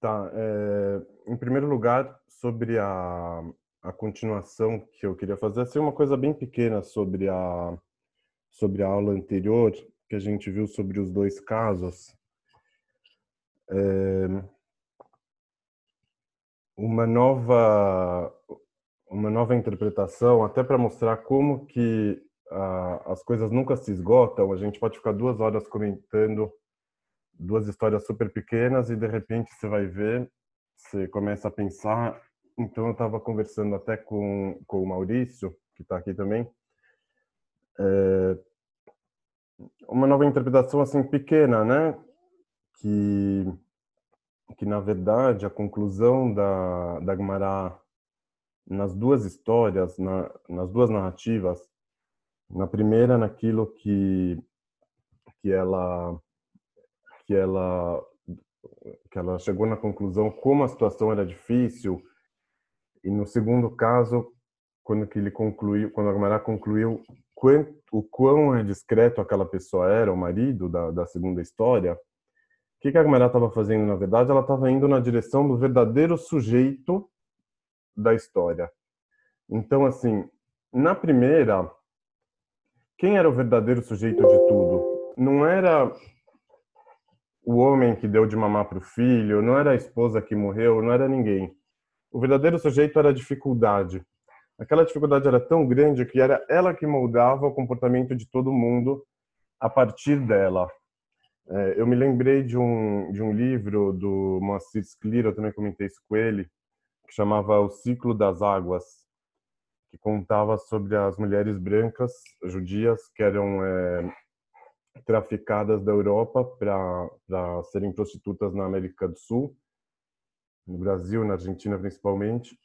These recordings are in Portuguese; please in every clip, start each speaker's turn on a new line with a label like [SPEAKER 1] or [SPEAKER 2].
[SPEAKER 1] Tá. É, em primeiro lugar, sobre a, a continuação que eu queria fazer, assim, uma coisa bem pequena sobre a, sobre a aula anterior, que a gente viu sobre os dois casos. É, uma nova uma nova interpretação, até para mostrar como que ah, as coisas nunca se esgotam. A gente pode ficar duas horas comentando duas histórias super pequenas e de repente você vai ver, você começa a pensar. Então eu estava conversando até com, com o Maurício, que está aqui também, é, uma nova interpretação assim pequena, né? Que que na verdade a conclusão da da Gemara nas duas histórias, na, nas duas narrativas, na primeira naquilo que que ela que ela que ela chegou na conclusão como a situação era difícil e no segundo caso quando que ele concluiu quando a Gamara concluiu quanto, o quão é discreto aquela pessoa era o marido da, da segunda história o que, que a Gamara estava fazendo? Na verdade ela estava indo na direção do verdadeiro sujeito da história. Então assim na primeira quem era o verdadeiro sujeito de tudo? Não era o homem que deu de mamar para o filho, não era a esposa que morreu, não era ninguém. O verdadeiro sujeito era a dificuldade. Aquela dificuldade era tão grande que era ela que moldava o comportamento de todo mundo a partir dela. É, eu me lembrei de um, de um livro do Moacir Sclero, eu também comentei isso com ele, que chamava O Ciclo das Águas, que contava sobre as mulheres brancas judias que eram é, traficadas da Europa para serem prostitutas na América do Sul, no Brasil, na Argentina principalmente,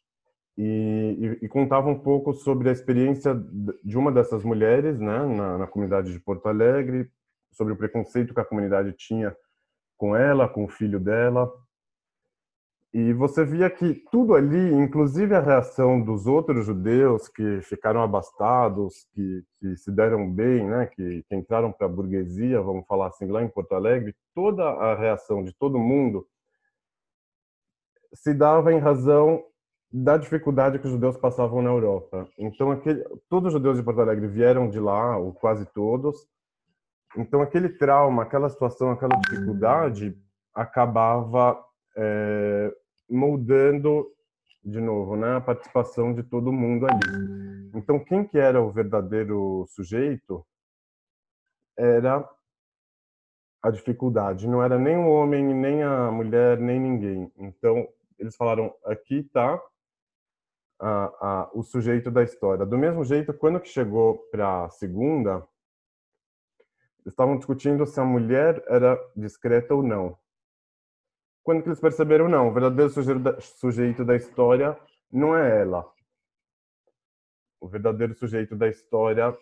[SPEAKER 1] e, e, e, contava um pouco sobre a experiência de uma dessas mulheres, né, na, na comunidade de Porto Alegre, sobre o preconceito que a comunidade tinha com ela, com o filho dela, e você via que tudo ali, inclusive a reação dos outros judeus que ficaram abastados, que, que se deram bem, né, que, que entraram para a burguesia, vamos falar assim, lá em Porto Alegre, toda a reação de todo mundo se dava em razão da dificuldade que os judeus passavam na Europa. Então, aquele, todos os judeus de Porto Alegre vieram de lá, ou quase todos. Então, aquele trauma, aquela situação, aquela dificuldade acabava é, moldando de novo, né, a participação de todo mundo ali. Então, quem que era o verdadeiro sujeito era a dificuldade. Não era nem o homem, nem a mulher, nem ninguém. Então, eles falaram: aqui está o sujeito da história. Do mesmo jeito, quando que chegou para a segunda, estavam discutindo se a mulher era discreta ou não. Quando eles perceberam, não, o verdadeiro sujeito da, história não é ela. O verdadeiro sujeito da história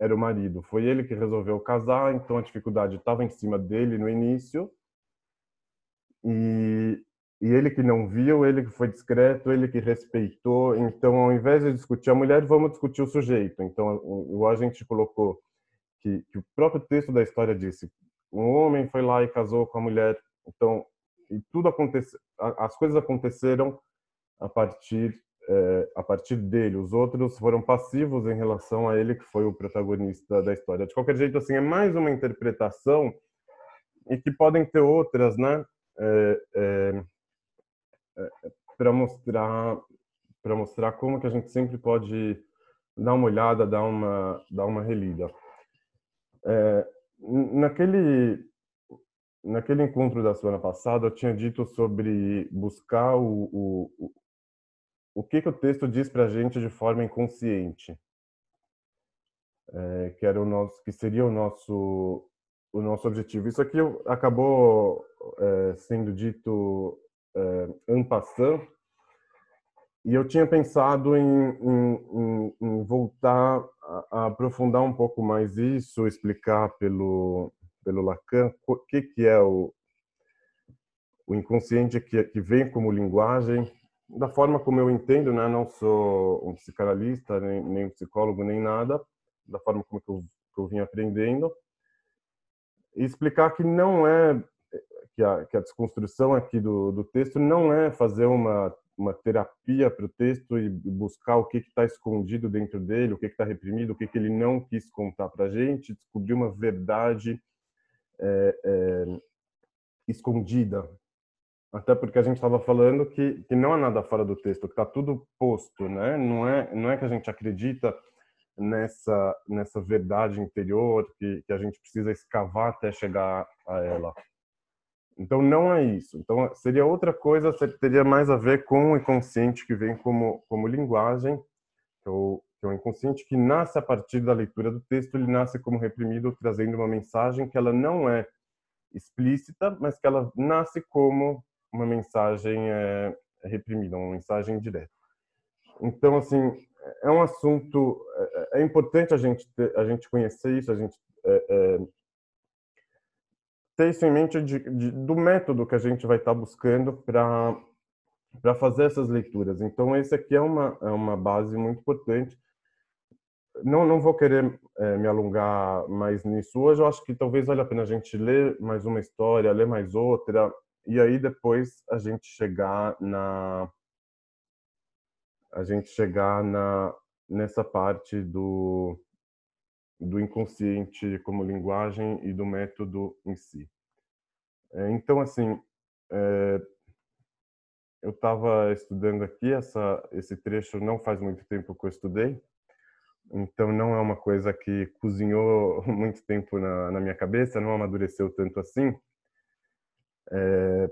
[SPEAKER 1] era o marido. Foi ele que resolveu casar, então a dificuldade estava em cima dele no início. E, e ele que não viu, ele que foi discreto, ele que respeitou. Então, ao invés de discutir a mulher, vamos discutir o sujeito. Então, o, o agente colocou que, que o próprio texto da história disse: um homem foi lá e casou com a mulher. Então, e tudo aconteceu, as coisas aconteceram a partir é, a partir dele. Os outros foram passivos em relação a ele, que foi o protagonista da história. De qualquer jeito, assim, é mais uma interpretação e que podem ter outras, né? É, é, é para mostrar para mostrar como que a gente sempre pode dar uma olhada, dar uma dar uma relida. É, naquele naquele encontro da semana passada, eu tinha dito sobre buscar o, o, o, que, que o texto diz para a gente de forma inconsciente, é, que era o nosso, que seria o nosso, o nosso objetivo. Isso aqui acabou é, sendo dito é, en passant, e eu tinha pensado em, em, em, em voltar a, a aprofundar um pouco mais isso, explicar pelo pelo Lacan, o que, que é o, o inconsciente que, que vem como linguagem, da forma como eu entendo, né? não sou um psicanalista, nem, nem um psicólogo, nem nada, da forma como eu, que eu vim aprendendo, e explicar que não é que a, que a desconstrução aqui do, do texto não é fazer uma, uma terapia para o texto e buscar o que está escondido dentro dele, o que está reprimido, o que, que ele não quis contar para a gente, descobrir uma verdade é, é, escondida. Até porque a gente estava falando que, que não há nada fora do texto, que está tudo posto, né? Não é, não é que a gente acredita nessa nessa verdade interior que, que a gente precisa escavar até chegar a ela. Então não é isso. Então seria outra coisa, teria mais a ver com o inconsciente que vem como como linguagem, o, é o inconsciente que nasce a partir da leitura do texto, ele nasce como reprimido, trazendo uma mensagem que ela não é explícita, mas que ela nasce como uma mensagem é, reprimida, uma mensagem direta. Então assim é um assunto é, é importante a gente ter, a gente conhecer isso, a gente é, é, ter isso em mente de, de, do método que a gente vai estar buscando para para fazer essas leituras. Então esse aqui é uma é uma base muito importante. Não não vou querer é, me alongar mais nisso hoje. Eu acho que talvez valha a pena a gente ler mais uma história, ler mais outra e aí depois a gente chegar na a gente chegar na nessa parte do do inconsciente como linguagem e do método em si. É, então, assim, é, eu estava estudando aqui essa esse trecho não faz muito tempo que eu estudei, então não é uma coisa que cozinhou muito tempo na, na minha cabeça, não amadureceu tanto assim. É,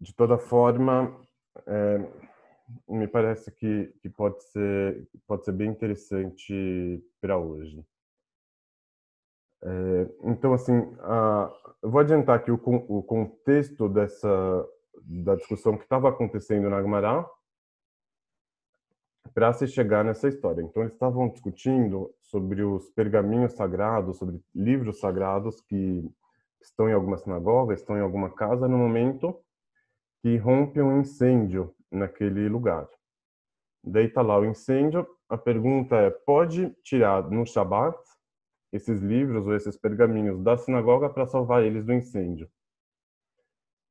[SPEAKER 1] de toda forma, é, me parece que, que pode ser pode ser bem interessante para hoje. É, então, assim, a, eu vou adiantar aqui o, o contexto dessa da discussão que estava acontecendo na Agmará para se chegar nessa história. Então, eles estavam discutindo sobre os pergaminhos sagrados, sobre livros sagrados que estão em alguma sinagoga, estão em alguma casa no momento que rompe um incêndio naquele lugar. Daí está lá o incêndio. A pergunta é: pode tirar no Shabat esses livros ou esses pergaminhos da sinagoga para salvar eles do incêndio?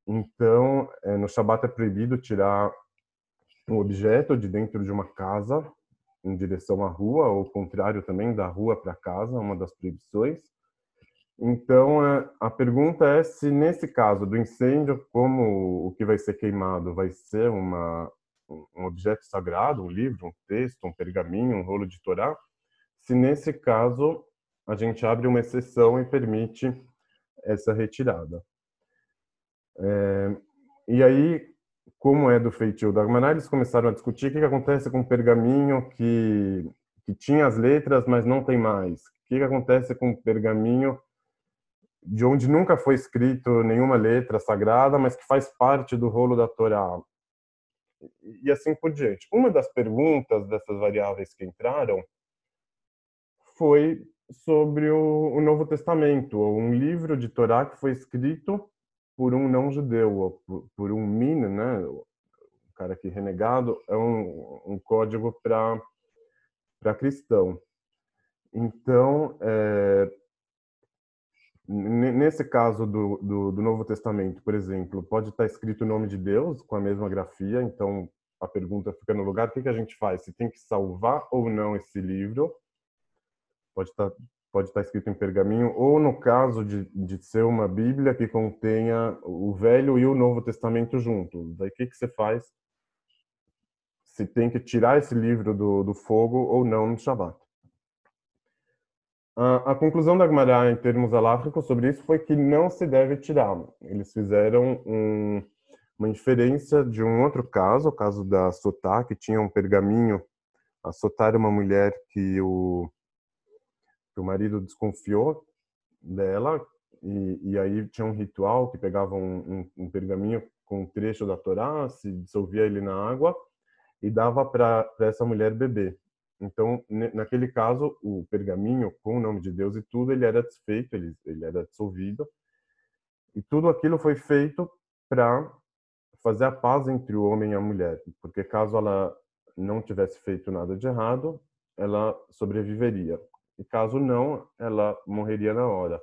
[SPEAKER 1] Então, é, no Shabat é proibido tirar um objeto de dentro de uma casa em direção à rua, ou contrário também, da rua para casa, uma das proibições. Então, é, a pergunta é se nesse caso do incêndio, como o que vai ser queimado vai ser uma, um objeto sagrado, um livro, um texto, um pergaminho, um rolo de Torá, se nesse caso a gente abre uma exceção e permite essa retirada. É, e aí, como é do feitio da Agmará, eles começaram a discutir o que, que acontece com o pergaminho que, que tinha as letras, mas não tem mais. O que, que acontece com o pergaminho de onde nunca foi escrito nenhuma letra sagrada, mas que faz parte do rolo da Torá. E assim por diante. Uma das perguntas dessas variáveis que entraram foi sobre o Novo Testamento, um livro de Torá que foi escrito por um não judeu, por, por um min, né, o cara que renegado, é um, um código para para cristão. Então, é, Nesse caso do, do, do, Novo Testamento, por exemplo, pode estar escrito o nome de Deus com a mesma grafia, então a pergunta fica no lugar: o que, que a gente faz? Se tem que salvar ou não esse livro? Pode estar, pode estar escrito em pergaminho, ou no caso de, de ser uma Bíblia que contenha o Velho e o Novo Testamento juntos. Daí o que, que você faz? Se tem que tirar esse livro do, do fogo ou não no Shabat. A, a conclusão da Gemara em termos aláficos sobre isso foi que não se deve tirar. Eles fizeram um, uma inferência de um outro caso, o caso da Sotá, que tinha um pergaminho. A Sotá era uma mulher que o, o marido desconfiou dela, e, e, aí tinha um ritual que pegava um, um, um, pergaminho com um trecho da Torá, se dissolvia ele na água e dava para essa mulher beber. Então, naquele caso, o pergaminho com o nome de Deus e tudo, ele era desfeito, ele, ele era dissolvido. E tudo aquilo foi feito para fazer a paz entre o homem e a mulher, porque caso ela não tivesse feito nada de errado, ela sobreviveria. E caso não, ela morreria na hora.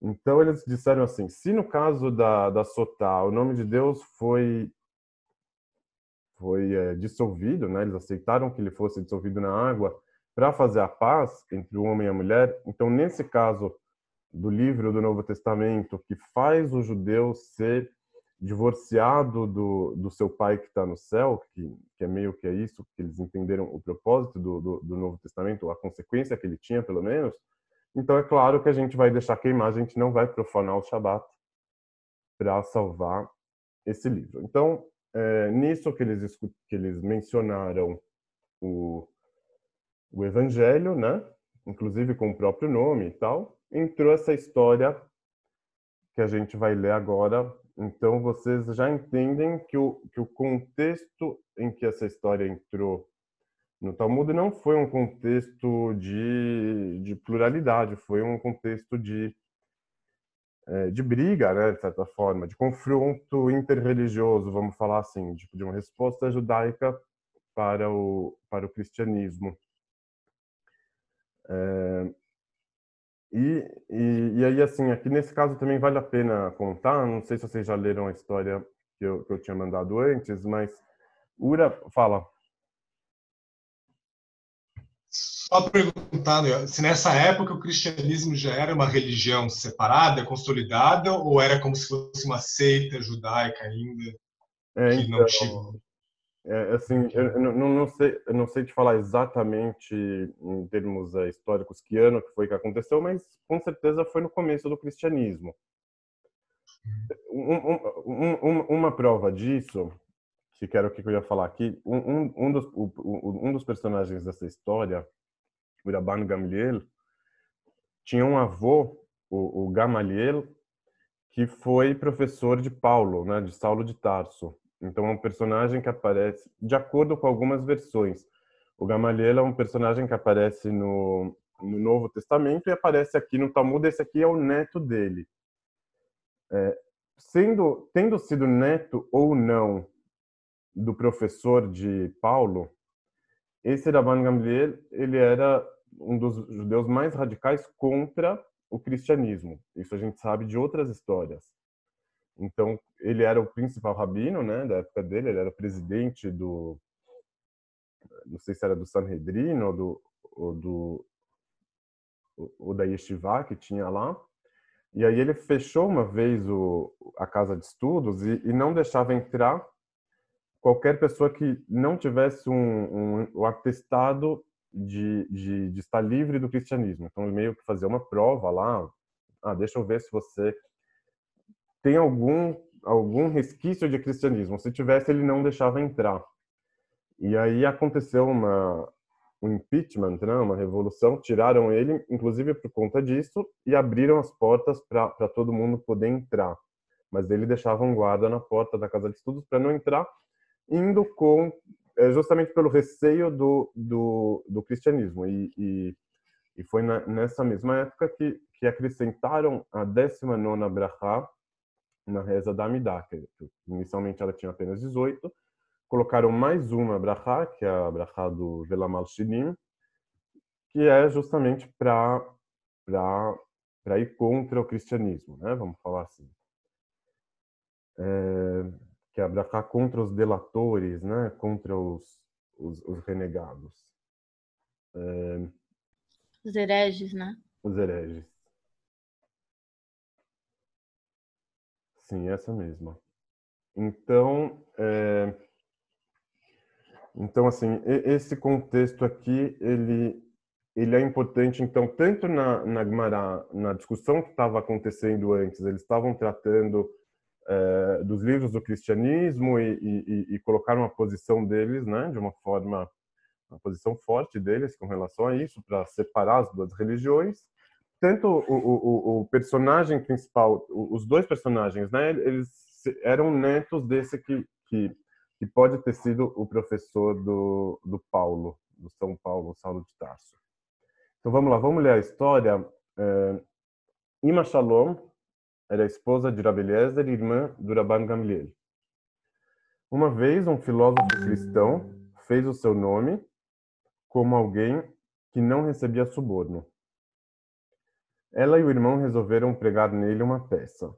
[SPEAKER 1] Então eles disseram assim: se no caso da, da Sotá o nome de Deus foi foi é, dissolvido, né? Eles aceitaram que ele fosse dissolvido na água para fazer a paz entre o homem e a mulher. Então nesse caso do livro do Novo Testamento que faz o judeu ser divorciado do, do seu pai que está no céu, que, que é meio que é isso, que eles entenderam o propósito do, do, do Novo Testamento, a consequência que ele tinha, pelo menos, então é claro que a gente vai deixar queimar, a gente não vai profanar o Shabat para salvar esse livro. Então, é, nisso que eles, que eles mencionaram o, o Evangelho, né? inclusive com o próprio nome e tal, entrou essa história que a gente vai ler agora. Então, vocês já entendem que o, que o contexto em que essa história entrou no Talmud não foi um contexto de, de pluralidade, foi um contexto de, é, de briga, né, de certa forma, de confronto interreligioso, vamos falar assim, de, de uma resposta judaica para o, para o cristianismo. É, e, e, e, aí, assim, aqui nesse caso também vale a pena contar, não sei se vocês já leram a história que eu, que eu tinha mandado antes, mas Ura, fala.
[SPEAKER 2] Só perguntando, se nessa época o cristianismo já era uma religião separada, consolidada, ou era como se fosse uma seita judaica ainda?
[SPEAKER 1] É, que então, não tinha... É, assim, eu não, não, sei, eu não sei te falar exatamente em termos uh, históricos que ano que foi que aconteceu, mas com certeza foi no começo do cristianismo. Um, um, um, uma prova disso, que quero que eu ia falar aqui, um, dos, um dos personagens dessa história o Rabban Gamliel, tinha um avô, o, o Gamaliel, que foi professor de Paulo, né, de Saulo de Tarso. Então é um personagem que aparece, de acordo com algumas versões. O Gamaliel é um personagem que aparece no, no Novo Testamento e aparece aqui no Talmud. Esse aqui é o neto dele. É, sendo, tendo sido neto ou não do professor de Paulo, esse Rabban Gamliel ele era um dos judeus mais radicais contra o cristianismo. Isso a gente sabe de outras histórias. Então, ele era o principal rabino, né, da época dele, ele era presidente do não sei se era do Sanhedrin ou do ou do ou da Yeshiva que tinha lá. E aí ele fechou uma vez o, a casa de estudos e, e não deixava entrar qualquer pessoa que não tivesse um, um, um atestado de, de, de, estar livre do cristianismo. Então, meio que fazer uma prova lá. Ah, deixa eu ver se você tem algum algum resquício de cristianismo. Se tivesse, ele não deixava entrar. E aí aconteceu uma um impeachment, né, uma revolução, tiraram ele, inclusive por conta disso, e abriram as portas para todo mundo poder entrar. Mas ele deixava um guarda na porta da casa de estudos para não entrar, indo com é justamente pelo receio do, do, do cristianismo. E, e, e foi na, nessa mesma época que, que acrescentaram a 19 Brachá na reza da Amidah, que inicialmente ela tinha apenas 18, colocaram mais uma Brachá, que é a Brachá do Velamal Shinim, que é justamente para ir contra o cristianismo, né? vamos falar assim. É, que é abraçar contra os delatores, né? contra os, os, os renegados.
[SPEAKER 3] É... Os hereges, né?
[SPEAKER 1] Os hereges. Sim, essa mesma. Então, é... então assim, esse contexto aqui, ele ele é importante, então, tanto na, na, na discussão que estava acontecendo antes, eles estavam tratando é, dos livros do cristianismo e, e, e, colocar uma posição deles, né, de uma forma, uma posição forte deles com relação a isso, para separar as duas religiões. Tanto o, o, o, personagem principal, os dois personagens, né, eles eram netos desse que, que, que pode ter sido o professor do, do Paulo, do São Paulo, Saulo de Tarso. Então vamos lá, vamos ler a história. É, Ima Shalom, era esposa de Rabi Eliezer e irmã do Rabban Gamliel. Uma vez, um filósofo cristão fez o seu nome como alguém que não recebia suborno. Ela e o irmão resolveram pregar nele uma peça.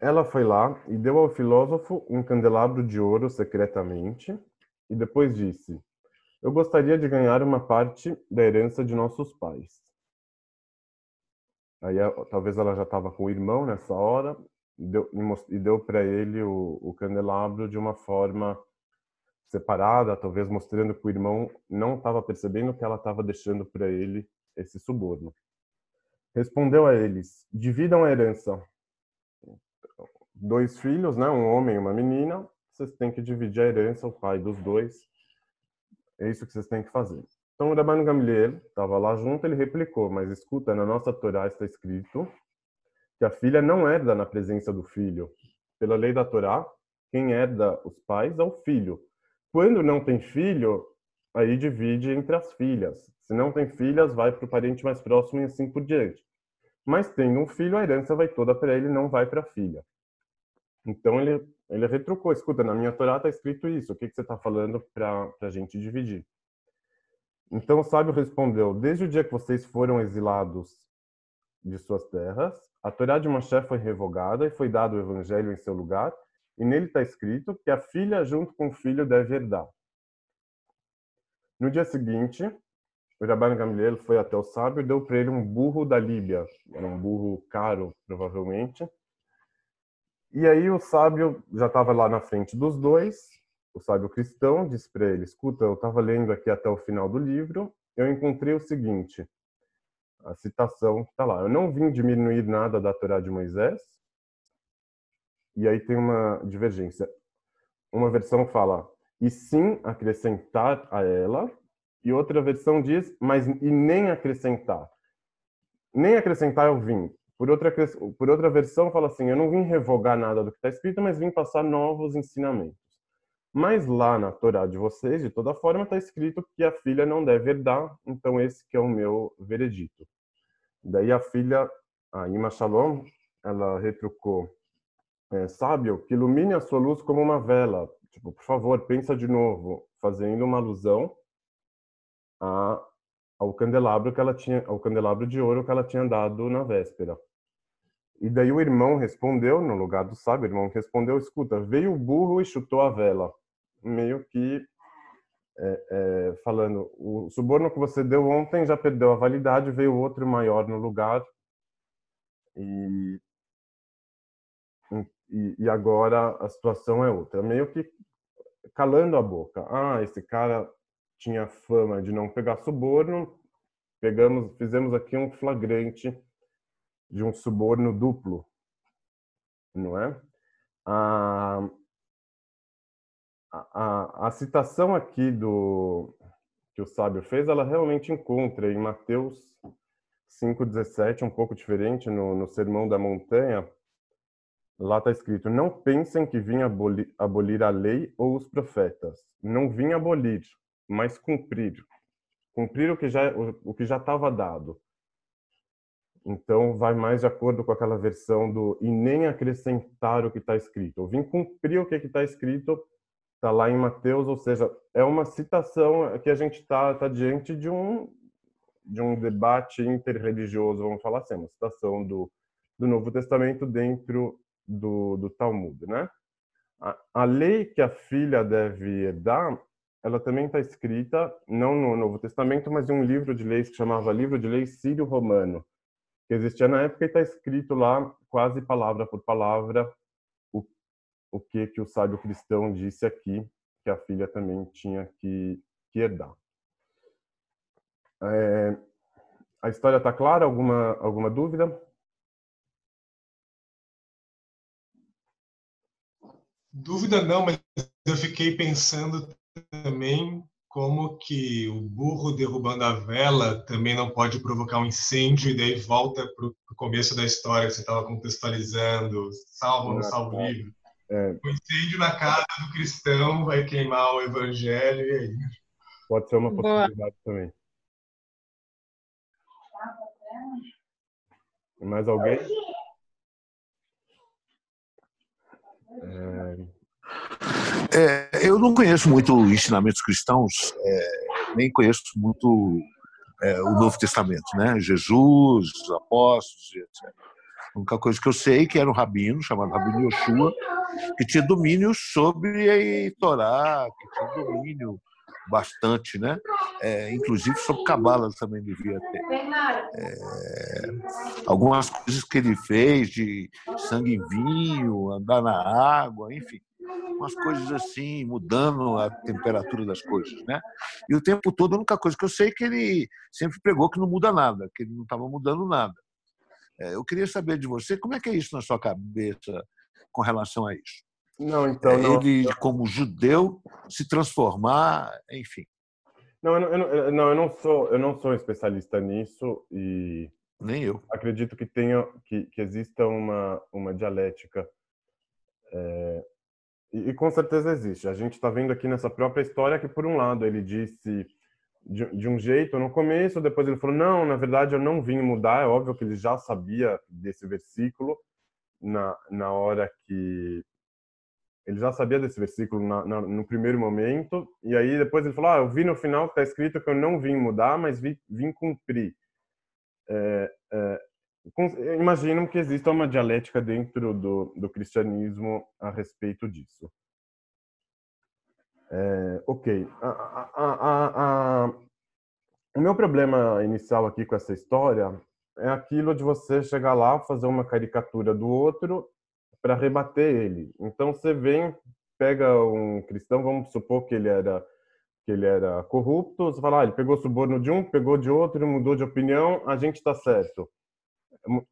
[SPEAKER 1] Ela foi lá e deu ao filósofo um candelabro de ouro secretamente, e depois disse: Eu gostaria de ganhar uma parte da herança de nossos pais. Aí talvez ela já estava com o irmão nessa hora deu, e deu para ele o, o candelabro de uma forma separada, talvez mostrando que o irmão não estava percebendo que ela estava deixando para ele esse suborno. Respondeu a eles: dividam a herança dois filhos, né, um homem e uma menina, vocês têm que dividir a herança, o pai dos dois. É isso que vocês têm que fazer. Então o Rabban Gamliel estava lá junto, ele replicou, mas escuta, na nossa Torá está escrito que a filha não herda na presença do filho. Pela lei da Torá, quem herda os pais é o filho. Quando não tem filho, aí divide entre as filhas. Se não tem filhas, vai para o parente mais próximo e assim por diante. Mas tem um filho, a herança vai toda para ele, não vai para a filha. Então ele, ele retrucou, escuta, na minha Torá está escrito isso, o que, que você está falando para a gente dividir? Então o sábio respondeu, desde o dia que vocês foram exilados de suas terras, a Torá de Moshe foi revogada e foi dado o evangelho em seu lugar, e nele está escrito que a filha junto com o filho deve herdar. No dia seguinte, o Rabban Gamliel foi até o sábio e deu para ele um burro da Líbia, era um burro caro, provavelmente, e aí o sábio já estava lá na frente dos dois, o sábio cristão disse para ele: Escuta, eu estava lendo aqui até o final do livro, eu encontrei o seguinte, a citação está lá: Eu não vim diminuir nada da Torá de Moisés. E aí tem uma divergência. Uma versão fala: E sim acrescentar a ela. E outra versão diz: Mas e nem acrescentar. Nem acrescentar eu vim. Por outra, por outra versão, fala assim: eu não vim revogar nada do que está escrito, mas vim passar novos ensinamentos. Mas lá na Torá de vocês, de toda forma, está escrito que a filha não deve herdar, então esse que é o meu veredito. Daí a filha, a Ima Shalom, ela retrucou: é, sábio, que ilumine a sua luz como uma vela. Tipo, por favor, pensa de novo, fazendo uma alusão a, ao candelabro que ela tinha, ao candelabro de ouro que ela tinha dado na véspera. E daí o irmão respondeu, no lugar do sábio, o irmão respondeu, escuta, veio o burro e chutou a vela. Meio que é, é, falando, o suborno que você deu ontem já perdeu a validade, veio outro maior no lugar. E, e, e agora a situação é outra. Meio que calando a boca. Ah, esse cara tinha fama de não pegar suborno, pegamos, fizemos aqui um flagrante de um suborno duplo, não é? A, a, a citação aqui do que o sábio fez, ela realmente encontra em Mateus 5,17, um pouco diferente no, no Sermão da Montanha. Lá está escrito: Não pensem que vim abolir, abolir a lei ou os profetas. Não vim abolir, mas cumprir. Cumprir o que já o, que já estava dado. Então, vai mais de acordo com aquela versão do e nem acrescentar o que está escrito. Eu vim cumprir o que está escrito, está lá em Mateus, ou seja, é uma citação que a gente está tá diante de um de um debate interreligioso, vamos falar assim, uma citação do, do Novo Testamento dentro do, do Talmud, né? A, a lei que a filha deve herdar, ela também está escrita não no Novo Testamento, mas em um livro de leis que chamava Livro de Leis Sírio-Romano que existia na época e está escrito lá, quase palavra por palavra, o, o que, que o sábio cristão disse aqui, que a filha também tinha que, que herdar. É, a história está clara? Alguma, alguma dúvida?
[SPEAKER 2] Dúvida não, mas eu fiquei pensando também como que o burro derrubando a vela também não pode provocar um incêndio e daí volta para o começo da história que você estava contextualizando, salvo ou não salvo o livro. É. O incêndio na casa do cristão vai queimar o evangelho e aí.
[SPEAKER 1] Pode ser uma possibilidade Boa. também. Mais alguém? É...
[SPEAKER 4] Eu não conheço muito ensinamentos cristãos, é, nem conheço muito é, o Novo Testamento, né? Jesus, os apóstolos, etc. A única coisa que eu sei é que era um rabino, chamado Rabino Yoshua, que tinha domínio sobre a Torá, que tinha domínio bastante, né? É, inclusive sobre cabala também devia ter. É, algumas coisas que ele fez de sangue em vinho, andar na água, enfim, umas coisas assim, mudando a temperatura das coisas, né? E o tempo todo a única coisa que eu sei é que ele sempre pregou que não muda nada, que ele não estava mudando nada. É, eu queria saber de você, como é que é isso na sua cabeça com relação a isso?
[SPEAKER 1] Não, então.
[SPEAKER 4] Não. Ele, como judeu, se transformar, enfim.
[SPEAKER 1] Não, eu não, eu não, eu não sou, eu não sou especialista nisso e
[SPEAKER 4] nem eu.
[SPEAKER 1] Acredito que tenha, que, que exista uma uma dialética é, e, e, com certeza existe. A gente está vendo aqui nessa própria história que por um lado ele disse de, de, um jeito no começo, depois ele falou, não, na verdade eu não vim mudar, é óbvio que ele já sabia desse versículo na, na hora que... Ele já sabia desse versículo na, na, no primeiro momento, e aí depois ele falou, ah, eu vi no final que está escrito que eu não vim mudar, mas vi, vim cumprir. É, é, imagino que exista uma dialética dentro do, do cristianismo a respeito disso. É, ok. A, a, a, o meu problema inicial aqui com essa história é aquilo de você chegar lá, fazer uma caricatura do outro para rebater ele. Então você vem, pega um cristão, vamos supor que ele era que ele era corrupto, você fala, ah, ele pegou suborno de um, pegou de outro, mudou de opinião, a gente está certo.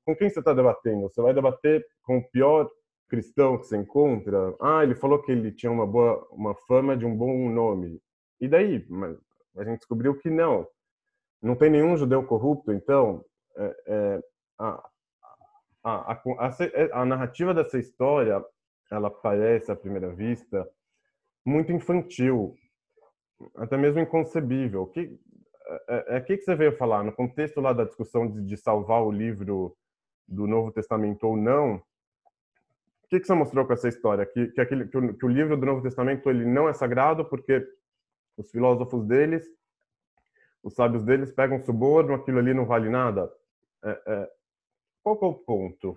[SPEAKER 1] Com quem você está debatendo? Você vai debater com o pior cristão que você encontra, ah, ele falou que ele tinha uma boa, uma fama de um bom nome. E daí? Mas a gente descobriu que não. Não tem nenhum judeu corrupto, então é, é, a, a, a, a, narrativa dessa história, ela parece à primeira vista muito infantil, até mesmo inconcebível. Que é, é que que você veio falar no contexto lá da discussão de, de salvar o livro do Novo Testamento ou não? que, que você mostrou com essa história? Que, que, aquele, que o, que, o, livro do Novo Testamento ele não é sagrado porque os filósofos deles, os sábios deles pegam suborno, aquilo ali não vale nada? É, é, qual é o ponto?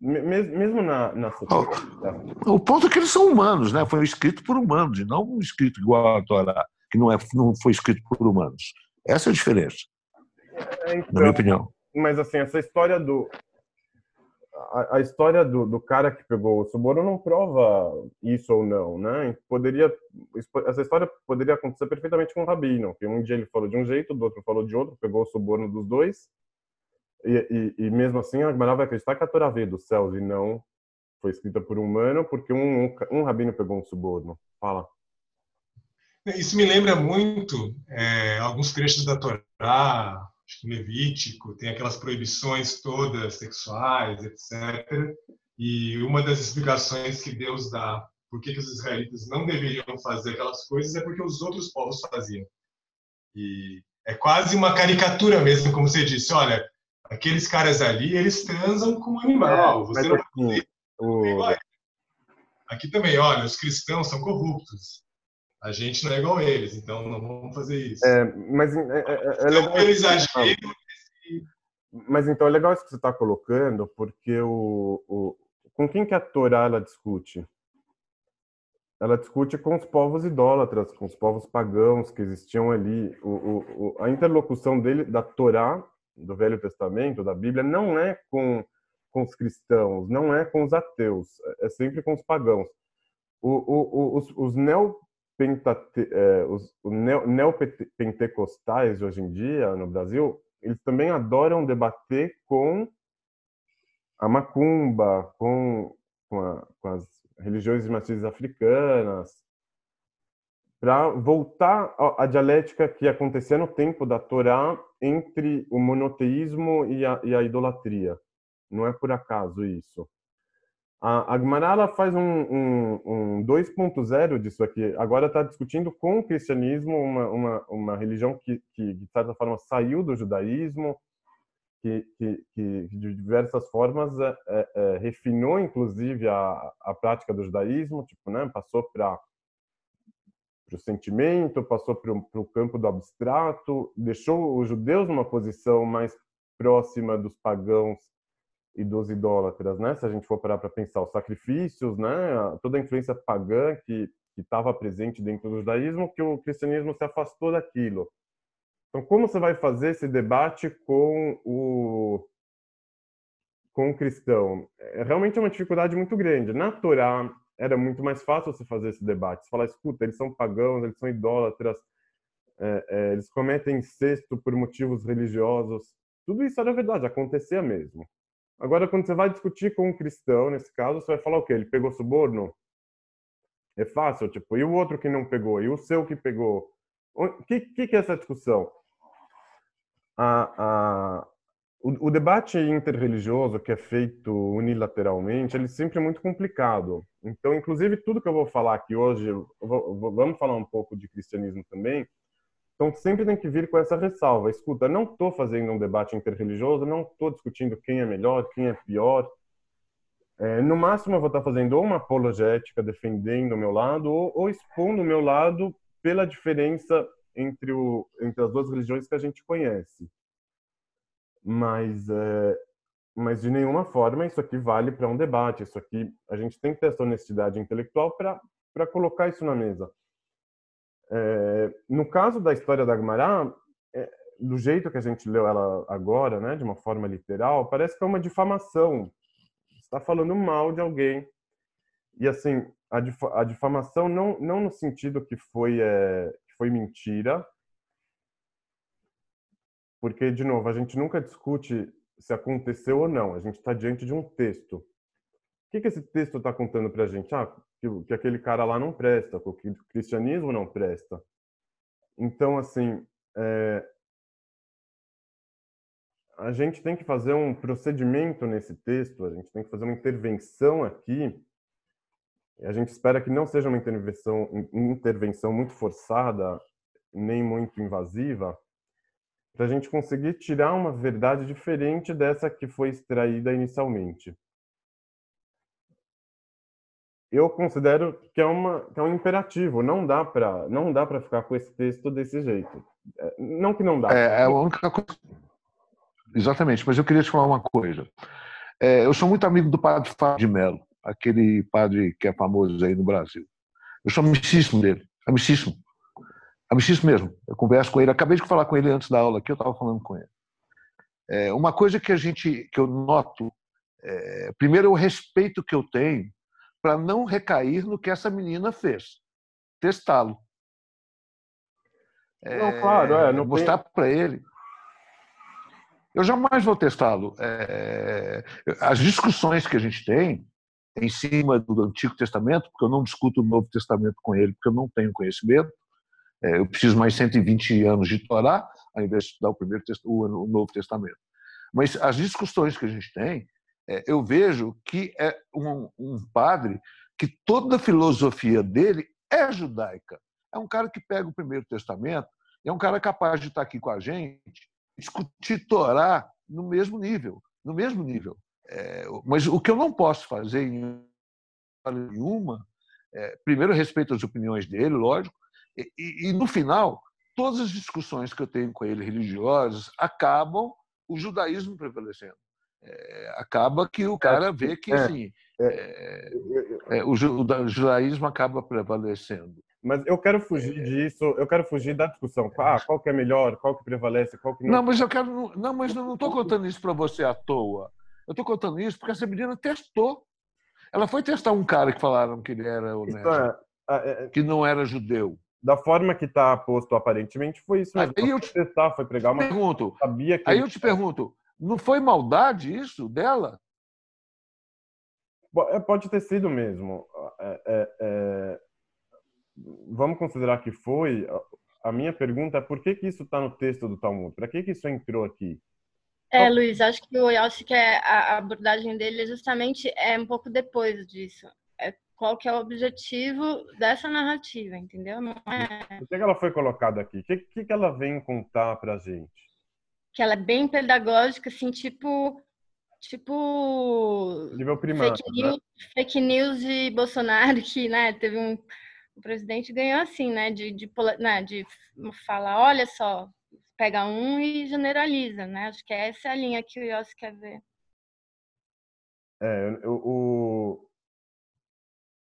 [SPEAKER 1] Mesmo na, na
[SPEAKER 4] o, o ponto é que eles são humanos, né? Foi escrito por humanos, e não escrito igual a Torá, que não, é, não foi escrito por humanos. Essa é a diferença, é, então, na minha opinião.
[SPEAKER 1] Mas assim, essa história do, a, a, história do, do, cara que pegou o suborno não prova isso ou não, né? Poderia essa história poderia acontecer perfeitamente com o rabino, que um dia ele falou de um jeito, do outro falou de outro, pegou o suborno dos dois, e, e, e mesmo assim a Gemara vai acreditar que a Torá veio dos céus e não foi escrita por um humano, porque um, um, um rabino pegou um suborno. Fala.
[SPEAKER 2] Isso me lembra muito é, alguns trechos da Torá, acho que Levítico, tem aquelas proibições todas sexuais, etc. E uma das explicações que Deus dá por que, que os israelitas não deveriam fazer aquelas coisas é porque os outros povos faziam. E é quase uma caricatura mesmo, como você disse. Olha, aqueles caras ali, eles transam com um animal. É, você não o... Aqui também, olha, os cristãos são corruptos. A gente não é igual a eles, então não vamos fazer isso.
[SPEAKER 1] É, mas é, é, é, é legal.
[SPEAKER 2] Eles agem.
[SPEAKER 1] Mas então é legal isso que você está colocando, porque o, o, com quem que a Torá ela discute? Ela discute com os povos idólatras, com os povos pagãos que existiam ali. O, o, a interlocução dele da Torá, do Velho Testamento, da Bíblia, não é com, com os cristãos, não é com os ateus, é sempre com os pagãos. os, os neo pentate, é, os neopentecostais de hoje em dia no Brasil, eles também adoram debater com a macumba, com, com, a, com as religiões de matrizes africanas, para voltar à dialética que acontecia no tempo da Torá entre o monoteísmo e a, e a idolatria. Não é por acaso isso. A, a faz um, um, um 2.0 disso aqui. Agora está discutindo com o cristianismo, uma, uma, uma religião que, que, de certa forma, saiu do judaísmo, que, que, que de diversas formas é, é, é, refinou, inclusive, a, a prática do judaísmo, tipo, né, passou para o sentimento, passou para o campo do abstrato, deixou os judeus numa posição mais próxima dos pagãos e dos idólatras, né? Se a gente for parar para pensar os sacrifícios, né? Toda a influência pagã que estava presente dentro do judaísmo, que o cristianismo se afastou daquilo. Então, como você vai fazer esse debate com o com o cristão? É realmente uma dificuldade muito grande. Na Torá era muito mais fácil você fazer esse debate. Você falar, escuta, eles são pagãos, eles são idólatras, é, é, eles cometem incesto por motivos religiosos. Tudo isso era verdade, acontecia mesmo. Agora, quando você vai discutir com um cristão, nesse caso, você vai falar o quê? Ele pegou suborno? É fácil, tipo, e o outro que não pegou? E o seu que pegou? O que, que, que é essa discussão? A, a, o, debate interreligioso que é feito unilateralmente, ele é sempre muito complicado. Então, inclusive, tudo que eu vou falar aqui hoje, vou, vamos falar um pouco de cristianismo também, então, sempre tem que vir com essa ressalva. Escuta, não estou fazendo um debate interreligioso, não estou discutindo quem é melhor, quem é pior. É, no máximo, eu vou estar fazendo ou uma apologética, defendendo o meu lado, ou, ou expondo o meu lado pela diferença entre, o, entre as duas religiões que a gente conhece. Mas, é, mas de nenhuma forma isso aqui vale para um debate. Isso aqui, a gente tem que ter essa honestidade intelectual para colocar isso na mesa. É, no caso da história da Agmará, é, do jeito que a gente leu ela agora, né, de uma forma literal, parece que é uma difamação. Está falando mal de alguém. E assim, a, a difamação não, não no sentido que foi, é, que foi mentira, porque, de novo, a gente nunca discute se aconteceu ou não. A gente está diante de um texto. O que, que esse texto está contando para a gente? Ah, que, que aquele cara lá não presta, que o cristianismo não presta. Então, assim, é, a gente tem que fazer um procedimento nesse texto, a gente tem que fazer uma intervenção aqui. A gente espera que não seja uma intervenção, intervenção muito forçada, nem muito invasiva, para a gente conseguir tirar uma verdade diferente dessa que foi extraída inicialmente eu considero que é, uma, que é um imperativo. Não dá para não dá para ficar com esse texto desse jeito. É, não que não dá.
[SPEAKER 4] É, é a única coisa. Exatamente. Mas eu queria te falar uma coisa. É, eu sou muito amigo do padre Fábio de Mello, aquele padre que é famoso aí no Brasil. Eu sou amicíssimo dele, amicíssimo. Amicíssimo mesmo. Eu converso com ele. Acabei de falar com ele antes da aula aqui, eu estava falando com ele. É, uma coisa que a gente, que eu noto, é, primeiro, o respeito que eu tenho para não recair no que essa menina fez, testá-lo.
[SPEAKER 1] É, claro, é, não
[SPEAKER 4] mostrar tem... para ele. Eu jamais vou testá-lo. É, as discussões que a gente tem em cima do Antigo Testamento, porque eu não discuto o Novo Testamento com ele, porque eu não tenho conhecimento. É, eu preciso mais 120 anos de Torá, ao invés de estudar o, primeiro, o Novo Testamento. Mas as discussões que a gente tem é, eu vejo que é um, um padre que toda a filosofia dele é judaica. É um cara que pega o Primeiro Testamento, é um cara capaz de estar aqui com a gente, discutir Torá no mesmo nível, no mesmo nível. É, mas o que eu não posso fazer em nenhuma, é, primeiro respeito as opiniões dele, lógico, e, e, no final todas as discussões que eu tenho com ele religiosas acabam o judaísmo prevalecendo é, acaba que o é, cara vê que é, assim, é, é, o, judaísmo acaba prevalecendo.
[SPEAKER 1] Mas eu quero fugir disso, eu quero fugir da discussão. Ah, qual que é melhor, qual que prevalece, qual que
[SPEAKER 4] não. Não, mas eu quero. Não, mas eu não estou contando isso para você à toa. Eu estou contando isso porque essa menina testou. Ela foi testar um cara que falaram que ele era honesto, é, que não era judeu.
[SPEAKER 1] Da forma que está posto aparentemente, foi isso mesmo.
[SPEAKER 4] Aí eu te testar, foi pregar uma. Pergunto. Sabia que aí eu te pergunto, não foi maldade isso dela?
[SPEAKER 1] É, pode ter sido mesmo. É, é, é... Vamos considerar que foi. A minha pergunta é por que, que isso está no texto do Talmud? Para que, que isso entrou aqui?
[SPEAKER 3] É, Luiz, acho que eu acho que é, a abordagem dele justamente é um pouco depois disso. É, qual que é o objetivo dessa narrativa, entendeu? Não
[SPEAKER 1] é... Por que, que ela foi colocada aqui? O que, que, que ela vem contar para a gente?
[SPEAKER 3] que ela é bem pedagógica, assim, tipo. Tipo.
[SPEAKER 1] Nível primário.
[SPEAKER 3] Fake news, né? fake news de Bolsonaro, que né, teve um, o presidente ganhou assim, né? De, de, né, de falar, olha só, pega um e generaliza, né? Acho que essa é a linha que o Yossi quer ver.
[SPEAKER 1] É, o,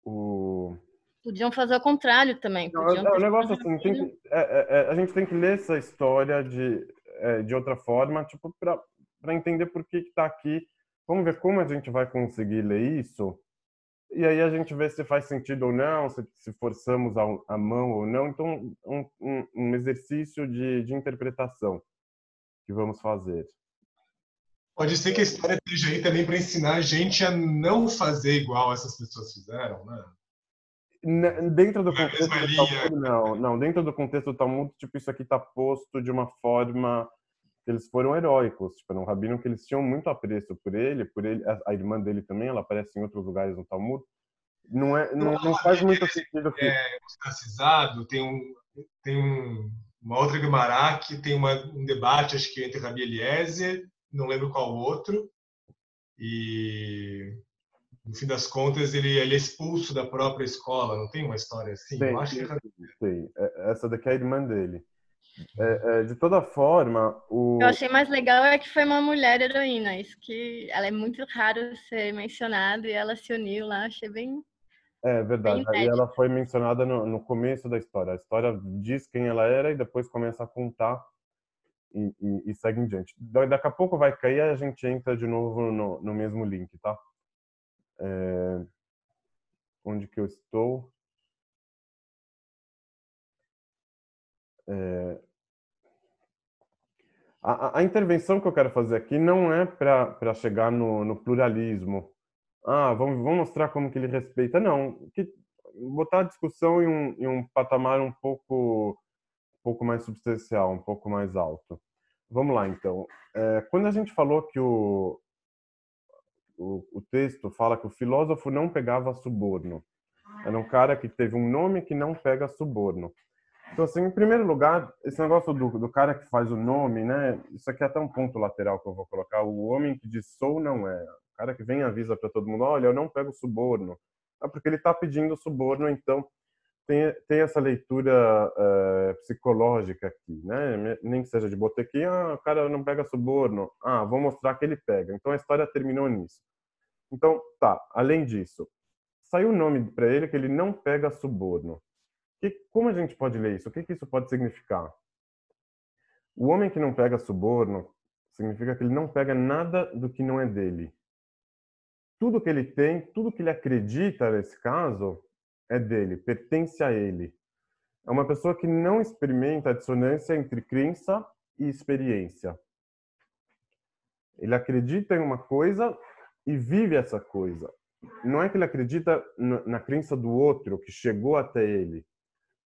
[SPEAKER 1] o...
[SPEAKER 3] Podiam fazer o contrário também.
[SPEAKER 1] Não, negócio assim, tem que, é, é, é, a gente tem que ler essa história de, é, de outra forma, tipo, para entender por que está aqui. Vamos ver como a gente vai conseguir ler isso. E aí a gente vê se faz sentido ou não, se, se forçamos a, a, mão ou não. Então, um, um, um exercício de, de interpretação que vamos fazer.
[SPEAKER 2] Pode ser que a história esteja aí também para ensinar a gente a não fazer igual essas pessoas fizeram, né?
[SPEAKER 1] Dentro do contexto do Talmud, não, não. Dentro do contexto do Talmud, tipo, isso aqui está posto de uma forma eles foram heróicos, tipo, um rabino que eles tinham muito apreço por ele, por ele, a, irmã dele também, ela aparece em outros lugares no Talmud. Não é, não, não faz muito sentido que
[SPEAKER 2] é ostracizado, tem um tem um, uma outra Gemara que tem uma, um debate, acho que entre Rabi Eliezer não lembro qual outro, e no fim das contas ele, ele é expulso da própria escola, não tem uma história assim?
[SPEAKER 1] Tem,
[SPEAKER 2] Eu acho
[SPEAKER 1] que... tem. É, essa daqui é a irmã dele. É, é, de toda forma, o.
[SPEAKER 3] Eu achei mais legal é que foi uma mulher heroína, isso que ela é muito raro ser mencionada e ela se uniu lá, achei bem.
[SPEAKER 1] É verdade. Bem e ela foi mencionada no, no começo da história. A história diz quem ela era e depois começa a contar e, e, e segue em diante. Daqui a pouco vai cair a gente entra de novo no, no mesmo link, tá? É... Onde que eu estou? É... A, a, intervenção que eu quero fazer aqui não é para chegar no, no, pluralismo. Ah, vamos, vamos mostrar como que ele respeita. Não, que, botar a discussão em um, em um patamar um pouco pouco mais substancial, um pouco mais alto. Vamos lá, então. É, quando a gente falou que o, o, o, texto fala que o filósofo não pegava suborno, era um cara que teve um nome que não pega suborno. Então, assim, em primeiro lugar, esse negócio do, do cara que faz o nome, né? Isso aqui é até um ponto lateral que eu vou colocar. O homem que diz sou não é. O cara que vem e avisa para todo mundo: olha, eu não pego suborno. É porque ele está pedindo suborno, então tem, tem essa leitura uh, psicológica aqui, né? Nem que seja de botequim, ah, o cara não pega suborno, ah, vou mostrar que ele pega. Então a história terminou nisso. Então, tá, além disso, saiu o nome para ele que ele não pega suborno. Que, como a gente pode ler isso? O que, que isso pode significar? O homem que não pega suborno significa que ele não pega nada do que não é dele. Tudo que ele tem, tudo que ele acredita nesse caso, é dele, pertence a ele. É uma pessoa que não experimenta a dissonância entre crença e experiência. Ele acredita em uma coisa e vive essa coisa. Não é que ele acredita na crença do outro que chegou até ele.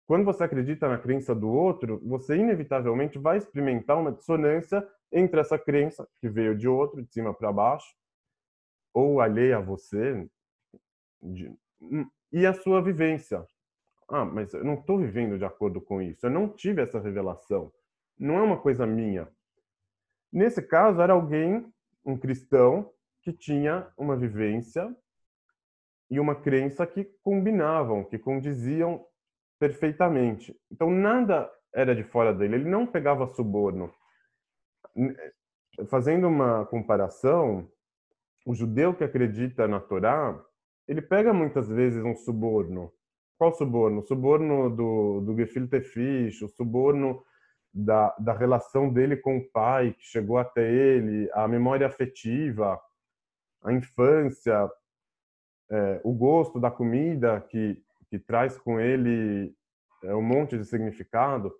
[SPEAKER 1] Quando você acredita na crença do outro, você inevitavelmente vai experimentar uma dissonância entre essa crença que veio de outro, de cima para baixo, ou alheia a você, de, e a sua vivência. Ah, mas eu não estou vivendo de acordo com isso. Eu não tive essa revelação. Não é uma coisa minha. Nesse caso, era alguém, um cristão, que tinha uma vivência e uma crença que combinavam, que condiziam perfeitamente. Então, nada era de fora dele. Ele não pegava suborno. Fazendo uma comparação, o judeu que acredita na Torá, ele pega muitas vezes um suborno. Qual suborno? O suborno do, do gefilte fish, o suborno da, da relação dele com o pai, que chegou até ele, a memória afetiva, a infância, é, o gosto da comida que, que traz com ele é, um monte de significado.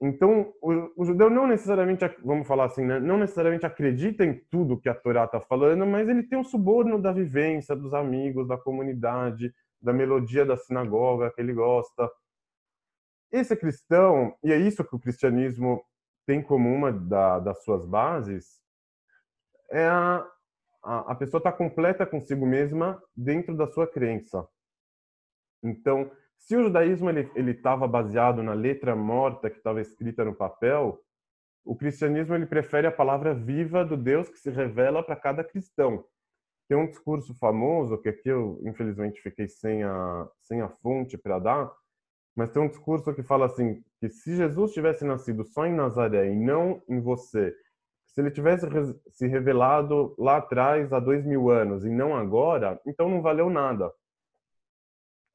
[SPEAKER 1] Então, o, o, judeu não necessariamente, vamos falar assim, né? não necessariamente acredita em tudo que a Torá está falando, mas ele tem um suborno da vivência, dos amigos, da comunidade, da melodia da sinagoga que ele gosta. Esse cristão, e é isso que o cristianismo tem como uma da, das suas bases, é a, a, a pessoa está completa consigo mesma dentro da sua crença. Então, se o judaísmo ele estava baseado na letra morta que estava escrita no papel, o cristianismo ele prefere a palavra viva do Deus que se revela para cada cristão. tem um discurso famoso, que aqui eu infelizmente fiquei sem a, sem a fonte para dar, mas tem um discurso que fala assim, que se Jesus tivesse nascido só em Nazaré e não em você, se ele tivesse se revelado lá atrás, há dois mil anos, e não agora, então não valeu nada.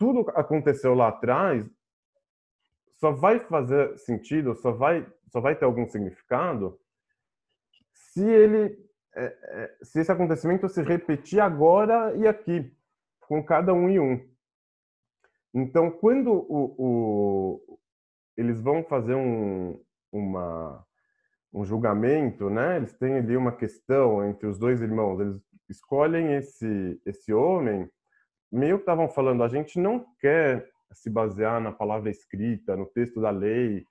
[SPEAKER 1] Tudo aconteceu lá atrás só vai fazer sentido, só vai, só vai ter algum significado se ele, é, é, se esse acontecimento se repetir agora e aqui, com cada um e um. Então, quando o, o, eles vão fazer um, uma um julgamento, né? Eles têm ali uma questão entre os dois irmãos. Eles escolhem esse esse homem, meio que estavam falando, a gente não quer se basear na palavra escrita, no texto da lei,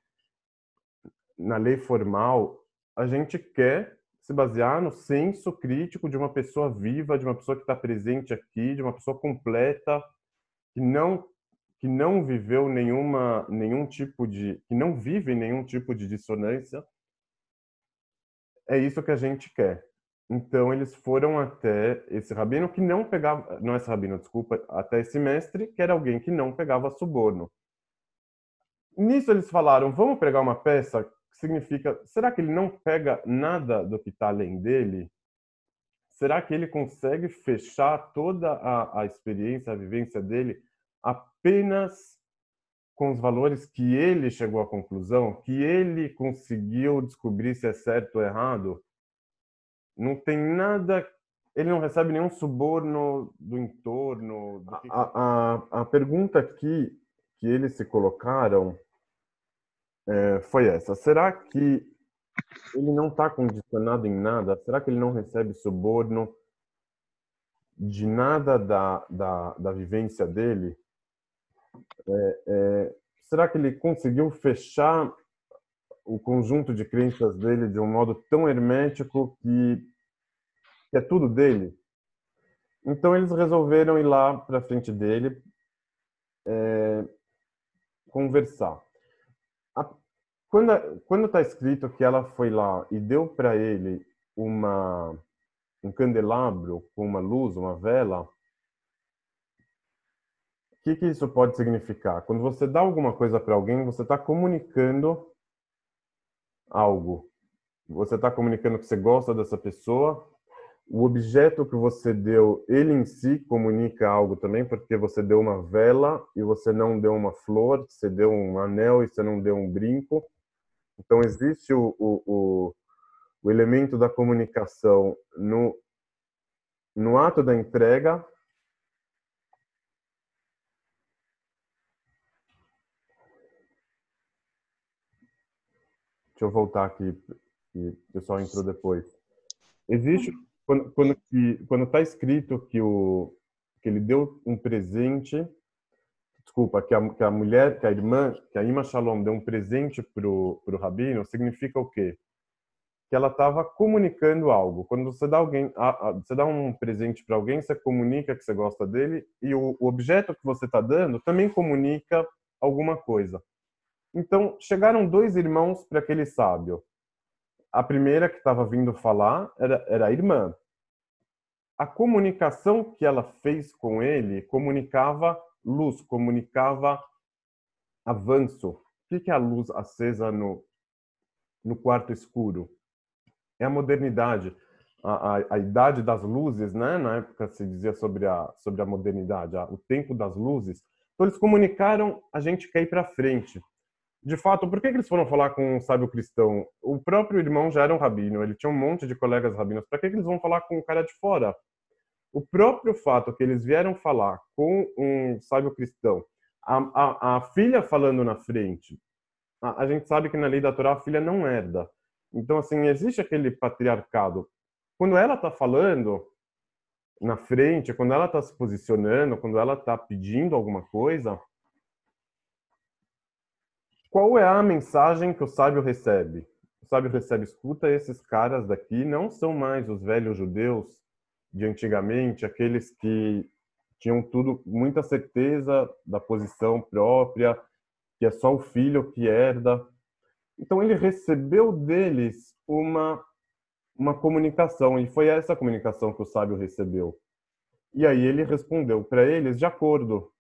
[SPEAKER 1] na lei formal. A gente quer se basear no senso crítico de uma pessoa viva, de uma pessoa que está presente aqui, de uma pessoa completa, que não que não viveu nenhuma nenhum tipo de que não vive nenhum tipo de dissonância é isso que a gente quer. Então eles foram até esse rabino que não pegava, não esse rabino, desculpa, até esse mestre que era alguém que não pegava suborno. Nisso eles falaram, vamos pregar uma peça que significa, será que ele não pega nada do que está além dele? Será que ele consegue fechar toda a, a experiência, a vivência dele apenas com os valores que ele chegou à conclusão, que ele conseguiu descobrir se é certo ou errado, não tem nada, ele não recebe nenhum suborno do entorno. Do que... a, a, a, pergunta aqui que eles se colocaram é, foi essa: será que ele não está condicionado em nada? Será que ele não recebe suborno de nada da, da, da vivência dele? É, é, será que ele conseguiu fechar o conjunto de crenças dele de um modo tão hermético que, que é tudo dele? Então eles resolveram ir lá para frente dele é, conversar. A, quando quando está escrito que ela foi lá e deu para ele uma um candelabro com uma luz, uma vela, o que, que isso pode significar? Quando você dá alguma coisa para alguém, você está comunicando algo. Você está comunicando que você gosta dessa pessoa. O objeto que você deu, ele em si comunica algo também, porque você deu uma vela e você não deu uma flor, você deu um anel e você não deu um brinco. Então, existe o, o, o, o elemento da comunicação no, no ato da entrega Deixa eu voltar aqui, que o pessoal entrou depois. Existe, quando, quando, quando está escrito que, o, que ele deu um presente, desculpa, que a, que a mulher, que a irmã, que a Ima Shalom deu um presente pro, pro Rabino, significa o quê? Que ela estava comunicando algo. Quando você dá alguém, você dá um presente para alguém, você comunica que você gosta dele e o, o objeto que você está dando também comunica alguma coisa. Então, chegaram dois irmãos para aquele sábio. A primeira que estava vindo falar era, era a irmã. A comunicação que ela fez com ele comunicava luz, comunicava avanço. O que é a luz acesa no, no quarto escuro? É a modernidade, a, a, a, idade das luzes, né? Na época se dizia sobre a, sobre a modernidade, a, o tempo das luzes. Então eles comunicaram, a gente quer ir para frente de fato, por que, eles foram falar com um sábio cristão? O próprio irmão já era um rabino, ele tinha um monte de colegas rabinos. Para que, eles vão falar com o cara de fora? O próprio fato que eles vieram falar com um sábio cristão, a, a, a filha falando na frente, a, a, gente sabe que na lei da Torá a filha não herda. Então, assim, existe aquele patriarcado. Quando ela está falando na frente, quando ela está se posicionando, quando ela está pedindo alguma coisa, qual é a mensagem que o sábio recebe? O sábio recebe, escuta, esses caras daqui não são mais os velhos judeus de antigamente, aqueles que tinham tudo, muita certeza da posição própria, que é só o filho que herda. Então ele recebeu deles uma uma comunicação e foi essa comunicação que o sábio recebeu. E aí ele respondeu para eles de acordo.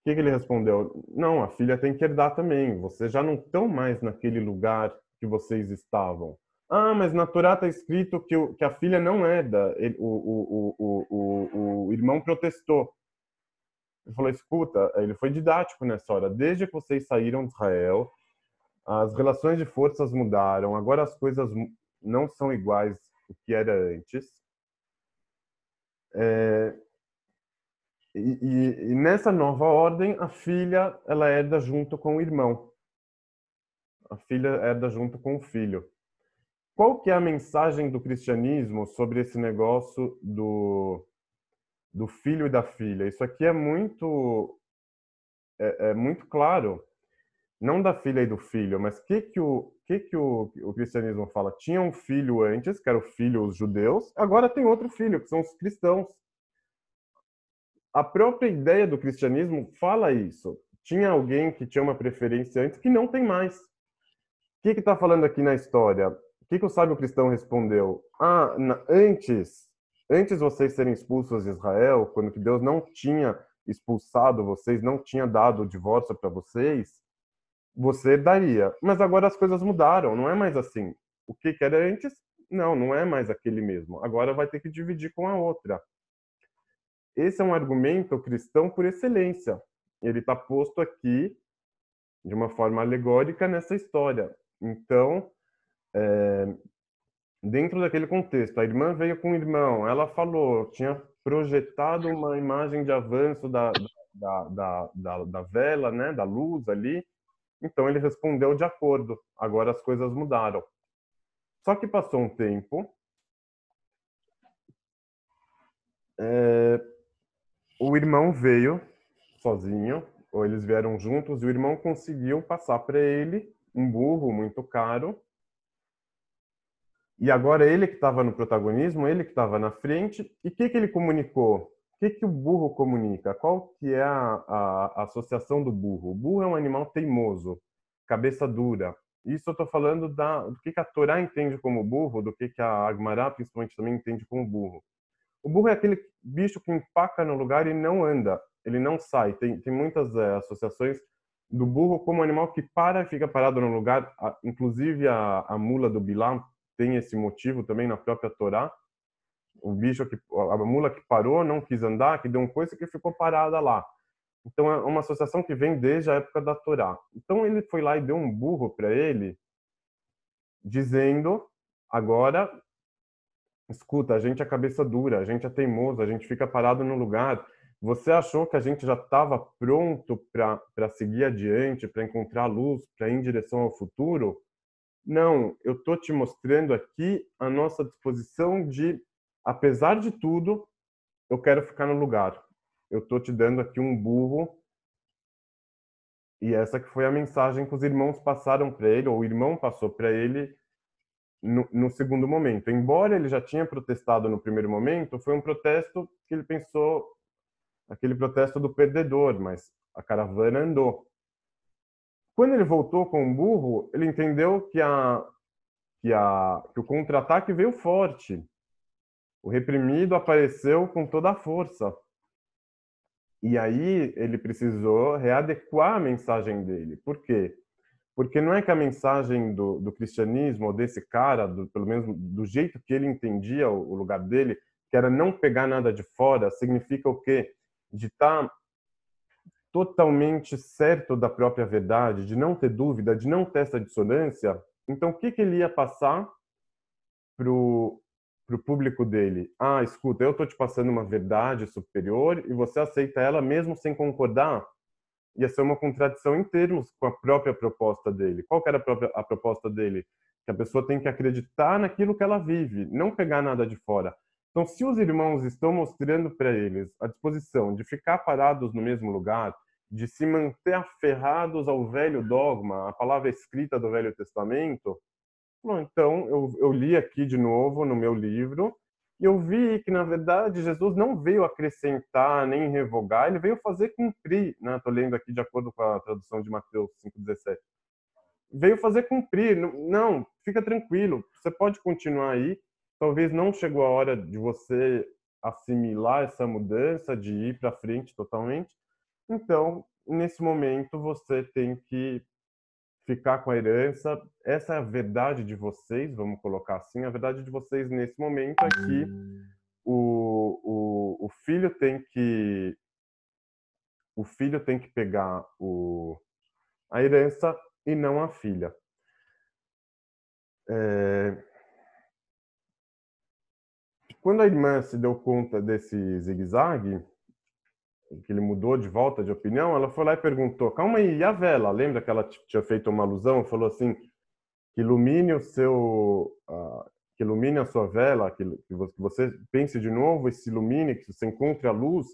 [SPEAKER 1] O que, que ele respondeu? Não, a filha tem que herdar também. Vocês já não estão mais naquele lugar que vocês estavam. Ah, mas na Torá está escrito que, o, que, a filha não herda. Ele, o, o, o, o, irmão protestou. Ele falou: escuta, ele foi didático nessa hora. Desde que vocês saíram de Israel, as relações de forças mudaram. Agora as coisas não são iguais o que era antes. É, e, e, e, nessa nova ordem, a filha ela herda junto com o irmão. A filha herda junto com o filho. Qual que é a mensagem do cristianismo sobre esse negócio do, do filho e da filha? Isso aqui é muito é, é muito claro não da filha e do filho, mas que que o que que o, o cristianismo fala? Tinha um filho antes, que era o filho os judeus, agora tem outro filho, que são os cristãos. A própria ideia do cristianismo fala isso. Tinha alguém que tinha uma preferência antes que não tem mais. O que está falando aqui na história? O que, que o sábio cristão respondeu? Ah, na, antes, antes vocês serem expulsos de Israel, quando que Deus não tinha expulsado vocês, não tinha dado o divórcio para vocês, você daria. Mas agora as coisas mudaram, não é mais assim. O que, que era antes, não, não é mais aquele mesmo. Agora vai ter que dividir com a outra. Esse é um argumento cristão por excelência. Ele está posto aqui de uma forma alegórica nessa história. Então, é, dentro daquele contexto, a irmã veio com o irmão, ela falou, tinha projetado uma imagem de avanço da, da, da, da, da vela, né, da luz ali, então ele respondeu de acordo. Agora as coisas mudaram. Só que passou um tempo. É, o irmão veio sozinho, ou eles vieram juntos, e o irmão conseguiu passar para ele um burro muito caro. E agora ele que estava no protagonismo, ele que estava na frente. E o que, que ele comunicou? que, que o burro comunica? Qual que é a, a, a, associação do burro? O burro é um animal teimoso, cabeça dura. Isso eu estou falando da, do que, que a Torá entende como burro, do que, que a Agmará, principalmente, também entende como burro. O burro é aquele bicho que empaca no lugar e não anda, ele não sai. Tem, tem muitas é, associações do burro como animal que para e fica parado no lugar. Inclusive, a, a mula do Bilam tem esse motivo também na própria Torá o bicho que a mula que parou, não quis andar, que deu um coisa que ficou parada lá. Então é uma associação que vem desde a época da Torá. Então ele foi lá e deu um burro para ele, dizendo: agora, escuta, a gente é cabeça dura, a gente é teimoso, a gente fica parado no lugar. Você achou que a gente já estava pronto para seguir adiante, para encontrar luz, para ir em direção ao futuro? Não, eu estou te mostrando aqui a nossa disposição de apesar de tudo, eu quero ficar no lugar. Eu tô te dando aqui um burro. E essa que foi a mensagem que os irmãos passaram para ele, ou o irmão passou para ele no, no, segundo momento. Embora ele já tinha protestado no primeiro momento, foi um protesto que ele pensou, aquele protesto do perdedor, mas a caravana andou. Quando ele voltou com o burro, ele entendeu que, a, que, a, que o contra-ataque veio forte o reprimido apareceu com toda a força. E aí ele precisou readequar a mensagem dele. Por quê? Porque não é que a mensagem do, do cristianismo, ou desse cara, do, pelo menos do jeito que ele entendia o, o, lugar dele, que era não pegar nada de fora, significa o quê? De estar tá totalmente certo da própria verdade, de não ter dúvida, de não ter essa dissonância. Então, o que, que ele ia passar pro para o público dele: ah, escuta, eu estou te passando uma verdade superior e você aceita ela mesmo sem concordar? Ia ser uma contradição em termos com a própria proposta dele. Qual era a, própria, a proposta dele? Que a pessoa tem que acreditar naquilo que ela vive, não pegar nada de fora. Então, se os irmãos estão mostrando para eles a disposição de ficar parados no mesmo lugar, de se manter aferrados ao velho dogma, a palavra escrita do Velho Testamento, Bom, então, eu, eu li aqui de novo no meu livro e eu vi que, na verdade, Jesus não veio acrescentar nem revogar, ele veio fazer cumprir. Estou né? lendo aqui de acordo com a tradução de Mateus 5,17. Veio fazer cumprir. Não, fica tranquilo, você pode continuar aí. Talvez não chegou a hora de você assimilar essa mudança, de ir para frente totalmente. Então, nesse momento, você tem que ficar com a herança. Essa é a verdade de vocês, vamos colocar assim. A verdade de vocês nesse momento é que o, o, o filho tem que o filho tem que pegar o, a herança e não a filha. É... Quando a irmã se deu conta desse zigue-zague, que ele mudou de volta de opinião, ela foi lá e perguntou: calma aí, e a vela? Lembra que ela tinha feito uma alusão? Falou assim: que ilumine o seu. Uh, que ilumine a sua vela, que, que você pense de novo e se ilumine, que você encontre a luz.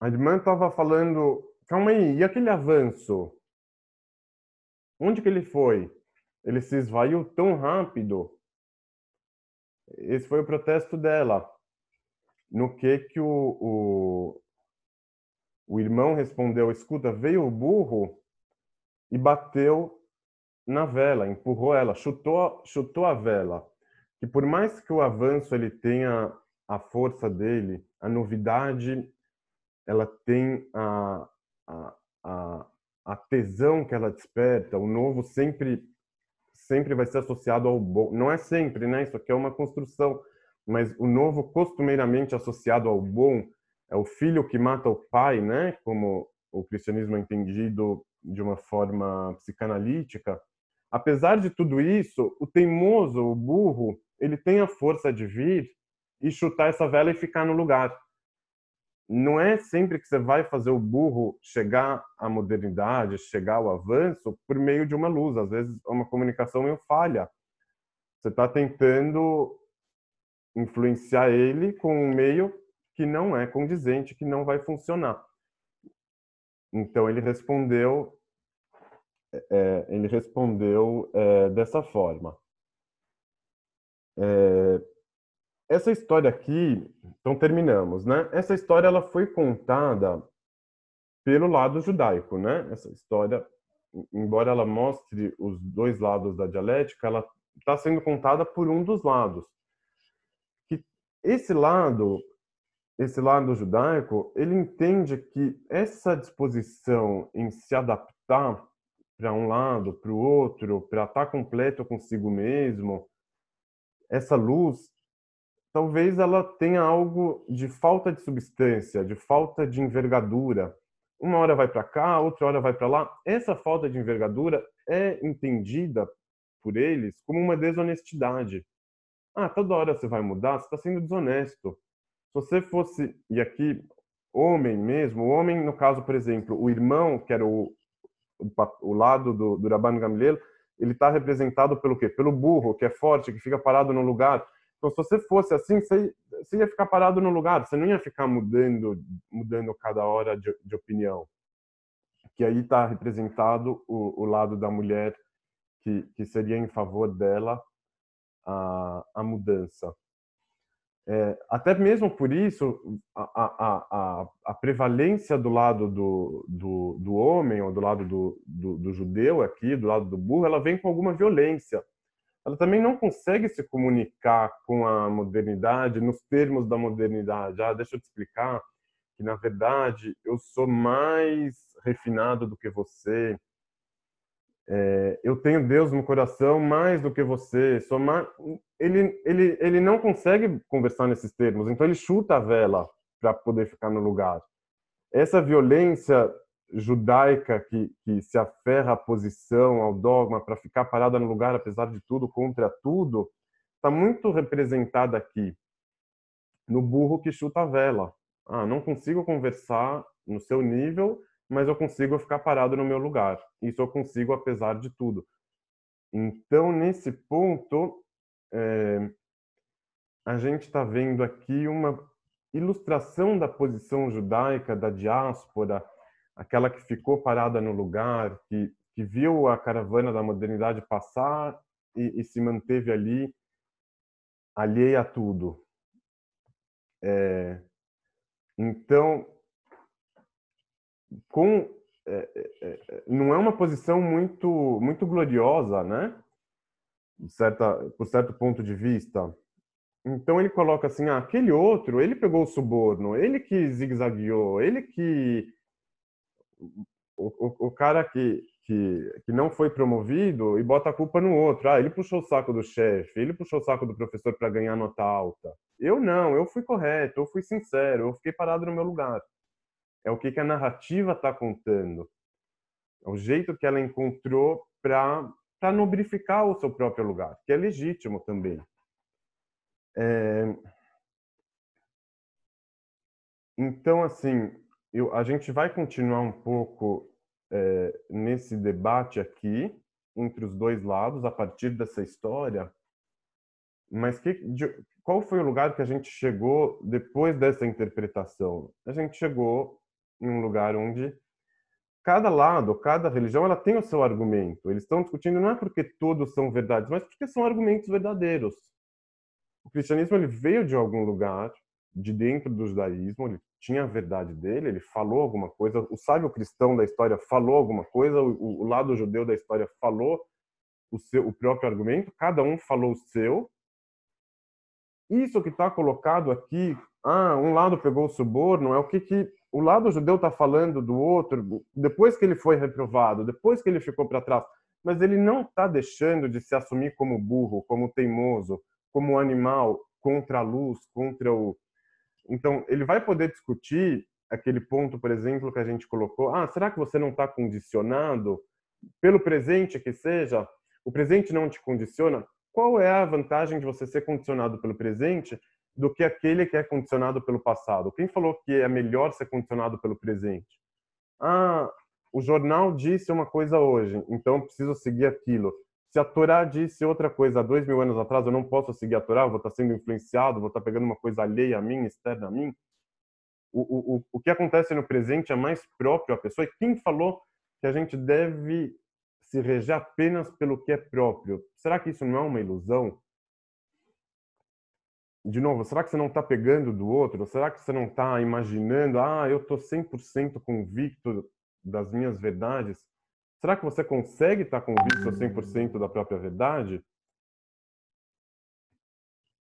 [SPEAKER 1] A irmã estava falando: calma aí, e aquele avanço? Onde que ele foi? Ele se esvaiu tão rápido. Esse foi o protesto dela no que que o, o, o irmão respondeu, escuta, veio o burro e bateu na vela, empurrou ela, chutou, chutou a vela. Que por mais que o avanço ele tenha a força dele, a novidade, ela tem a, a, a, a tesão que ela desperta, o novo sempre sempre vai ser associado ao bom. Não é sempre, né? Isso aqui é uma construção mas o novo costumeiramente associado ao bom é o filho que mata o pai, né? Como o cristianismo é entendido de uma forma psicanalítica. Apesar de tudo isso, o teimoso, o burro, ele tem a força de vir e chutar essa vela e ficar no lugar. Não é sempre que você vai fazer o burro chegar à modernidade, chegar ao avanço por meio de uma luz. Às vezes é uma comunicação meio falha. Você está tentando influenciar ele com um meio que não é condizente, que não vai funcionar. Então ele respondeu, é, ele respondeu é, dessa forma. É, essa história aqui, então terminamos, né? Essa história ela foi contada pelo lado judaico, né? Essa história, embora ela mostre os dois lados da dialética, ela está sendo contada por um dos lados esse lado, esse lado judaico, ele entende que essa disposição em se adaptar para um lado, para o outro, para estar completo consigo mesmo, essa luz, talvez ela tenha algo de falta de substância, de falta de envergadura. Uma hora vai para cá, outra hora vai para lá. Essa falta de envergadura é entendida por eles como uma desonestidade. Ah, toda hora você vai mudar, você está sendo desonesto. Se você fosse, e aqui, homem mesmo, o homem, no caso, por exemplo, o irmão, que era o, o, o lado do, do Rabban Gamliel, ele está representado pelo quê? Pelo burro, que é forte, que fica parado no lugar. Então, se você fosse assim, você, você ia ficar parado no lugar, você não ia ficar mudando, mudando cada hora de, de opinião. Que aí está representado o, o lado da mulher que, que seria em favor dela a, a mudança. É, até mesmo por isso, a, a, a, a, prevalência do lado do, do, do homem, ou do lado do, do, do, judeu aqui, do lado do burro, ela vem com alguma violência. Ela também não consegue se comunicar com a modernidade nos termos da modernidade. Ah, deixa eu te explicar que, na verdade, eu sou mais refinado do que você, é, eu tenho Deus no coração mais do que você. Sou mais... ele, ele, ele não consegue conversar nesses termos, então ele chuta a vela para poder ficar no lugar. Essa violência judaica que, que se aferra à posição, ao dogma, para ficar parada no lugar, apesar de tudo, contra tudo, está muito representada aqui, no burro que chuta a vela. Ah, não consigo conversar no seu nível, mas eu consigo ficar parado no meu lugar. Isso eu consigo apesar de tudo. Então, nesse ponto, é, a gente está vendo aqui uma ilustração da posição judaica da diáspora, aquela que ficou parada no lugar, que, que viu a caravana da modernidade passar e, e se manteve ali, alheia a tudo. É, então, com é, é, é, não é uma posição muito muito gloriosa, né? Certa, por certo ponto de vista. Então ele coloca assim, ah, aquele outro, ele pegou o suborno, ele que zigue-zagueou, ele que o, o, o, cara que, que, que não foi promovido e bota a culpa no outro. Ah, ele puxou o saco do chefe, ele puxou o saco do professor para ganhar nota alta. Eu não, eu fui correto, eu fui sincero, eu fiquei parado no meu lugar. É o que, que a narrativa está contando. É o jeito que ela encontrou para nobrificar o seu próprio lugar, que é legítimo também. É... Então, assim, eu, a gente vai continuar um pouco é, nesse debate aqui, entre os dois lados, a partir dessa história, mas que, de, qual foi o lugar que a gente chegou depois dessa interpretação? A gente chegou em um lugar onde cada lado, cada religião, ela tem o seu argumento. Eles estão discutindo não é porque todos são verdades, mas porque são argumentos verdadeiros. O cristianismo ele veio de algum lugar, de dentro do judaísmo, ele tinha a verdade dele, ele falou alguma coisa, o sábio cristão da história falou alguma coisa, o, o lado judeu da história falou o, seu, o próprio argumento, cada um falou o seu. Isso que está colocado aqui, ah, um lado pegou o suborno, é o que, que o lado judeu está falando do outro, depois que ele foi reprovado, depois que ele ficou para trás, mas ele não está deixando de se assumir como burro, como teimoso, como animal contra a luz, contra o. Então, ele vai poder discutir aquele ponto, por exemplo, que a gente colocou. Ah, será que você não está condicionado pelo presente que seja? O presente não te condiciona? Qual é a vantagem de você ser condicionado pelo presente do que aquele que é condicionado pelo passado? Quem falou que é melhor ser condicionado pelo presente? Ah, o jornal disse uma coisa hoje, então preciso seguir aquilo. Se a Torá disse outra coisa há dois mil anos atrás, eu não posso seguir a Torá, vou estar sendo influenciado, vou estar pegando uma coisa alheia a mim, externa a mim. O, o, o que acontece no presente é mais próprio à pessoa. E quem falou que a gente deve se reger apenas pelo que é próprio? Será que isso não é uma ilusão? De novo, será que você não está pegando do outro? Será que você não está imaginando, ah, eu estou 100% convicto das minhas verdades? Será que você consegue estar convicto 100% da própria verdade?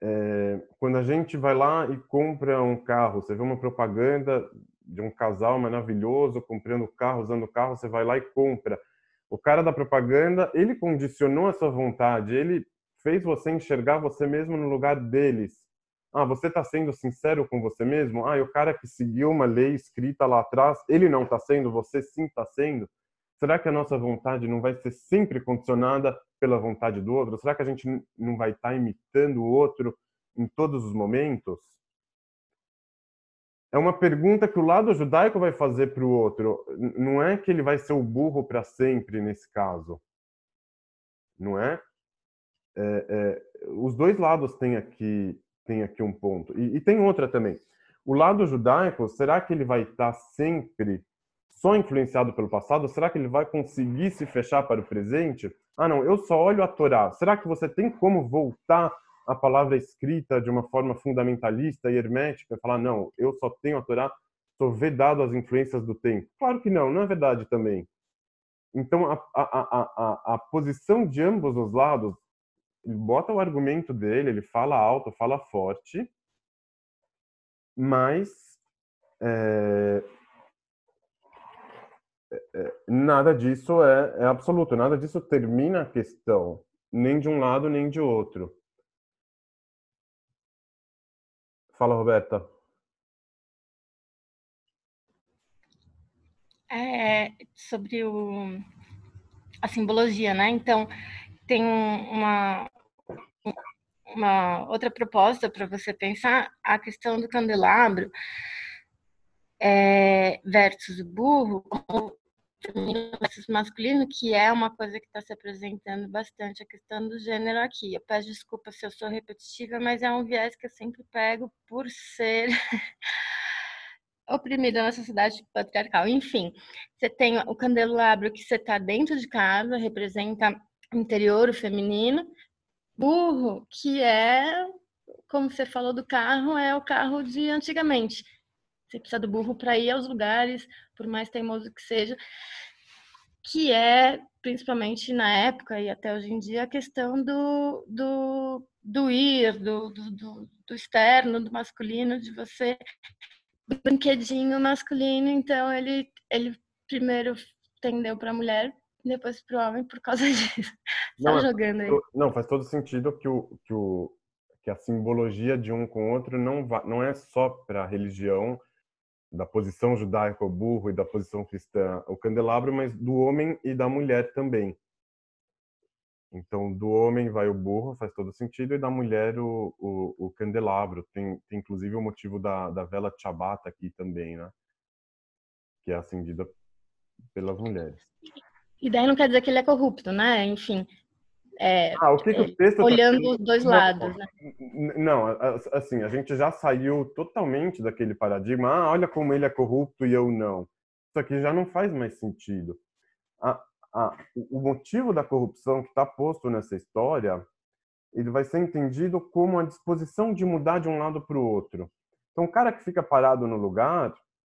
[SPEAKER 1] É, quando a gente vai lá e compra um carro, você vê uma propaganda de um casal maravilhoso comprando carro, usando carro, você vai lá e compra. O cara da propaganda, ele condicionou a sua vontade, ele fez você enxergar você mesmo no lugar deles. Ah, você está sendo sincero com você mesmo? Ah, e o cara que seguiu uma lei escrita lá atrás, ele não está sendo, você sim está sendo. Será que a nossa vontade não vai ser sempre condicionada pela vontade do outro? Será que a gente não vai estar imitando o outro em todos os momentos? É uma pergunta que o lado judaico vai fazer para o outro. Não é que ele vai ser o burro para sempre nesse caso. Não é? É, é os dois lados têm aqui, têm aqui um ponto. E, e tem outra também. O lado judaico, será que ele vai estar sempre só influenciado pelo passado, será que ele vai conseguir se fechar para o presente? Ah, não, eu só olho a Torá. Será que você tem como voltar a palavra escrita de uma forma fundamentalista e hermética? Falar, não, eu só tenho a Torá, sou vedado às influências do tempo. Claro que não, não é verdade também. Então, a, a, a, a, posição de ambos os lados, bota o argumento dele, ele fala alto, fala forte, mas é, é, nada disso é, é absoluto, nada disso termina a questão, nem de um lado nem de outro. Fala, Roberta.
[SPEAKER 3] É, sobre o, a simbologia, né? Então, tem uma, uma outra proposta para você pensar a questão do candelabro é, versus o burro versus masculino, que é uma coisa que está se apresentando bastante, a questão do gênero aqui. Eu peço desculpa se eu sou repetitiva, mas é um viés que eu sempre pego por ser oprimida na sociedade patriarcal. Enfim, você tem o candelabro que você está dentro de casa, representa o interior, o feminino. Burro, que é, como você falou do carro, é o carro de antigamente você precisa do burro para ir aos lugares, por mais teimoso que seja. que é, principalmente na época e até hoje em dia, a questão do, do, do ir, do, do, do externo, do masculino, de você brinquedinho masculino, então ele, ele primeiro tendeu para a mulher, depois para o homem por causa disso. Não, Só jogando aí.
[SPEAKER 1] Não, faz todo sentido que, o, que, o, que a simbologia de um com o outro não, va, não é só para a religião, da posição judaica, o burro, e da posição cristã, o candelabro, mas do homem e da mulher também. Então, do homem vai o burro, faz todo sentido, e da mulher o, o, o candelabro. Tem, tem, inclusive o motivo da, da vela Shabbat aqui também, né? Que é acendida pelas mulheres.
[SPEAKER 3] E daí não quer dizer que ele é corrupto, né? Enfim, é,
[SPEAKER 1] ah, o que, que o texto
[SPEAKER 3] tá olhando tá... os dois lados, né?
[SPEAKER 1] Não, assim, a gente já saiu totalmente daquele paradigma, ah, olha como ele é corrupto e eu não. Isso aqui já não faz mais sentido. A, a, o motivo da corrupção que está posto nessa história, ele vai ser entendido como a disposição de mudar de um lado para o outro. Então, o cara que fica parado no lugar,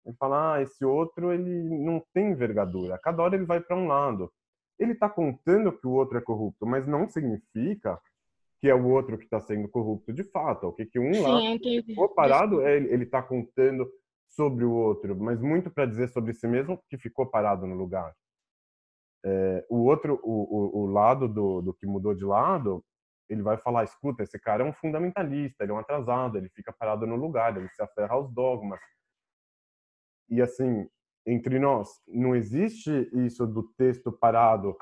[SPEAKER 1] ele fala, ah, esse outro ele não tem envergadura. Cada hora ele vai para um lado ele está contando que o outro é corrupto, mas não significa que é o outro que está sendo corrupto de fato. O que, que um Sim, lá ficou parado, ele está contando sobre o outro, mas muito para dizer sobre si mesmo que ficou parado no lugar. É, o outro, o, o, o lado do, do, que mudou de lado, ele vai falar: escuta, esse cara é um fundamentalista, ele é um atrasado, ele fica parado no lugar, ele se aferra aos dogmas. E assim, entre nós. Não existe isso do texto parado,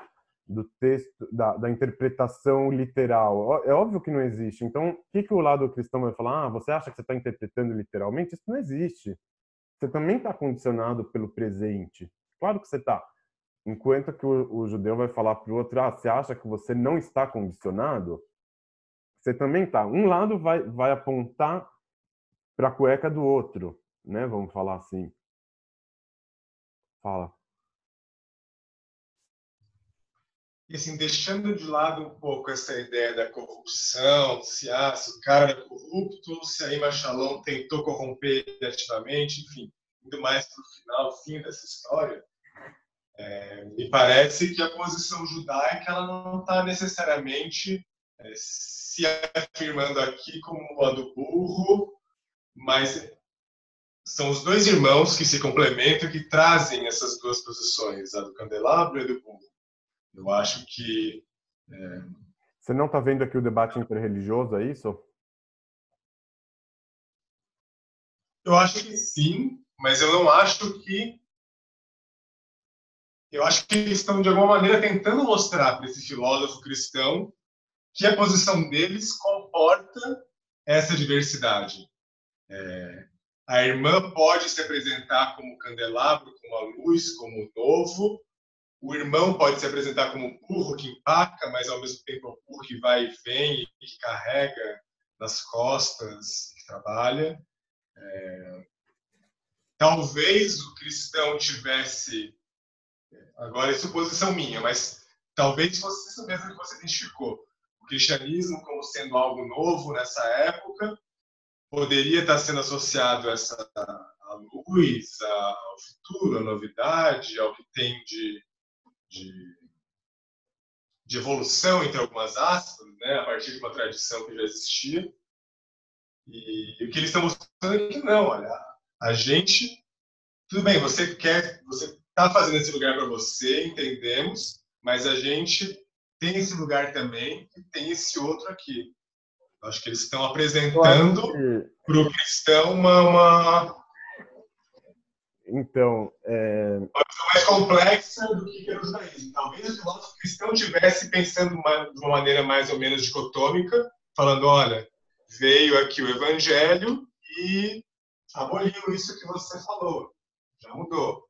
[SPEAKER 1] do texto, da, da interpretação literal. É óbvio que não existe. Então, o que, que o lado cristão vai falar? Ah, você acha que você está interpretando literalmente? Isso não existe. Você também está condicionado pelo presente. Claro que você está. Enquanto que o, o judeu vai falar para o outro, ah, você acha que você não está condicionado? Você também está. Um lado vai, vai apontar para a cueca do outro, né? Vamos falar assim. Fala.
[SPEAKER 2] E assim, deixando de lado um pouco essa ideia da corrupção, se, ah, se o cara é corrupto, se a Ima tentou corromper ele ativamente, enfim, indo mais para o final, fim dessa história, é, me parece que a posição judaica ela não está necessariamente é, se afirmando aqui como a do burro, mas são os dois irmãos que se complementam que trazem essas duas posições, a do candelabro e a do burro. Eu acho que. É...
[SPEAKER 1] Você não está vendo aqui o debate interreligioso, é isso?
[SPEAKER 2] Eu acho que sim, mas eu não acho que. Eu acho que eles estão, de alguma maneira, tentando mostrar para esse filósofo cristão que a posição deles comporta essa diversidade. É, a irmã pode se apresentar como candelabro, como a luz, como novo. O irmão pode se apresentar como um burro que empaca, mas ao mesmo tempo é um burro que vai e vem e que carrega nas costas, que trabalha. É... Talvez o cristão tivesse, agora é suposição minha, mas talvez fosse isso mesmo que você identificou. O cristianismo como sendo algo novo nessa época, poderia estar sendo associado a essa a luz, ao futuro, à novidade, ao que tem de, de, de, evolução, entre algumas aspas, né, a partir de uma tradição que já existia. E, e o que eles estão mostrando é que não, olha, a gente, tudo bem, você quer, você está fazendo esse lugar para você, entendemos, mas a gente tem esse lugar também e tem esse outro aqui. Acho que eles estão apresentando para o cristão uma, uma...
[SPEAKER 1] Então, é...
[SPEAKER 2] mais complexa do que o judaísmo. Talvez o filósofo cristão tivesse pensando de uma maneira mais ou menos dicotômica, falando, olha, veio aqui o evangelho e aboliu isso que você falou. Já mudou.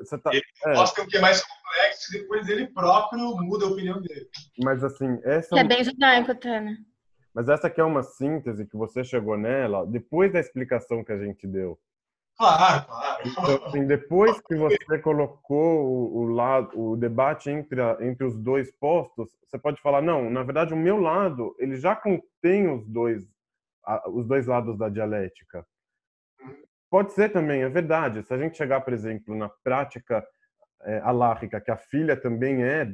[SPEAKER 2] Você tá, ele é. mostra o que é mais complexo e depois ele próprio muda a opinião dele.
[SPEAKER 1] Mas assim, essa...
[SPEAKER 3] É, é bem judaico né?
[SPEAKER 1] Mas essa aqui é uma síntese que você chegou nela depois da explicação que a gente deu.
[SPEAKER 2] Claro, claro.
[SPEAKER 1] Então, assim, depois que você colocou o, o, lado, o debate entre, a, entre os dois postos, você pode falar, não, na verdade o meu lado, ele já contém os dois, os dois lados da dialética. Pode ser também, é verdade. Se a gente chegar, por exemplo, na prática é, alárrica, que a filha também é,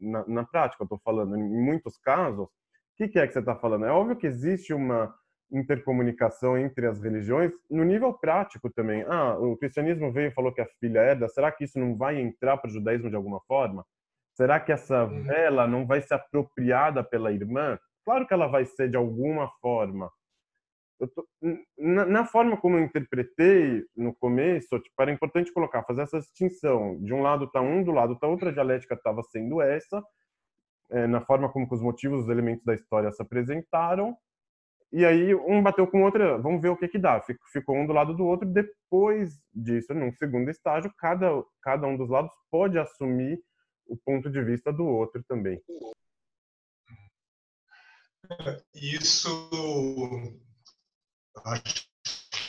[SPEAKER 1] na, na prática, eu estou falando, em muitos casos, que, que é que você está falando? É óbvio que existe uma intercomunicação entre as religiões no nível prático também. Ah, o cristianismo veio e falou que a filha herda, será que isso não vai entrar para o judaísmo de alguma forma? Será que essa uhum. vela não vai ser apropriada pela irmã? Claro que ela vai ser de alguma forma. Tô, na, na, forma como eu interpretei no começo, tipo, era importante colocar, fazer essa distinção. De um lado está um, do lado está outra, a dialética estava sendo essa, é, na forma como os motivos, os elementos da história se apresentaram, e aí um bateu com o outro, vamos ver o que que dá. Ficou um do lado do outro. Depois disso, num segundo estágio, cada, cada um dos lados pode assumir o ponto de vista do outro também.
[SPEAKER 2] Isso, acho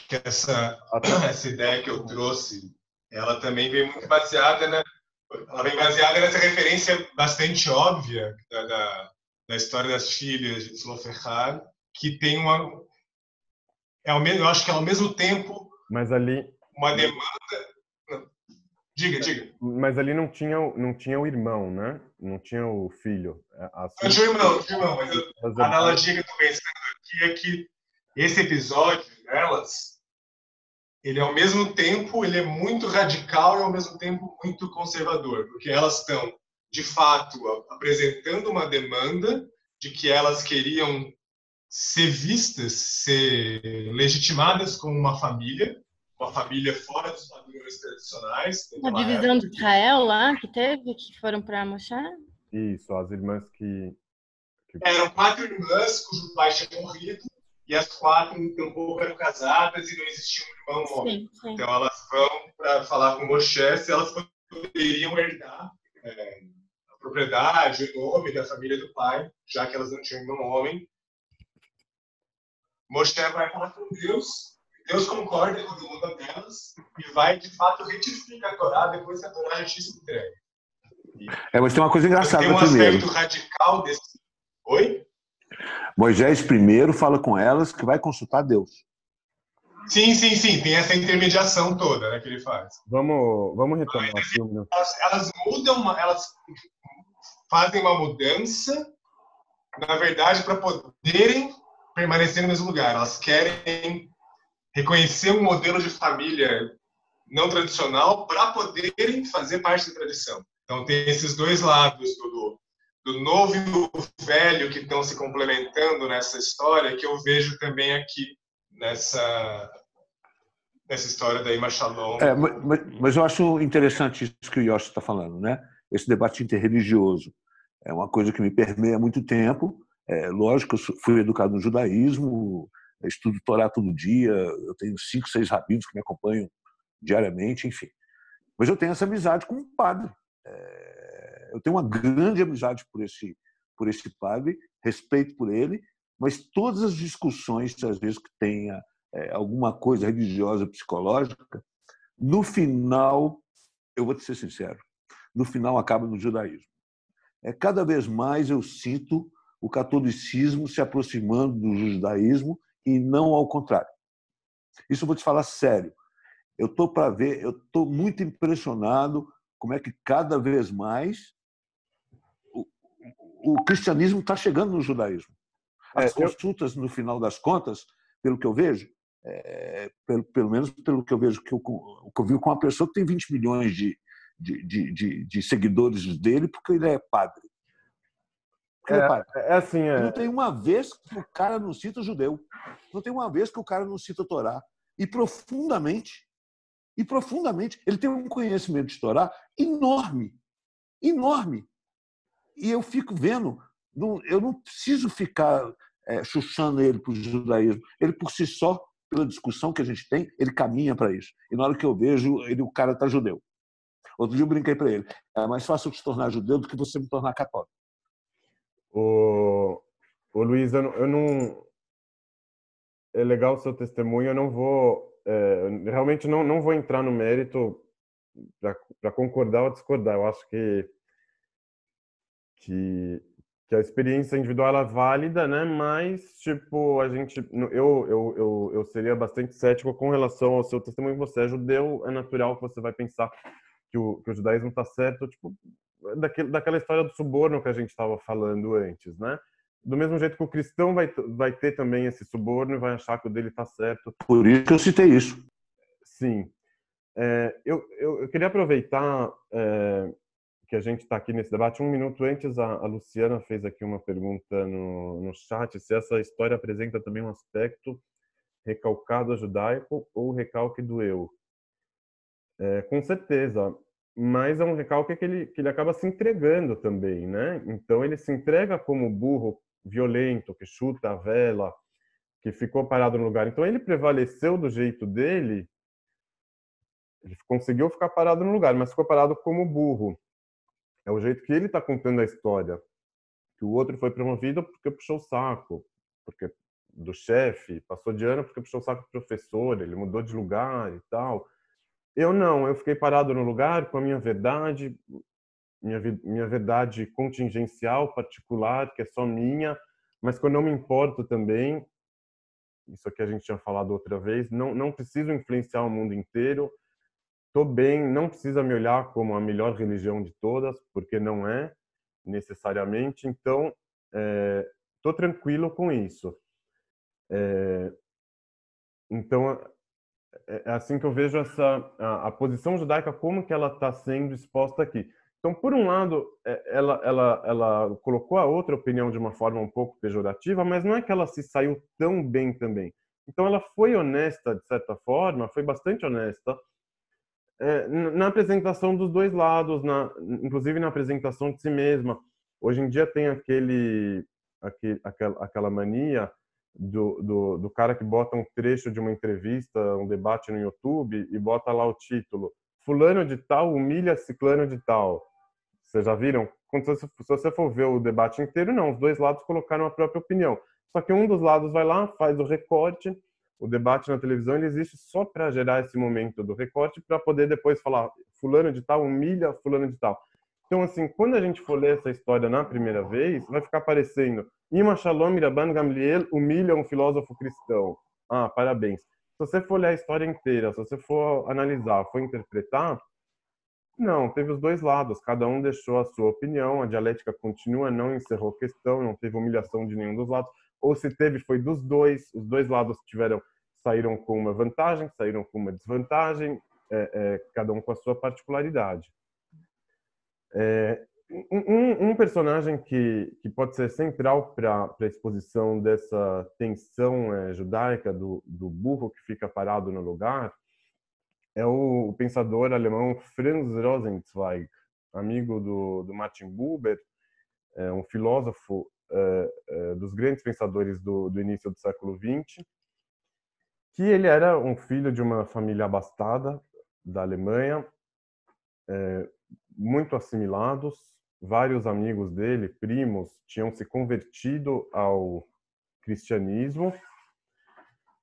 [SPEAKER 2] que essa, essa ideia que eu trouxe, ela também vem muito baseada, né? Ela vem baseada nessa referência bastante óbvia da, da, da história das filhas de Sloferrad, que tem uma é ao mesmo, eu acho que é ao mesmo tempo
[SPEAKER 1] mas ali
[SPEAKER 2] uma demanda diga diga.
[SPEAKER 1] Mas ali não tinha não tinha o irmão né? Não tinha o filho.
[SPEAKER 2] A não tinha o irmão, tinha o irmão mas eu, a analogia que eu estou pensando aqui é que esse episódio delas ele ao mesmo tempo ele é muito radical e ao mesmo tempo muito conservador porque elas estão de fato apresentando uma demanda de que elas queriam ser vistas, ser legitimadas como uma família, uma família fora dos padrões tradicionais.
[SPEAKER 3] A divisão época. de Israel lá que teve, que foram para Moshe?
[SPEAKER 1] Isso, as irmãs que,
[SPEAKER 2] que... Eram quatro irmãs cujo pai tinha morrido e as quatro tampouco eram casadas e não existia um irmão homem. Sim, sim. Então elas vão para falar com Moshe se elas poderiam herdar é, a propriedade, o nome da família do pai, já que elas não tinham irmão homem Moshe vai falar com Deus, Deus concorda com a demanda delas e vai, de fato, retificar a Torá depois que a Torá já tinha entregue.
[SPEAKER 4] É, mas tem uma coisa engraçada
[SPEAKER 2] tem um
[SPEAKER 4] primeiro.
[SPEAKER 2] aspecto radical desse... Oi?
[SPEAKER 4] Moisés primeiro fala com elas que vai consultar Deus.
[SPEAKER 2] Sim, sim, sim. Tem essa intermediação toda né, que ele faz.
[SPEAKER 1] Vamos, vamos retomar o filme.
[SPEAKER 2] Né? Elas, elas mudam, elas fazem uma mudança, na verdade, para poderem permanecer no mesmo lugar. Elas querem reconhecer um modelo de família não tradicional para poderem fazer parte da tradição. Então, tem esses dois lados do, do novo e do velho que estão se complementando nessa história que eu vejo também aqui nessa nessa história da Ima Shalom.
[SPEAKER 4] É, mas, mas, eu acho interessante isso que o Yoshi está falando, né? Esse debate interreligioso. É uma coisa que me permeia há muito tempo é, lógico, eu fui educado no judaísmo, estudo Torá todo dia, eu tenho cinco, seis rabinos que me acompanham diariamente, enfim. Mas eu tenho essa amizade com um padre. É, eu tenho uma grande amizade por esse, por esse padre, respeito por ele, mas todas as discussões, às vezes, que tenha é, alguma coisa religiosa, psicológica, no final, eu vou te ser sincero, no final acaba no judaísmo. É, cada vez mais eu sinto o catolicismo se aproximando do judaísmo e não ao contrário. Isso eu vou te falar sério. Eu estou para ver, eu estou muito impressionado como é que cada vez mais o cristianismo está chegando no judaísmo. As é, consultas, no final das contas, pelo que eu vejo, é, pelo, pelo, menos pelo que eu vejo, que eu, que eu vi com uma pessoa que tem 20 milhões de, de, de, de, de seguidores dele, porque ele é padre.
[SPEAKER 1] É, é, assim, é...
[SPEAKER 4] Não tem uma vez que o cara não cita judeu. Não tem uma vez que o cara não cita Torá. E profundamente, e profundamente, ele tem um conhecimento de Torá enorme. Enorme. E eu fico vendo, eu não preciso ficar é, chuchando ele para o judaísmo. Ele, por si só, pela discussão que a gente tem, ele caminha para isso. E na hora que eu vejo, ele, o cara está judeu. Outro dia eu brinquei para ele: é mais fácil te tornar judeu do que você me tornar católico.
[SPEAKER 1] O, o Luiz, eu não, eu não, É legal o seu testemunho, eu não vou. É, realmente não, não vou entrar no mérito para concordar ou discordar. Eu acho que, que, que a experiência individual é válida, né? Mas, tipo, a gente. Eu, eu, eu, eu seria bastante cético com relação ao seu testemunho. Você é judeu, é natural que você vai pensar que o, que o judaísmo está certo, tipo, daquele, daquela história do suborno que a gente estava falando antes, né? Do mesmo jeito que o cristão vai, vai ter também esse suborno e vai achar que o dele está certo.
[SPEAKER 4] Por isso que eu citei isso.
[SPEAKER 1] Sim. É, eu, eu, eu, queria aproveitar é, que a gente está aqui nesse debate. Um minuto antes, a, a, Luciana fez aqui uma pergunta no, no chat se essa história apresenta também um aspecto recalcado judaico ou recalque do eu. É, com certeza, mas é um recalque que ele, que ele acaba se entregando também, né? Então ele se entrega como burro violento, que chuta a vela, que ficou parado no lugar. Então ele prevaleceu do jeito dele, ele conseguiu ficar parado no lugar, mas ficou parado como burro. É o jeito que ele está contando a história. Que o outro foi promovido porque puxou o saco, porque do chefe, passou de ano porque puxou o saco do professor, ele mudou de lugar e tal. Eu não, eu fiquei parado no lugar com a minha verdade, minha, minha verdade contingencial, particular, que é só minha, mas quando eu me importo também, isso aqui a gente tinha falado outra vez, não, não preciso influenciar o mundo inteiro, estou bem, não precisa me olhar como a melhor religião de todas, porque não é necessariamente, então estou é, tranquilo com isso. É, então é, é assim que eu vejo essa a, a posição judaica como que ela está sendo exposta aqui. Então, por um lado, é, ela, ela, ela colocou a outra opinião de uma forma um pouco pejorativa, mas não é que ela se saiu tão bem também. Então, ela foi honesta, de certa forma, foi bastante honesta, é, na apresentação dos dois lados, na, inclusive na apresentação de si mesma. Hoje em dia tem aquele, aquele aquela, aquela mania do, do, do cara que bota um trecho de uma entrevista, um debate no YouTube e bota lá o título fulano de tal humilha ciclano de tal. Vocês já viram? Quando se você for ver o debate inteiro, não, os dois lados colocaram a própria opinião. Só que um dos lados vai lá, faz o recorte, o debate na televisão ele existe só para gerar esse momento do recorte para poder depois falar fulano de tal humilha fulano de tal. Então assim, quando a gente for ler essa história na primeira vez, vai ficar parecendo Ima Shalom Gamliel humilha um filósofo cristão. Ah, parabéns se você for ler a história inteira, se você for analisar, for interpretar, não, teve os dois lados, cada um deixou a sua opinião, a dialética continua, não encerrou questão, não teve humilhação de nenhum dos lados, ou se teve foi dos dois, os dois lados tiveram saíram com uma vantagem, saíram com uma desvantagem, é, é, cada um com a sua particularidade. É, um, um, personagem que, que pode ser central para a exposição dessa tensão é, judaica do, do burro que fica parado no lugar é o, pensador alemão Franz Rosenzweig, amigo do, do Martin Buber, é um filósofo é, é, dos grandes pensadores do, do início do século XX, que ele era um filho de uma família abastada da Alemanha, é, muito assimilados, vários amigos dele, primos, tinham se convertido ao cristianismo.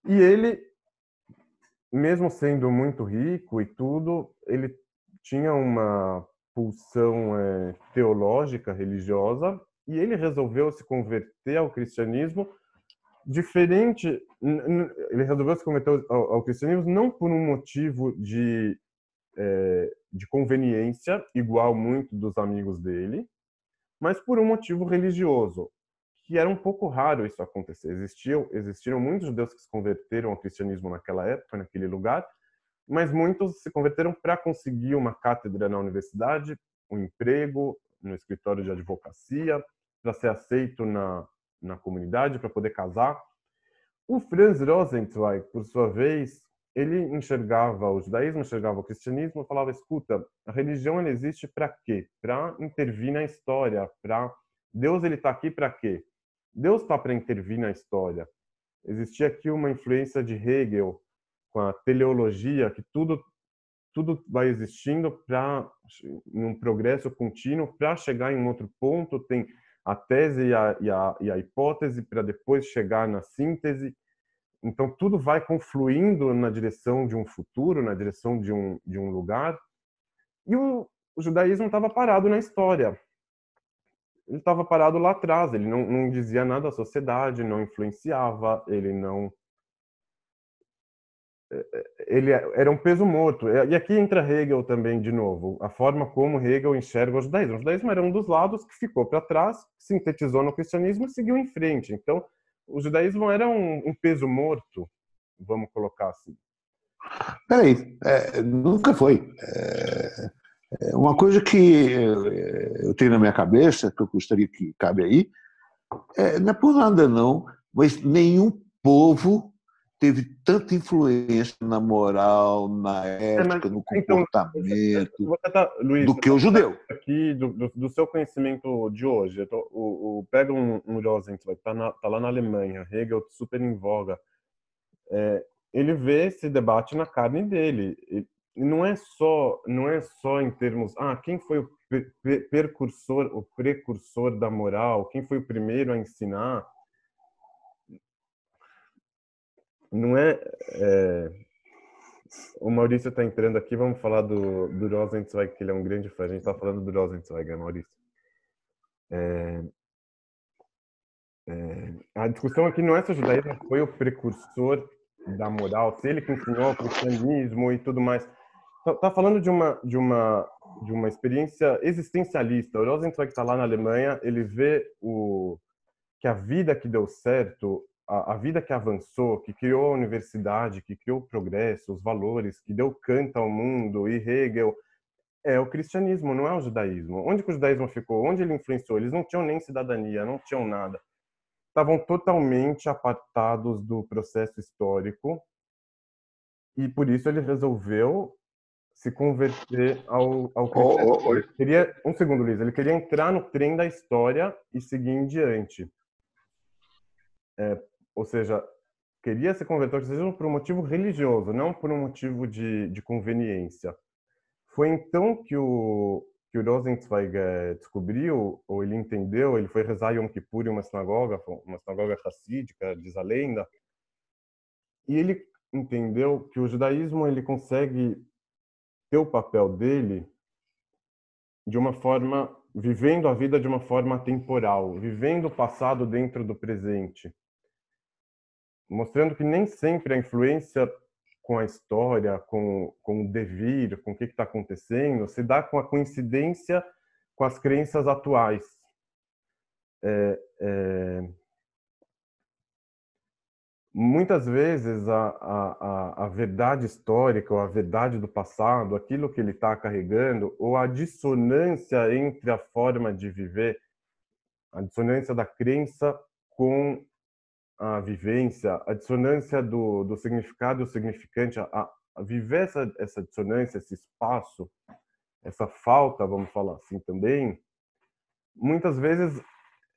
[SPEAKER 1] E ele, mesmo sendo muito rico e tudo, ele tinha uma pulsão é, teológica, religiosa, e ele resolveu se converter ao cristianismo diferente. Ele resolveu se converter ao, ao cristianismo não por um motivo de é, de conveniência, igual muito dos amigos dele, mas por um motivo religioso, que era um pouco raro isso acontecer. Existiam, existiram muitos judeus que se converteram ao cristianismo naquela época, naquele lugar, mas muitos se converteram para conseguir uma cátedra na universidade, um emprego no escritório de advocacia, para ser aceito na, na comunidade, para poder casar. O Franz Rosenzweig, por sua vez, ele enxergava o judaísmo, enxergava o cristianismo, falava: escuta, a religião ela existe para quê? Para intervir na história. Para Deus ele está aqui para quê? Deus está para intervir na história. Existia aqui uma influência de Hegel com a teleologia, que tudo tudo vai existindo para um progresso contínuo para chegar em um outro ponto. Tem a tese e a, e a, e a hipótese para depois chegar na síntese então, tudo vai confluindo na direção de um futuro, na direção de um, de um lugar. E o, o judaísmo estava parado na história. Ele estava parado lá atrás, ele não, não dizia nada à sociedade, não influenciava, ele não ele era um peso morto. E aqui entra Hegel também, de novo, a forma como Hegel enxerga o judaísmo. O judaísmo era um dos lados que ficou para trás, sintetizou no cristianismo e seguiu em frente. Então, o judaísmo era um, um peso morto, vamos colocar assim.
[SPEAKER 4] Peraí, é, nunca foi. É, é uma coisa que eu tenho na minha cabeça, que eu gostaria que cabe aí, é, não é por nada não, mas nenhum povo teve tanta influência na moral, na é, ética, no então, comportamento, então, tá, Luiz, do que o judeu.
[SPEAKER 1] Aqui, do, do, do, seu conhecimento de hoje, tô, o, o, pega um, um Rosenzweig, está tá lá na Alemanha, Hegel super em voga, é, ele vê esse debate na carne dele. E não é só, não é só em termos, ah, quem foi o precursor, o precursor da moral, quem foi o primeiro a ensinar, não é, é... o Maurício está entrando aqui, vamos falar do, do Rosenzweig, que ele é um grande fã. A gente está falando do Rosenzweig, né, Maurício. É... É... a discussão aqui não é se o judaísmo foi o precursor da moral, se ele que ensinou o cristianismo e tudo mais. Está tá falando de uma, de, uma, de uma experiência existencialista. O Rosenzweig está lá na Alemanha, ele vê o, que a vida que deu certo a, a, vida que avançou, que criou a universidade, que criou o progresso, os valores, que deu canto ao mundo, e Hegel, é o cristianismo, não é o judaísmo. Onde que o judaísmo ficou? Onde ele influenciou? Eles não tinham nem cidadania, não tinham nada. Estavam totalmente apartados do processo histórico e por isso ele resolveu se converter ao, ao cristianismo. Oh, oh, oh. Queria, um segundo, Luiz. Ele queria entrar no trem da história e seguir em diante. É, ou seja, queria se converter ao cristianismo por um motivo religioso, não por um motivo de, de conveniência. Foi então que o, que o Rosenzweig eh, descobriu, ou ele entendeu, ele foi rezar Yom Kippur em uma sinagoga, uma sinagoga racídica, diz a lenda, e ele entendeu que o judaísmo ele consegue ter o papel dele de uma forma, vivendo a vida de uma forma temporal, vivendo o passado dentro do presente mostrando que nem sempre a influência com a história, com, com o devir, com o que está acontecendo, se dá com a coincidência com as crenças atuais. É, é... Muitas vezes a, a, a verdade histórica ou a verdade do passado, aquilo que ele está carregando, ou a dissonância entre a forma de viver, a dissonância da crença com a vivência, a dissonância do, do significado e o significante, a, a viver essa, essa dissonância, esse espaço, essa falta, vamos falar assim também, muitas vezes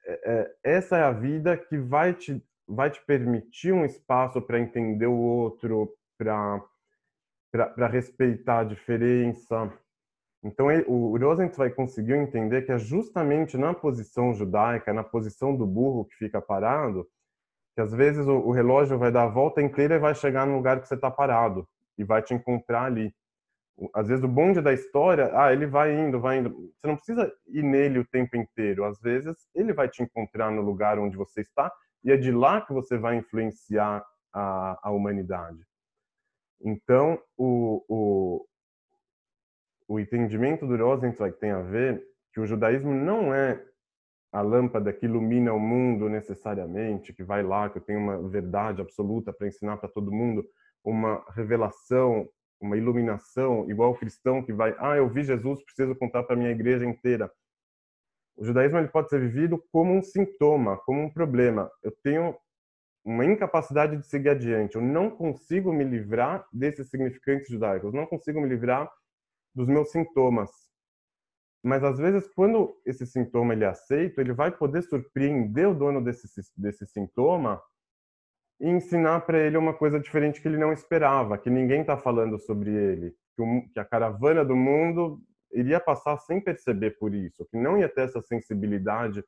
[SPEAKER 1] é, é essa é a vida que vai te, vai te permitir um espaço para entender o outro, para respeitar a diferença. Então, o Rosenzweig conseguiu entender que é justamente na posição judaica, na posição do burro que fica parado, que às vezes o, o relógio vai dar a volta inteira e vai chegar no lugar que você está parado e vai te encontrar ali. Às vezes o bonde da história, ah, ele vai indo, vai indo. Você não precisa ir nele o tempo inteiro. Às vezes ele vai te encontrar no lugar onde você está e é de lá que você vai influenciar a, a humanidade. Então, o, o, o entendimento do Rosenzweig tem a ver que o judaísmo não é a lâmpada que ilumina o mundo necessariamente, que vai lá, que eu tenho uma verdade absoluta para ensinar para todo mundo, uma revelação, uma iluminação, igual o cristão que vai, ah, eu vi Jesus, preciso contar para minha igreja inteira. O judaísmo ele pode ser vivido como um sintoma, como um problema. Eu tenho uma incapacidade de seguir adiante. Eu não consigo me livrar desses significantes judaicos. Eu não consigo me livrar dos meus sintomas. Mas às vezes, quando esse sintoma ele é aceito, ele vai poder surpreender o dono desse, desse sintoma e ensinar para ele uma coisa diferente que ele não esperava, que ninguém está falando sobre ele, que, o, que a caravana do mundo iria passar sem perceber por isso, que não ia ter essa sensibilidade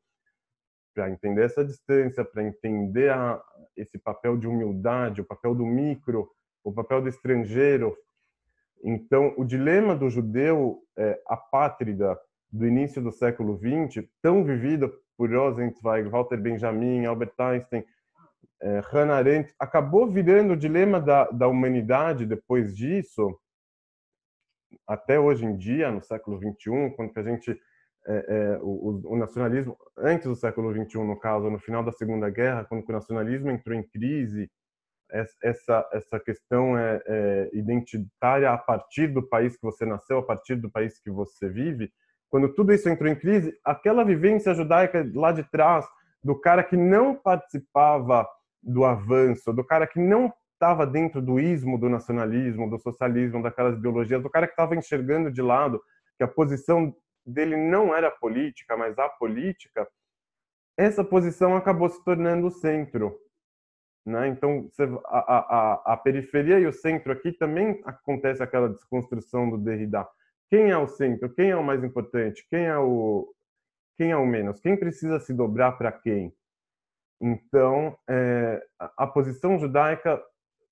[SPEAKER 1] para entender essa distância, para entender a, esse papel de humildade, o papel do micro, o papel do estrangeiro, então, o dilema do judeu é, apátrida do início do século XX, tão vivido por Rosenzweig, Walter Benjamin, Albert Einstein, é, Hannah Arendt acabou virando o dilema da, da humanidade depois disso, até hoje em dia, no século XXI, quando a gente é, é, o, o, nacionalismo, antes do século XXI, no caso, no final da Segunda Guerra, quando o nacionalismo entrou em crise, essa, essa questão é, é, identitária a partir do país que você nasceu, a partir do país que você vive, quando tudo isso entrou em crise, aquela vivência judaica lá de trás, do cara que não participava do avanço, do cara que não estava dentro do ismo do nacionalismo, do socialismo, daquelas ideologias, do cara que estava enxergando de lado que a posição dele não era política, mas a política, essa posição acabou se tornando o centro. Né? Então, a, a, a, periferia e o centro aqui também acontece aquela desconstrução do Derrida. Quem é o centro? Quem é o mais importante? Quem é o, quem é o menos? Quem precisa se dobrar para quem? Então, é, a, a, posição judaica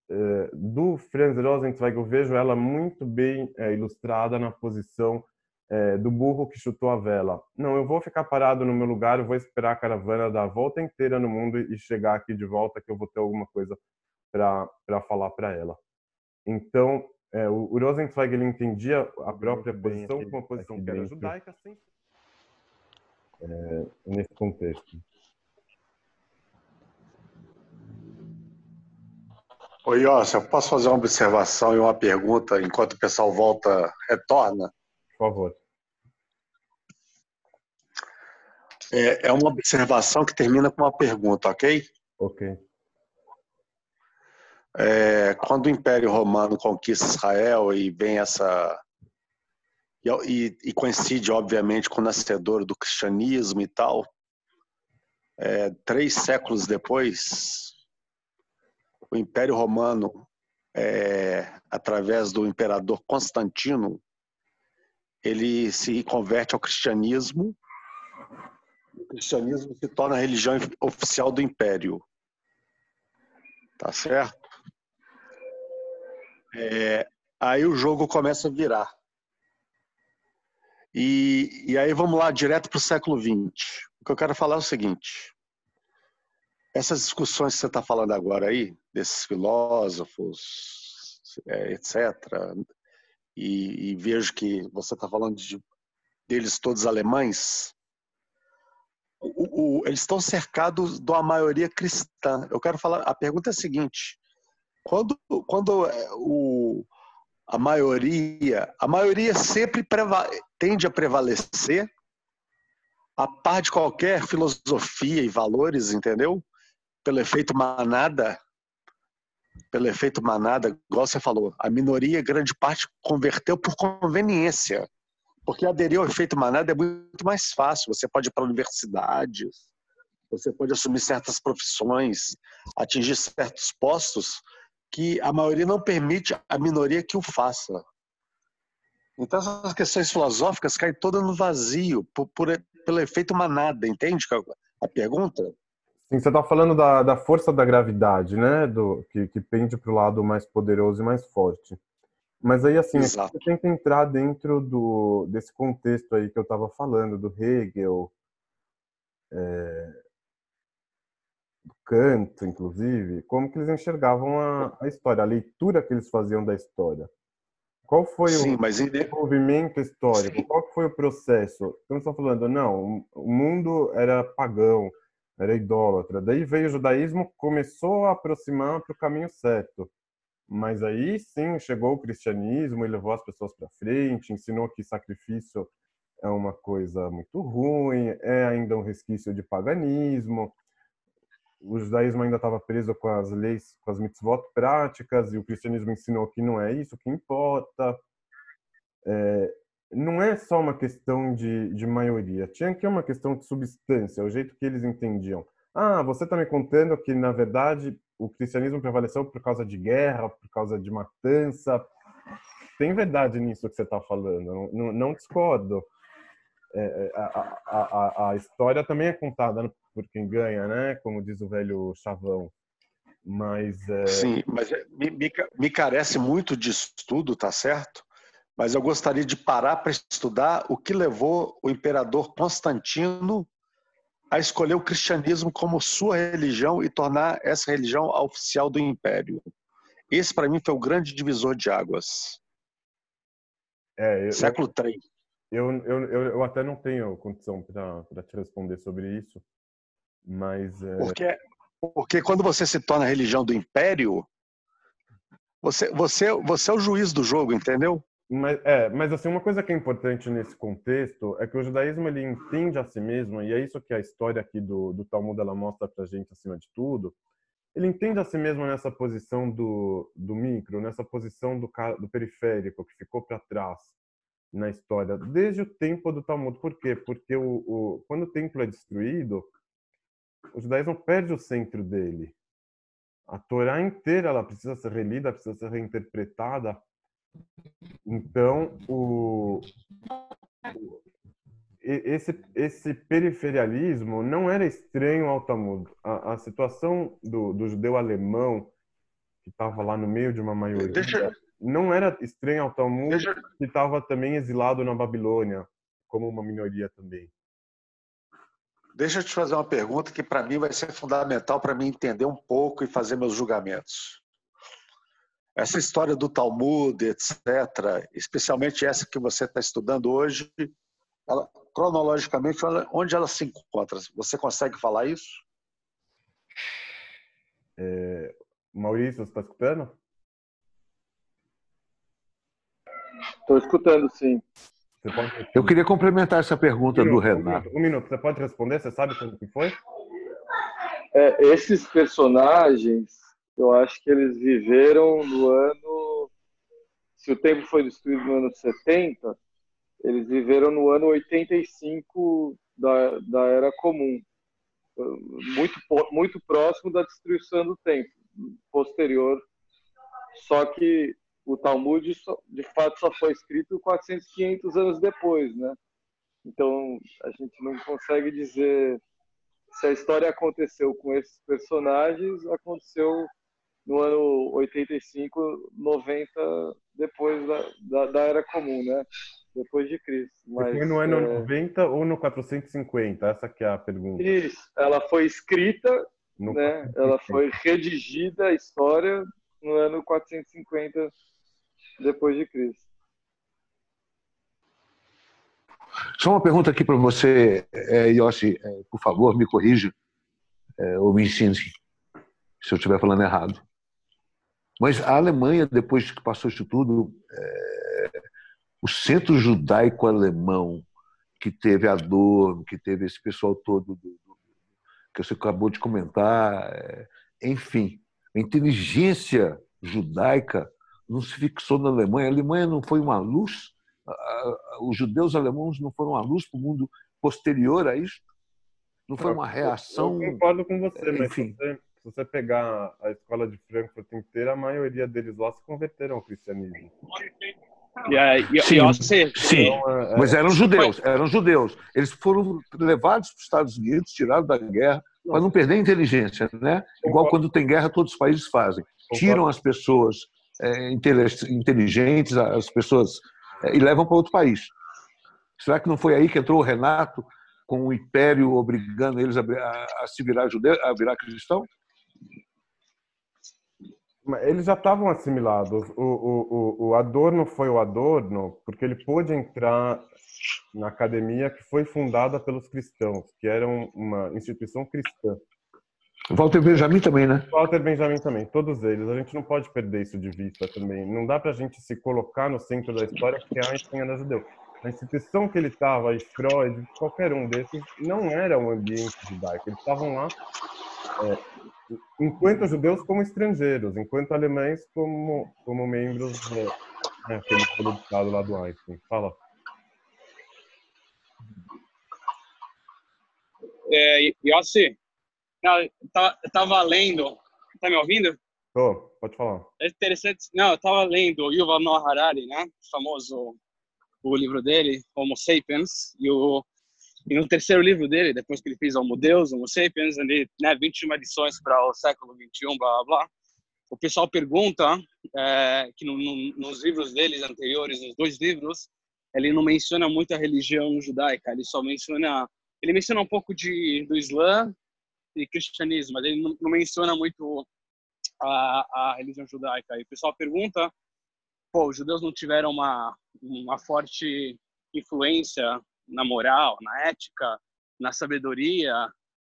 [SPEAKER 1] é, do Franz Rosenzweig, eu vejo ela muito bem é, ilustrada na posição é, do burro que chutou a vela. Não, eu vou ficar parado no meu lugar, eu vou esperar a caravana dar a volta inteira no mundo e chegar aqui de volta que eu vou ter alguma coisa para falar para ela. Então, é, o, o Rosenzweig ele entendia a própria posição como uma posição que era judaica, sem, é, nesse contexto.
[SPEAKER 5] Oi, Ossi, eu posso fazer uma observação e uma pergunta enquanto o pessoal volta, retorna?
[SPEAKER 1] Por favor.
[SPEAKER 5] É, é uma observação que termina com uma pergunta, ok?
[SPEAKER 1] Ok.
[SPEAKER 5] É, quando o Império Romano conquista Israel e vem essa. E, e coincide, obviamente, com o nascedor do cristianismo e tal, é, três séculos depois, o Império Romano, é, através do imperador Constantino, ele se converte ao cristianismo. O cristianismo se torna a religião oficial do império. Tá certo? É, aí o jogo começa a virar. E, e aí vamos lá, direto para o século XX. O que eu quero falar é o seguinte: essas discussões que você está falando agora aí, desses filósofos, é, etc., e, e vejo que você está falando de, deles todos alemães, o, o, eles estão cercados de uma maioria cristã. Eu quero falar, a pergunta é a seguinte: quando, quando é, o, a maioria, a maioria sempre preva, tende a prevalecer a par de qualquer filosofia e valores, entendeu? Pelo efeito manada, pelo efeito manada, igual você falou, a minoria, grande parte, converteu por conveniência. Porque aderir ao efeito manada é muito mais fácil. Você pode ir para universidades, você pode assumir certas profissões, atingir certos postos que a maioria não permite a minoria que o faça. Então essas questões filosóficas caem todas no vazio, por, por, pelo efeito manada, entende a pergunta?
[SPEAKER 1] Sim, você está falando da, da força da gravidade, né? Do, que, que pende para o lado mais poderoso e mais forte. Mas aí, assim, Exato. você que entrar dentro do, desse contexto aí que eu estava falando, do Hegel, é, do Kant, inclusive, como que eles enxergavam a, a, história, a leitura que eles faziam da história. Qual foi Sim, o mas... movimento histórico? Sim. Qual foi o processo? Então, você está falando, não, o mundo era pagão, era idólatra. Daí veio o judaísmo, começou a aproximar para o caminho certo. Mas aí sim chegou o cristianismo e levou as pessoas para frente, ensinou que sacrifício é uma coisa muito ruim, é ainda um resquício de paganismo. O judaísmo ainda estava preso com as leis, com as mitzvot práticas, e o cristianismo ensinou que não é isso que importa. É, não é só uma questão de, de maioria, tinha que uma questão de substância, o jeito que eles entendiam. Ah, você está me contando que, na verdade, o cristianismo prevaleceu por causa de guerra, por causa de matança. Tem verdade nisso que você está falando, não, não, discordo. É, é a, a, a, a, história também é contada por quem ganha, né? Como diz o velho chavão. Mas. É...
[SPEAKER 5] Sim, mas é, me, me, me carece muito de estudo, tá certo? Mas eu gostaria de parar para estudar o que levou o imperador Constantino a escolher o cristianismo como sua religião e tornar essa religião a oficial do império. Esse, para mim, foi o grande divisor de águas.
[SPEAKER 1] É, eu,
[SPEAKER 5] Século III.
[SPEAKER 1] Eu, eu, eu, eu até não tenho condição para te responder sobre isso, mas. É...
[SPEAKER 5] Porque, porque quando você se torna a religião do império, você, você, você é o juiz do jogo, entendeu?
[SPEAKER 1] Mas, é, mas assim, uma coisa que é importante nesse contexto é que o judaísmo ele entende a si mesmo, e é isso que a história aqui do, do Talmud ela mostra pra gente acima de tudo, ele entende a si mesmo nessa posição do, do micro, nessa posição do, do periférico que ficou para trás na história, desde o tempo do Talmud. Por quê? Porque o, o, quando o templo é destruído, o judaísmo perde o centro dele. A Torá inteira ela precisa ser relida, precisa ser reinterpretada então, o, esse, esse periferialismo não era estranho ao Talmud. A, a situação do, do judeu alemão, que estava lá no meio de uma maioria, Deixa... não era estranho ao Talmud, Deixa... que estava também exilado na Babilônia, como uma minoria também.
[SPEAKER 5] Deixa eu te fazer uma pergunta que para mim vai ser fundamental para mim entender um pouco e fazer meus julgamentos. Essa história do Talmud, etc., especialmente essa que você está estudando hoje, ela, cronologicamente, onde ela se encontra? Você consegue falar isso?
[SPEAKER 1] É, Maurício, você está escutando?
[SPEAKER 6] Estou escutando, sim.
[SPEAKER 4] Eu queria complementar essa pergunta
[SPEAKER 1] um minuto,
[SPEAKER 4] do Renato.
[SPEAKER 1] Um minuto, um minuto, você pode responder? Você sabe quando que foi?
[SPEAKER 6] É, esses personagens eu acho que eles viveram no ano. Se o tempo foi destruído no ano 70, eles viveram no ano 85 da, da Era Comum, muito, muito próximo da destruição do templo, posterior. Só que o Talmud, de fato, só foi escrito 400, 500 anos depois, né? Então, a gente não consegue dizer se a história aconteceu com esses personagens, aconteceu no ano 85, 90, depois da, da, da Era Comum, né? Depois de Cristo.
[SPEAKER 1] Mas, foi no ano é... 90 ou no 450? Essa que é a pergunta.
[SPEAKER 6] Isso. Ela foi escrita, no né? 450. Ela foi redigida, a história, no ano 450 depois de Cristo.
[SPEAKER 4] Só uma pergunta aqui para você, é, Yossi, é, por favor, me corrija é, ou me ensine se eu estiver falando errado. Mas a Alemanha, depois que passou isso tudo, é, o centro judaico alemão, que teve Adorno, que teve esse pessoal todo do, que você acabou de comentar, é, enfim, a inteligência judaica não se fixou na Alemanha. A Alemanha não foi uma luz, os judeus alemãos não foram uma luz para o mundo posterior a isso. Não foi uma reação.
[SPEAKER 1] Eu concordo com você, mas enfim. Você se você pegar a escola de Frankfurt inteira, a maioria deles lá se converteram ao cristianismo.
[SPEAKER 4] sim, sim. Então, é, é, mas eram judeus, eram judeus. Eles foram levados para os Estados Unidos, tirados da guerra, para não perder a inteligência, né? Igual quando tem guerra, todos os países fazem. Tiram as pessoas é, inteligentes, as pessoas, é, e levam para outro país. Será que não foi aí que entrou o Renato com o império obrigando eles a, a, a se virar judeu, a virar cristão?
[SPEAKER 1] Eles já estavam assimilados. O, o, o, Adorno foi o Adorno porque ele pôde entrar na academia que foi fundada pelos cristãos, que era uma instituição cristã.
[SPEAKER 4] Walter Benjamin também, né?
[SPEAKER 1] Walter Benjamin também, todos eles. A gente não pode perder isso de vista também. Não dá para a gente se colocar no centro da história porque Einstein era judeu. A instituição que ele estava, e Freud, qualquer um desses, não era um ambiente judaico. Eles estavam lá é, enquanto judeus como estrangeiros, enquanto alemães como, como membros daquele né, do Estado lá do Einstein. Fala.
[SPEAKER 7] É, Yossi, eu estava lendo, tá me ouvindo?
[SPEAKER 1] Tô, pode falar.
[SPEAKER 7] É interessante, não, eu estava lendo o Yuval Noah Harari, né, o famoso, o livro dele, Homo Sapiens, e o e no terceiro livro dele, depois que ele fez Homo Deus, Homo Sapiens, ele, né, 21 edições para o século 21, blá, blá, blá, o pessoal pergunta é, que no, no, nos livros deles anteriores, nos dois livros, ele não menciona muito a religião judaica, ele só menciona ele menciona um pouco de do Islã e cristianismo, mas ele não, não menciona muito a, a religião judaica. E o pessoal pergunta, pô, os judeus não tiveram uma uma forte influência na moral, na ética, na sabedoria,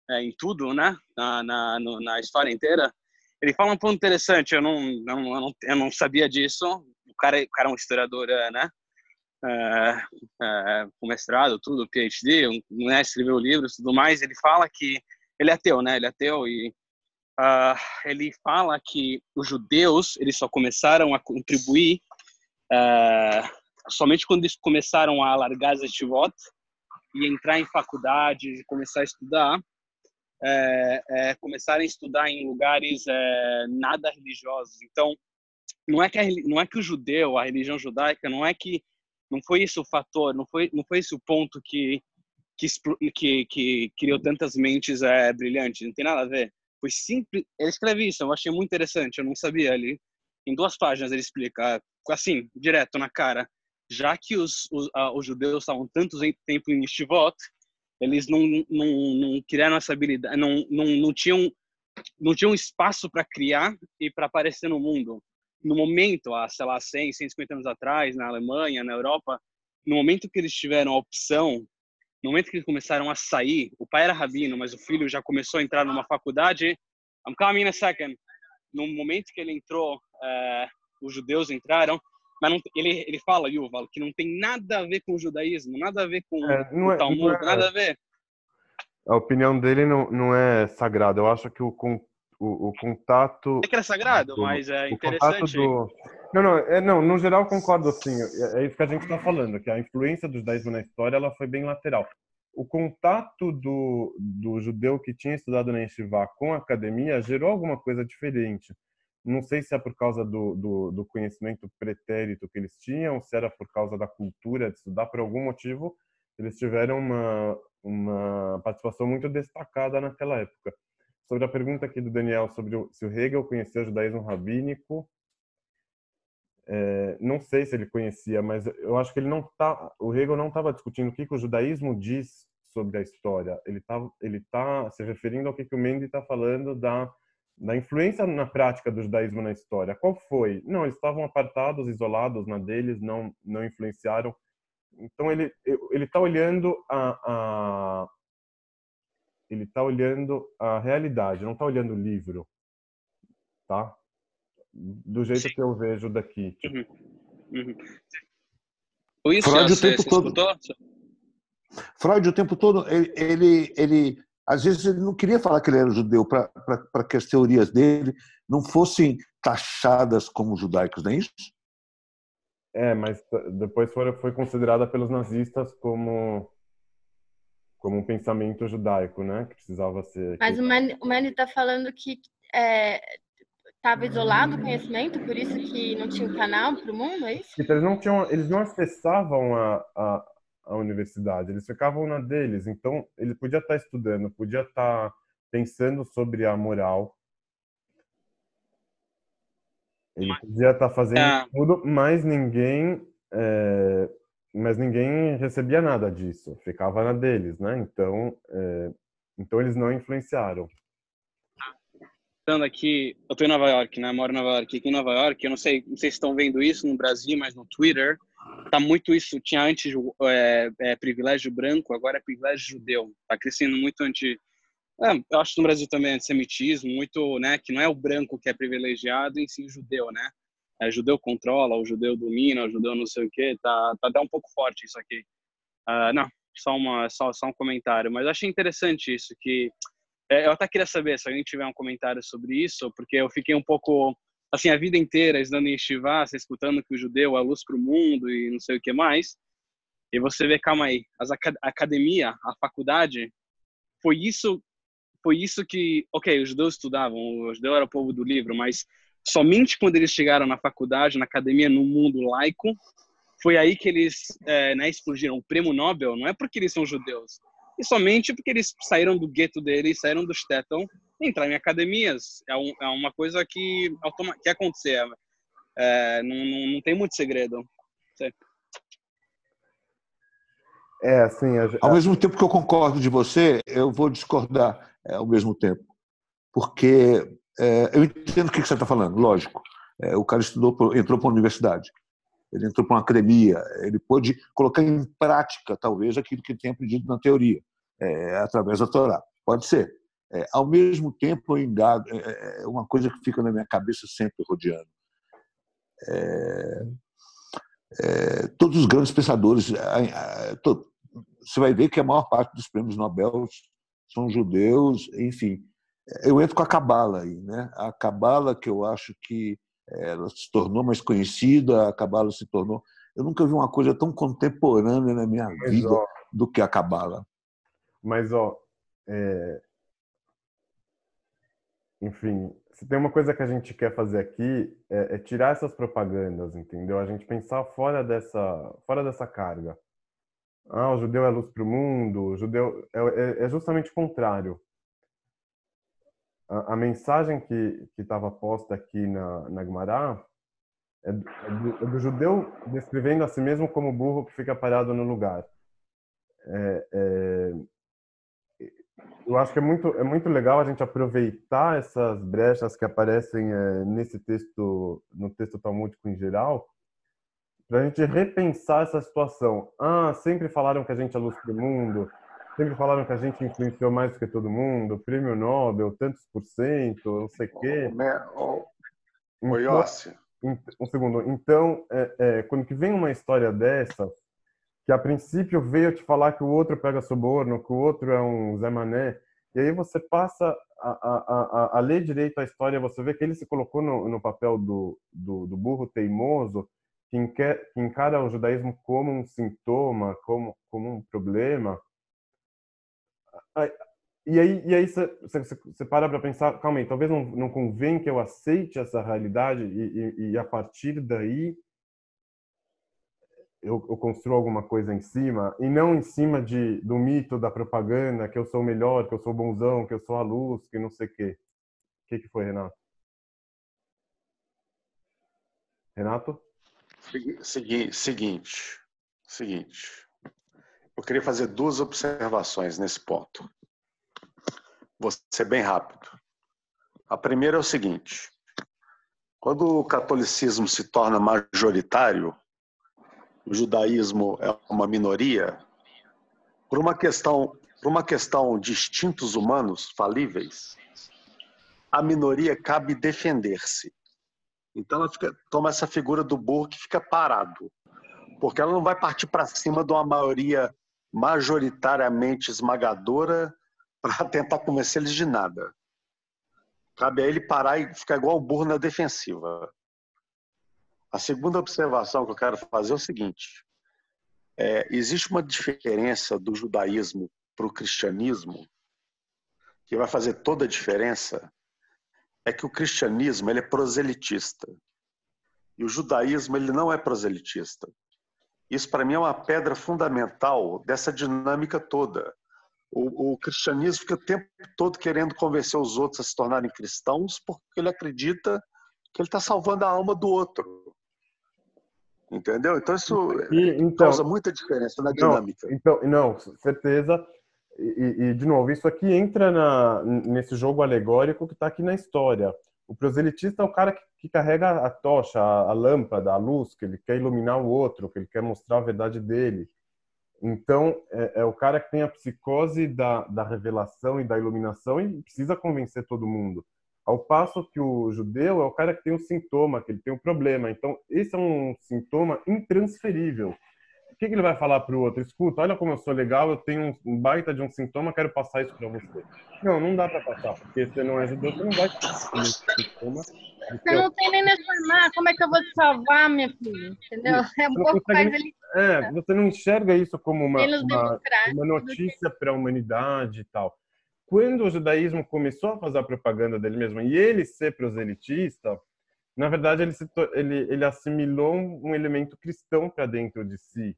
[SPEAKER 7] é, em tudo, né? Na, na, no, na história inteira. Ele fala um ponto interessante, eu não, não, eu não, eu não sabia disso. O cara, o cara é um historiador, é, né? É, é, com mestrado, tudo, PhD, né? escreveu livros tudo mais. Ele fala que ele é ateu, né? Ele é ateu e uh, ele fala que os judeus eles só começaram a contribuir uh, somente quando eles começaram a largar as estivotas e entrar em faculdade começar a estudar, é, é, começarem a estudar em lugares é, nada religiosos. Então, não é que a, não é que o judeu, a religião judaica, não é que não foi isso o fator, não foi não foi esse o ponto que que que, que criou tantas mentes é, brilhantes. Não tem nada a ver. Foi simples. Ele escreve isso. Eu achei muito interessante. Eu não sabia ali. Em duas páginas ele explica assim, direto na cara já que os, os, uh, os judeus estavam tanto tempo em Shivot, eles não, não, não criaram essa habilidade, não, não, não tinham não tinham espaço para criar e para aparecer no mundo. No momento, há, sei lá, 100, 150 anos atrás, na Alemanha, na Europa, no momento que eles tiveram a opção, no momento que eles começaram a sair, o pai era rabino, mas o filho já começou a entrar numa faculdade. I'm coming in a second. No momento que ele entrou, uh, os judeus entraram, mas não, ele, ele fala, Yuval, que não tem nada a ver com o judaísmo, nada a ver com é, o é, Talmud, é, nada a ver.
[SPEAKER 1] A opinião dele não, não é sagrada. Eu acho que o, o, o contato.
[SPEAKER 7] É que era sagrado, do, mas é interessante.
[SPEAKER 1] Do... Não, não, é, não, no geral concordo assim. É, é isso que a gente está falando, que a influência do judaísmo na história ela foi bem lateral. O contato do, do judeu que tinha estudado na Yeshiva com a academia gerou alguma coisa diferente. Não sei se é por causa do, do, do, conhecimento pretérito que eles tinham, se era por causa da cultura de estudar, por algum motivo, eles tiveram uma, uma participação muito destacada naquela época. Sobre a pergunta aqui do Daniel sobre o, se o Hegel conhecia o judaísmo rabínico, é, não sei se ele conhecia, mas eu acho que ele não tá, o Hegel não estava discutindo o que, que, o judaísmo diz sobre a história. Ele está ele tá se referindo ao que, que o Mendes está falando da da influência na prática do judaísmo na história. Qual foi? Não, eles estavam apartados, isolados na deles, não não influenciaram. Então ele ele está olhando a, a ele está olhando a realidade, não está olhando o livro, tá? Do jeito Sim. que eu vejo daqui. Tipo. Uhum.
[SPEAKER 4] Uhum. Isso, Freud o tempo todo. Escutou? Freud o tempo todo ele, ele, ele às vezes ele não queria falar que ele era judeu para que as teorias dele não fossem taxadas como judaicos, não é isso?
[SPEAKER 1] É, mas depois foi, foi considerada pelos nazistas como como um pensamento judaico, né? Que precisava ser.
[SPEAKER 3] Mas o Manny está falando que estava é, isolado o conhecimento, por isso que não tinha um canal para o mundo, é isso?
[SPEAKER 1] Eles não tinham, eles não acessavam a, a a universidade, eles ficavam na deles. Então, ele podia estar estudando, podia estar pensando sobre a moral. Ele podia estar fazendo é. tudo, mas ninguém, é, mas ninguém recebia nada disso. Ficava na deles, né? Então, é, então eles não influenciaram.
[SPEAKER 7] Estando aqui, eu estou em Nova York, né? Moro em Nova York. Aqui em Nova York, eu não sei, não sei se estão vendo isso no Brasil, mas no Twitter tá muito isso. Tinha antes é, é, privilégio branco, agora é privilégio judeu. Tá crescendo muito anti. É, eu acho que no Brasil também é antissemitismo, muito, né? Que não é o branco que é privilegiado, em si o judeu, né? É, judeu controla, o judeu domina, o judeu não sei o quê. Tá, tá até um pouco forte isso aqui. Uh, não, só, uma, só, só um comentário. Mas eu achei interessante isso, que é, eu até queria saber se alguém tiver um comentário sobre isso, porque eu fiquei um pouco assim, a vida inteira estudando em Shivá, escutando que o judeu é a luz para o mundo e não sei o que mais. E você vê, calma aí, as a academia, a faculdade, foi isso, foi isso que, ok, os judeus estudavam, os judeus era o povo do livro, mas somente quando eles chegaram na faculdade, na academia, no mundo laico, foi aí que eles é, né, explodiram. O prêmio Nobel não é porque eles são judeus, e somente porque eles saíram do gueto deles, saíram do Stetton entrar em academias. É, um, é uma coisa que, que acontecer. É, não, não, não, tem muito segredo.
[SPEAKER 1] É, assim.
[SPEAKER 4] Ao mesmo tempo que eu concordo de você, eu vou discordar é, ao mesmo tempo. Porque é, eu entendo o que você está falando, lógico. É, o cara estudou, entrou para a universidade, ele entrou para uma academia, ele pôde colocar em prática, talvez, aquilo que ele tem aprendido na teoria, é, através da Torá. Pode ser. É, ao mesmo tempo, eu indago, é, é uma coisa que fica na minha cabeça sempre rodeando. É, é, todos os grandes pensadores, você vai ver que a maior parte dos prêmios Nobel são judeus, enfim. Eu entro com a Cabala aí, né? A Cabala que eu acho que ela se tornou mais conhecida, a Cabala se tornou. Eu nunca vi uma coisa tão contemporânea na minha Mas, vida ó, do que a Cabala.
[SPEAKER 1] Mas, ó, é... enfim, se tem uma coisa que a gente quer fazer aqui é, é, tirar essas propagandas, entendeu? A gente pensar fora dessa, fora dessa carga. Ah, o judeu é luz para o mundo, o judeu é, é, é justamente o contrário a, a mensagem que estava posta aqui na, na Gemara é do, é, do, é do, judeu descrevendo a si mesmo como burro que fica parado no lugar. É, é, eu acho que é muito, é muito legal a gente aproveitar essas brechas que aparecem é, nesse texto, no texto talmúdico em geral, para a gente repensar essa situação. Ah, sempre falaram que a gente é luz do mundo, Sempre falaram que a gente influenciou mais do que todo mundo, prêmio Nobel, tantos por cento, não sei o quê.
[SPEAKER 5] Oi.
[SPEAKER 1] Então, um segundo. Então, é, é, quando que vem uma história dessa, que a princípio veio te falar que o outro pega suborno, que o outro é um Zé Mané, e aí você passa a, a, a, a ler direito a história, você vê que ele se colocou no, no papel do, do, do burro teimoso, que encara o judaísmo como um sintoma, como, como um problema, e aí, e aí você, você para para pensar, calma aí, talvez não, não convém que eu aceite essa realidade e, e, e a partir daí eu, eu, construo alguma coisa em cima e não em cima de do mito da propaganda que eu sou melhor, que eu sou bonzão, que eu sou a luz, que não sei quê. O que, que foi, Renato? Renato?
[SPEAKER 5] Segui seguinte, seguinte. Eu queria fazer duas observações nesse ponto. Vou ser bem rápido. A primeira é o seguinte: quando o catolicismo se torna majoritário, o judaísmo é uma minoria, por uma questão, por uma questão de instintos humanos falíveis, a minoria cabe defender-se. Então ela fica, toma essa figura do burro que fica parado, porque ela não vai partir para cima de uma maioria majoritariamente esmagadora para tentar convencer eles de nada. Cabe a ele parar e ficar igual o burro na defensiva. A segunda observação que eu quero fazer é o seguinte: é, existe uma diferença do judaísmo para o cristianismo que vai fazer toda a diferença. É que o cristianismo ele é proselitista e o judaísmo ele não é proselitista. Isso, para mim, é uma pedra fundamental dessa dinâmica toda. O, o, cristianismo fica o tempo todo querendo convencer os outros a se tornarem cristãos porque ele acredita que ele está salvando a alma do outro. Entendeu? Então, isso e, então, causa muita diferença na dinâmica.
[SPEAKER 1] Não, então, não, certeza. E, e, de novo, isso aqui entra na, nesse jogo alegórico que está aqui na história. O proselitista é o cara que, que carrega a tocha, a, a, lâmpada, a luz, que ele quer iluminar o outro, que ele quer mostrar a verdade dele. Então, é, é o cara que tem a psicose da, da revelação e da iluminação e precisa convencer todo mundo. Ao passo que o judeu é o cara que tem o sintoma, que ele tem o problema. Então, esse é um sintoma intransferível. O que, que ele vai falar para o outro? Escuta, olha como eu sou legal, eu tenho um baita de um sintoma, quero passar isso para você. Não, não dá para passar, porque você não é judeu, você não vai ter esse
[SPEAKER 3] sintoma. Você não tem nem me formar, como é que eu vou te salvar, minha filha? Entendeu? É um pouco mais
[SPEAKER 1] ele... É, você não enxerga isso como uma, uma, uma notícia para a humanidade e tal. Quando o judaísmo começou a fazer a propaganda dele mesmo e ele ser proselitista, na verdade ele, ele, ele assimilou um elemento cristão para dentro de si.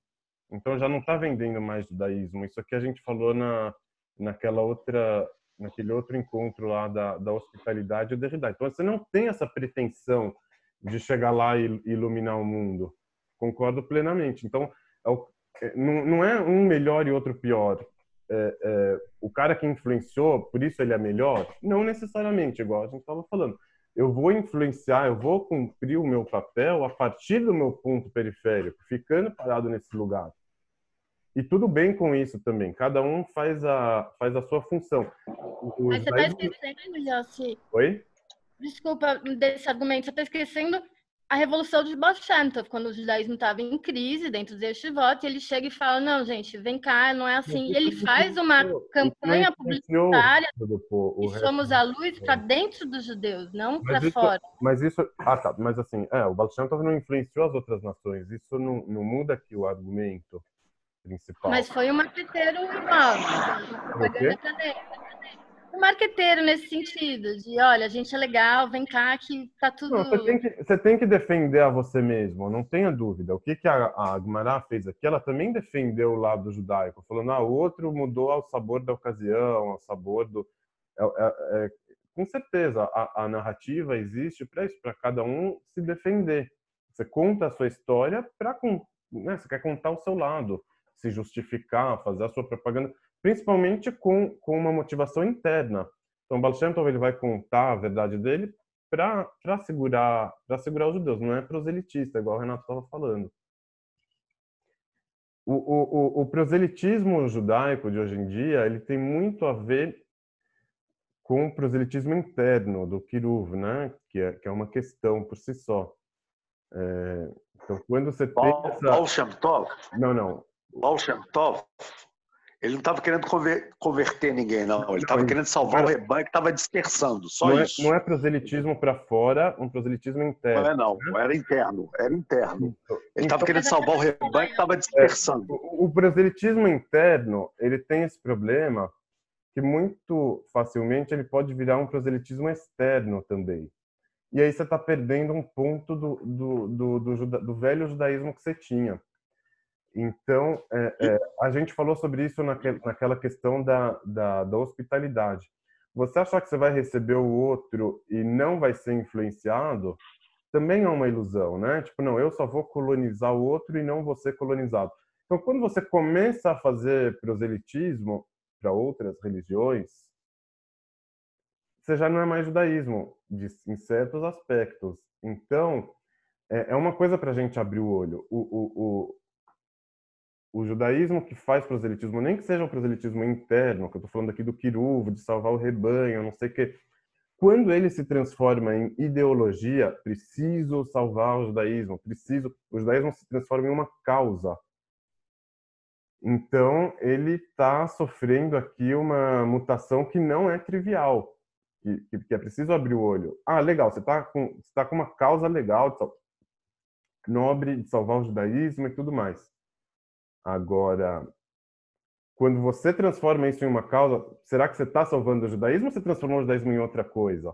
[SPEAKER 1] Então já não está vendendo mais judaísmo. Isso aqui a gente falou na, naquela outra, naquele outro encontro lá da, da hospitalidade e Derrida. Então você não tem essa pretensão de chegar lá e iluminar o mundo. Concordo plenamente. Então é, não, não é um melhor e outro pior. É, é, o cara que influenciou, por isso ele é melhor? Não necessariamente, igual a gente estava falando. Eu vou influenciar, eu vou cumprir o meu papel a partir do meu ponto periférico, ficando parado nesse lugar. E tudo bem com isso também. Cada um faz a, faz a sua função.
[SPEAKER 3] Mas você está esquecendo, Jossi.
[SPEAKER 1] Oi?
[SPEAKER 3] Desculpa desse argumento. Você está esquecendo a revolução de Baal quando o judaísmo estava em crise dentro deste voto, ele chega e fala, não, gente, vem cá, não é assim. Ele faz uma campanha publicitária e somos a luz para dentro dos judeus, não para fora.
[SPEAKER 1] Mas isso... Ah, tá. Mas assim, é, o Baal não influenciou as outras nações. Isso não, não muda aqui o argumento principal.
[SPEAKER 3] Mas foi um marqueteiro um marqueteiro nesse sentido, de olha, a gente é legal, vem cá que tá tudo.
[SPEAKER 1] Não, você, tem que, você tem que defender a você mesmo, não tenha dúvida. O que, que a, a fez aqui, ela também defendeu o lado judaico, falando, ah, o outro mudou ao sabor da ocasião, ao sabor do. É, é, é, com certeza, a, a narrativa existe para isso, para cada um se defender. Você conta a sua história para. Né, você quer contar o seu lado, se justificar, fazer a sua propaganda principalmente com, com uma motivação interna. Então, Baal Shem Tov, ele vai contar a verdade dele para segurar para segurar os judeus, não é proselitista, igual o Renato estava falando. O, o, o, o proselitismo judaico de hoje em dia, ele tem muito a ver com o proselitismo interno do Kiruv, né? que, é, que é uma questão por si só. É, então, quando você tem essa...
[SPEAKER 5] Shem Tov?
[SPEAKER 1] Não, não.
[SPEAKER 5] Baal Shem Tov ele não estava querendo converter ninguém, não. Ele estava querendo salvar o rebanho que estava dispersando. Só
[SPEAKER 1] não
[SPEAKER 5] é, isso.
[SPEAKER 1] É, não é proselitismo para fora, um proselitismo interno.
[SPEAKER 5] Não é, não. Né? Era interno. Era interno. Ele estava então, querendo salvar o rebanho que estava dispersando. É,
[SPEAKER 1] o, o proselitismo interno, ele tem esse problema que muito facilmente ele pode virar um proselitismo externo também. E aí você está perdendo um ponto do, do, do, do, do velho judaísmo que você tinha então, é, é, a gente falou sobre isso naquele, naquela questão da, da, da, hospitalidade. Você achar que você vai receber o outro e não vai ser influenciado, também é uma ilusão, né? Tipo, não, eu só vou colonizar o outro e não vou ser colonizado. Então, quando você começa a fazer proselitismo para outras religiões, você já não é mais judaísmo, de, em certos aspectos. Então, é, é uma coisa para a gente abrir o olho. O, o, o, o judaísmo que faz proselitismo, nem que seja um proselitismo interno, que eu estou falando aqui do quiruvo, de salvar o rebanho, não sei o quê, quando ele se transforma em ideologia, preciso salvar o judaísmo, preciso, o judaísmo se transforma em uma causa. Então, ele está sofrendo aqui uma mutação que não é trivial, que, que, é preciso abrir o olho. Ah, legal, você está com, você tá com uma causa legal, nobre de salvar o judaísmo e tudo mais. Agora, quando você transforma isso em uma causa, será que você está salvando o judaísmo ou você transformou o judaísmo em outra coisa?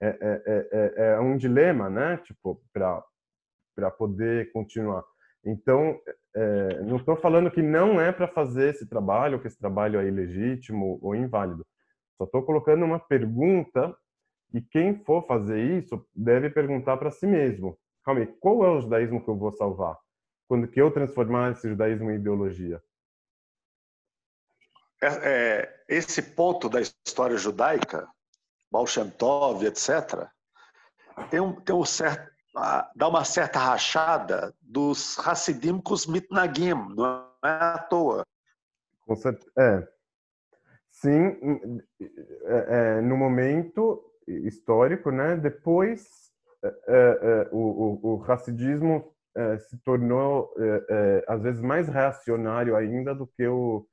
[SPEAKER 1] É, é, é, é, é um dilema, né? Tipo, para poder continuar. Então, é, não estou falando que não é para fazer esse trabalho, que esse trabalho é ilegítimo ou inválido. Só estou colocando uma pergunta e quem for fazer isso deve perguntar para si mesmo: calma aí, qual é o judaísmo que eu vou salvar? Quando que eu transformar esse judaísmo em ideologia?
[SPEAKER 5] É, é, esse ponto da história judaica, Baal Shem Tov, etc., tem um, tem um certo, dá uma certa rachada dos Hassidim com os Mitnagim, não é à toa.
[SPEAKER 1] Com certeza, é. Sim, é, é, no momento histórico, né? Depois, é, é, o, o, o Hassidismo é, se tornou é, é, às vezes mais reacionário ainda do que o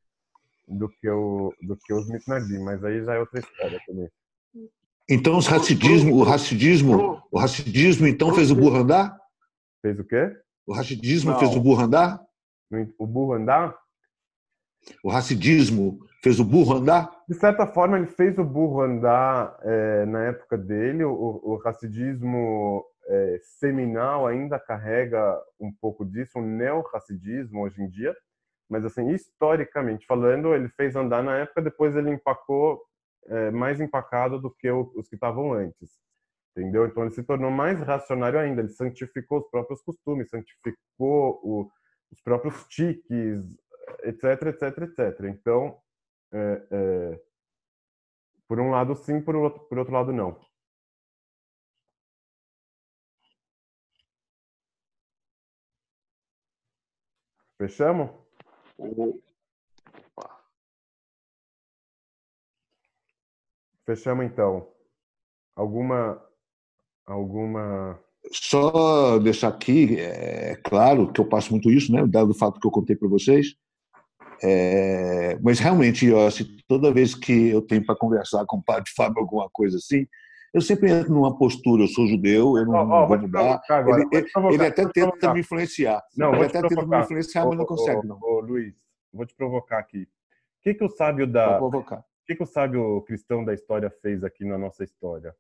[SPEAKER 1] do que o do que os mitnagim, mas aí já é outra história também.
[SPEAKER 4] Então os racidismo, o racidismo, o racidismo então fez o burro andar?
[SPEAKER 1] Fez o quê?
[SPEAKER 4] O racidismo fez o burro andar?
[SPEAKER 1] O burro andar?
[SPEAKER 4] O racidismo fez o burro andar?
[SPEAKER 1] De certa forma, ele fez o burro andar é, na época dele. O, o racidismo é, seminal ainda carrega um pouco disso, um neo-racidismo hoje em dia, mas assim, historicamente falando, ele fez andar na época, depois ele empacou é, mais empacado do que o, os que estavam antes, entendeu? Então ele se tornou mais racionário ainda, ele santificou os próprios costumes, santificou o, os próprios tiques, etc, etc, etc. Então, é, é, por um lado sim, por outro, por outro lado não. Fechamos? Fechamos então. Alguma alguma
[SPEAKER 4] só deixar aqui, é claro que eu passo muito isso, né, dado o fato que eu contei para vocês, é, mas realmente, ó, se toda vez que eu tenho para conversar com o padre Fábio alguma coisa assim, eu sempre entro numa postura, eu sou judeu, eu não, oh, oh, vou mudar. Agora, ele, ele, até tenta me influenciar.
[SPEAKER 1] Não,
[SPEAKER 4] ele
[SPEAKER 1] até tenta me influenciar, mas não consegue, não. Ô, Luiz, vou te provocar aqui. O que, que o sábio da.
[SPEAKER 4] Vou provocar.
[SPEAKER 1] O que, que o sábio cristão da história fez aqui na nossa história?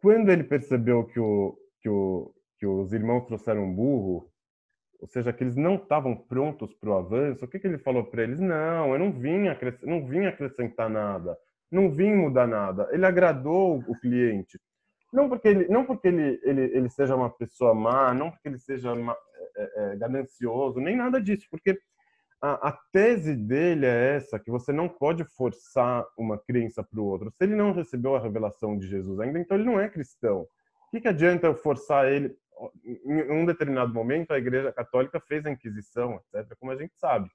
[SPEAKER 1] Quando ele percebeu que, o, que, o, que os irmãos trouxeram um burro, ou seja, que eles não estavam prontos para o avanço, o que, que ele falou para eles? Não, eu não vim, não vim acrescentar nada, não vim mudar nada. Ele agradou o cliente. Não porque ele, não porque ele, ele, ele seja uma pessoa má, não porque ele seja uma, é, é, ganancioso, nem nada disso, porque a, a, tese dele é essa, que você não pode forçar uma crença para o outro. Se ele não recebeu a revelação de Jesus ainda, então ele não é cristão. O que, que adianta eu forçar ele? Em um determinado momento, a Igreja Católica fez a Inquisição, etc., como a gente sabe.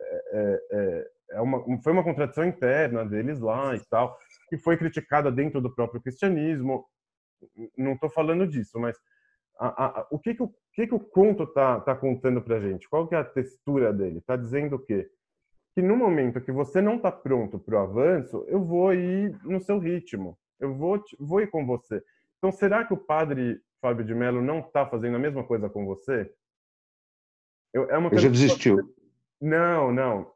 [SPEAKER 1] É, é, é, uma, foi uma contradição interna deles lá e tal, que foi criticada dentro do próprio cristianismo. Não estou falando disso, mas a, a, o que que o, que que o conto tá, tá contando para gente? Qual que é a textura dele? Tá dizendo o quê? Que no momento que você não está pronto para o avanço, eu vou ir no seu ritmo. Eu vou, vou ir com você. Então, será que o padre Fábio de Mello não está fazendo a mesma coisa com você?
[SPEAKER 4] Eu, é uma Ele já desistiu.
[SPEAKER 1] Não, não.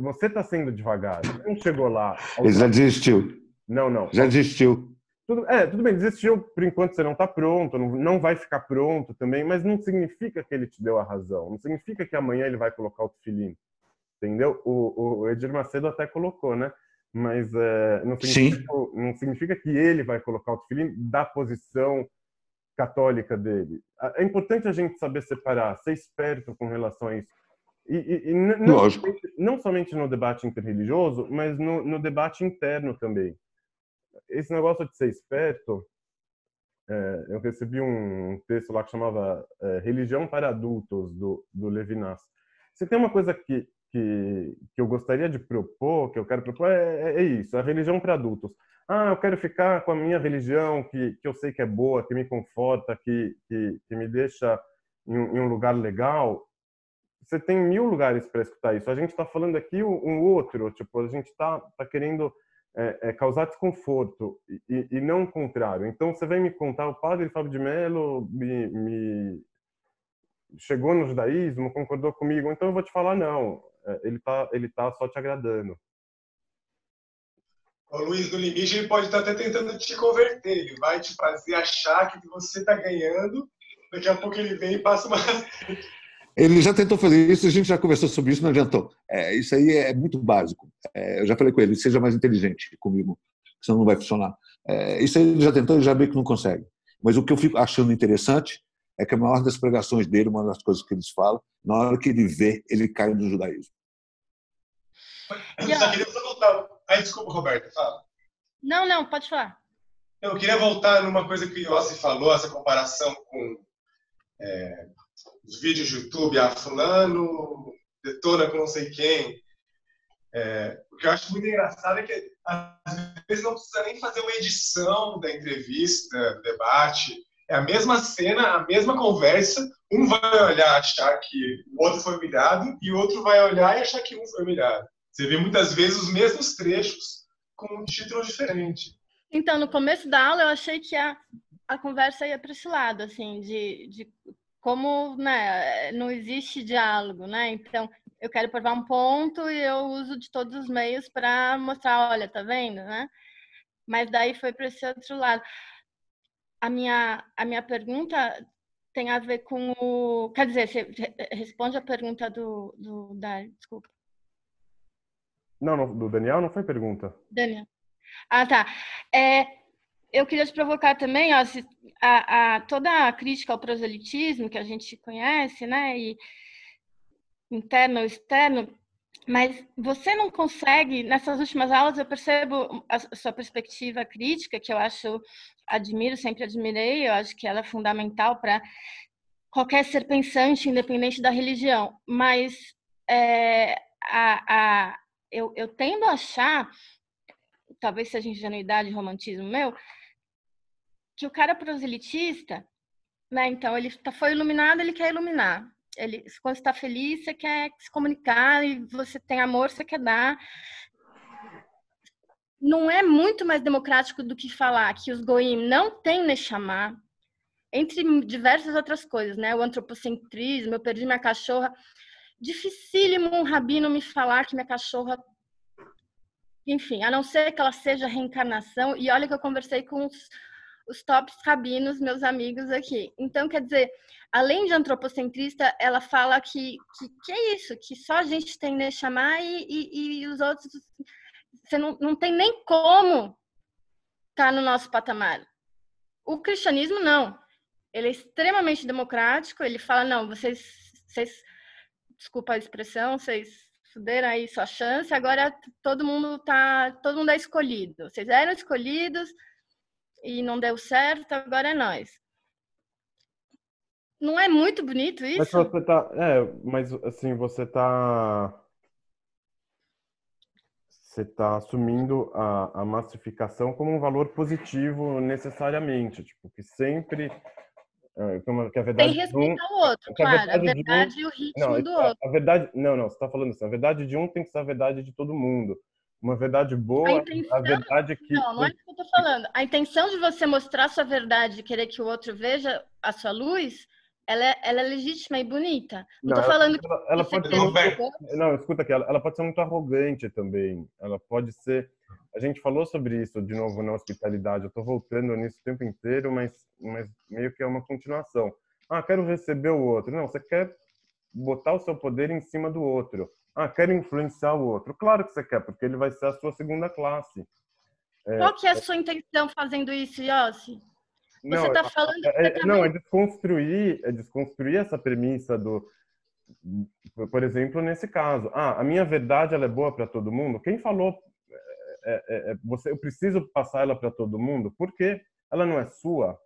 [SPEAKER 1] Você está sendo devagar. Não chegou lá.
[SPEAKER 4] Ele já desistiu.
[SPEAKER 1] Não, não.
[SPEAKER 4] Já desistiu.
[SPEAKER 1] Tudo, é, tudo bem, desistiu por enquanto você não está pronto, não, não vai ficar pronto também, mas não significa que ele te deu a razão, não significa que amanhã ele vai colocar o tefilim, entendeu? O, o Edir Macedo até colocou, né? Mas é, não, significa, não, significa, que ele vai colocar o tefilim da posição católica dele. É importante a gente saber separar, ser esperto com relação a isso. E, e, e não, somente, não, somente, no debate interreligioso, mas no, no debate interno também esse negócio de ser esperto, é, eu recebi um texto lá que chamava é, Religião para Adultos, do, do Levinas. Se tem uma coisa que, que, que eu gostaria de propor, que eu quero propor, é, é, é isso, a religião para adultos. Ah, eu quero ficar com a minha religião, que, que eu sei que é boa, que me conforta, que, que, que me deixa em um, em um lugar legal. Você tem mil lugares para escutar isso. A gente está falando aqui um outro, tipo, a gente está tá querendo é, é causar desconforto e, e, não o contrário. Então você vem me contar, o padre Fábio de Mello me, me chegou no judaísmo, concordou comigo, então eu vou te falar não, é, ele tá, ele tá só te agradando.
[SPEAKER 2] O Luiz, no limite, ele pode estar até tentando te converter, ele vai te fazer achar que você está ganhando, daqui a pouco ele vem e passa uma...
[SPEAKER 4] Ele já tentou fazer isso, a gente já conversou sobre isso, não adiantou. É, isso aí é muito básico. É, eu já falei com ele, seja mais inteligente comigo, senão não vai funcionar. É, isso aí ele já tentou, ele já vê que não consegue. Mas o que eu fico achando interessante é que a maior das pregações dele, uma das coisas que eles falam, na hora que ele vê, ele cai no judaísmo.
[SPEAKER 2] Eu só queria voltar. Ai, desculpa, Roberto, fala.
[SPEAKER 3] Não, não, pode falar.
[SPEAKER 2] Eu queria voltar numa coisa que o Yossi falou, essa comparação com é, os vídeos de YouTube, ah, fulano detona com não sei quem. É, o que eu acho muito engraçado é que às vezes não precisa nem fazer uma edição da entrevista, do debate. É a mesma cena, a mesma conversa. Um vai olhar achar que o outro foi humilhado e o outro vai olhar e achar que um foi humilhado. Você vê muitas vezes os mesmos trechos com um título diferente.
[SPEAKER 3] Então, no começo da aula, eu achei que a, a conversa ia para esse lado, assim, de, de como né, não existe diálogo, né? Então, eu quero provar um ponto e eu uso de todos os meios para mostrar, olha, tá vendo, né? Mas daí foi para esse outro lado. A minha, a minha pergunta tem a ver com o. Quer dizer, você responde a pergunta do, do Dário, desculpa.
[SPEAKER 1] Não, do Daniel não foi pergunta.
[SPEAKER 3] Daniel. Ah, tá. É, eu queria te provocar também, ó, se, a, a, toda a crítica ao proselitismo que a gente conhece, né, e interno ou externo, mas você não consegue, nessas últimas aulas eu percebo a sua perspectiva crítica, que eu acho, admiro, sempre admirei, eu acho que ela é fundamental para qualquer ser pensante, independente da religião, mas é, a, a, eu, eu tendo a achar, talvez seja ingenuidade romantismo meu, que o cara proselitista, né, então ele tá, foi iluminado, ele quer iluminar ele, quando está feliz, você quer se comunicar e você tem amor, você quer dar. Não é muito mais democrático do que falar que os goim não têm Neshama, entre diversas outras coisas, né? O antropocentrismo, eu perdi minha cachorra. Dificílimo um rabino me falar que minha cachorra enfim, a não ser que ela seja reencarnação, e olha que eu conversei com os, os tops rabinos, meus amigos aqui. Então, quer dizer, além de antropocentrista, ela fala que, que, que é isso, que só a gente tem que chamar e, e, e, os outros, você não, não tem nem como estar tá no nosso patamar. O cristianismo, não. Ele é extremamente democrático, ele fala, não, vocês, vocês desculpa a expressão, vocês fuderam aí sua chance, agora todo mundo tá, todo mundo é escolhido. Vocês eram escolhidos, e não deu certo, agora é nós. Não é muito bonito isso?
[SPEAKER 1] Mas você tá, é, mas assim, você tá você tá assumindo a, a massificação como um valor positivo necessariamente, tipo, que sempre é, que a verdade
[SPEAKER 3] Tem respeito um, ao outro, claro, a verdade, a verdade um, e o ritmo
[SPEAKER 1] não,
[SPEAKER 3] do
[SPEAKER 1] a,
[SPEAKER 3] outro.
[SPEAKER 1] A verdade, não, não, você está falando assim, a verdade de um tem que ser a verdade de todo mundo. Uma verdade boa, a, intenção, a verdade que.
[SPEAKER 3] Não, não é isso que eu estou falando. A intenção de você mostrar sua verdade e querer que o outro veja a sua luz, ela é, ela é legítima e bonita. Não, estou falando
[SPEAKER 1] ela, que. Ela pode ser muito, não, escuta aqui, ela, ela pode ser muito arrogante também. Ela pode ser. A gente falou sobre isso de novo na hospitalidade. Eu estou voltando nisso o tempo inteiro, mas, mas meio que é uma continuação. Ah, quero receber o outro. Não, você quer botar o seu poder em cima do outro. Ah, quero influenciar o outro. Claro que você quer, porque ele vai ser a sua segunda classe.
[SPEAKER 3] É, Qual que é a sua intenção fazendo isso, Yossi? Você está falando.
[SPEAKER 1] É, é, não, é desconstruir, é desconstruir essa premissa do. Por exemplo, nesse caso, ah, a minha verdade ela é boa para todo mundo. Quem falou? É, é, é, você, eu preciso passar ela para todo mundo? Porque ela não é sua.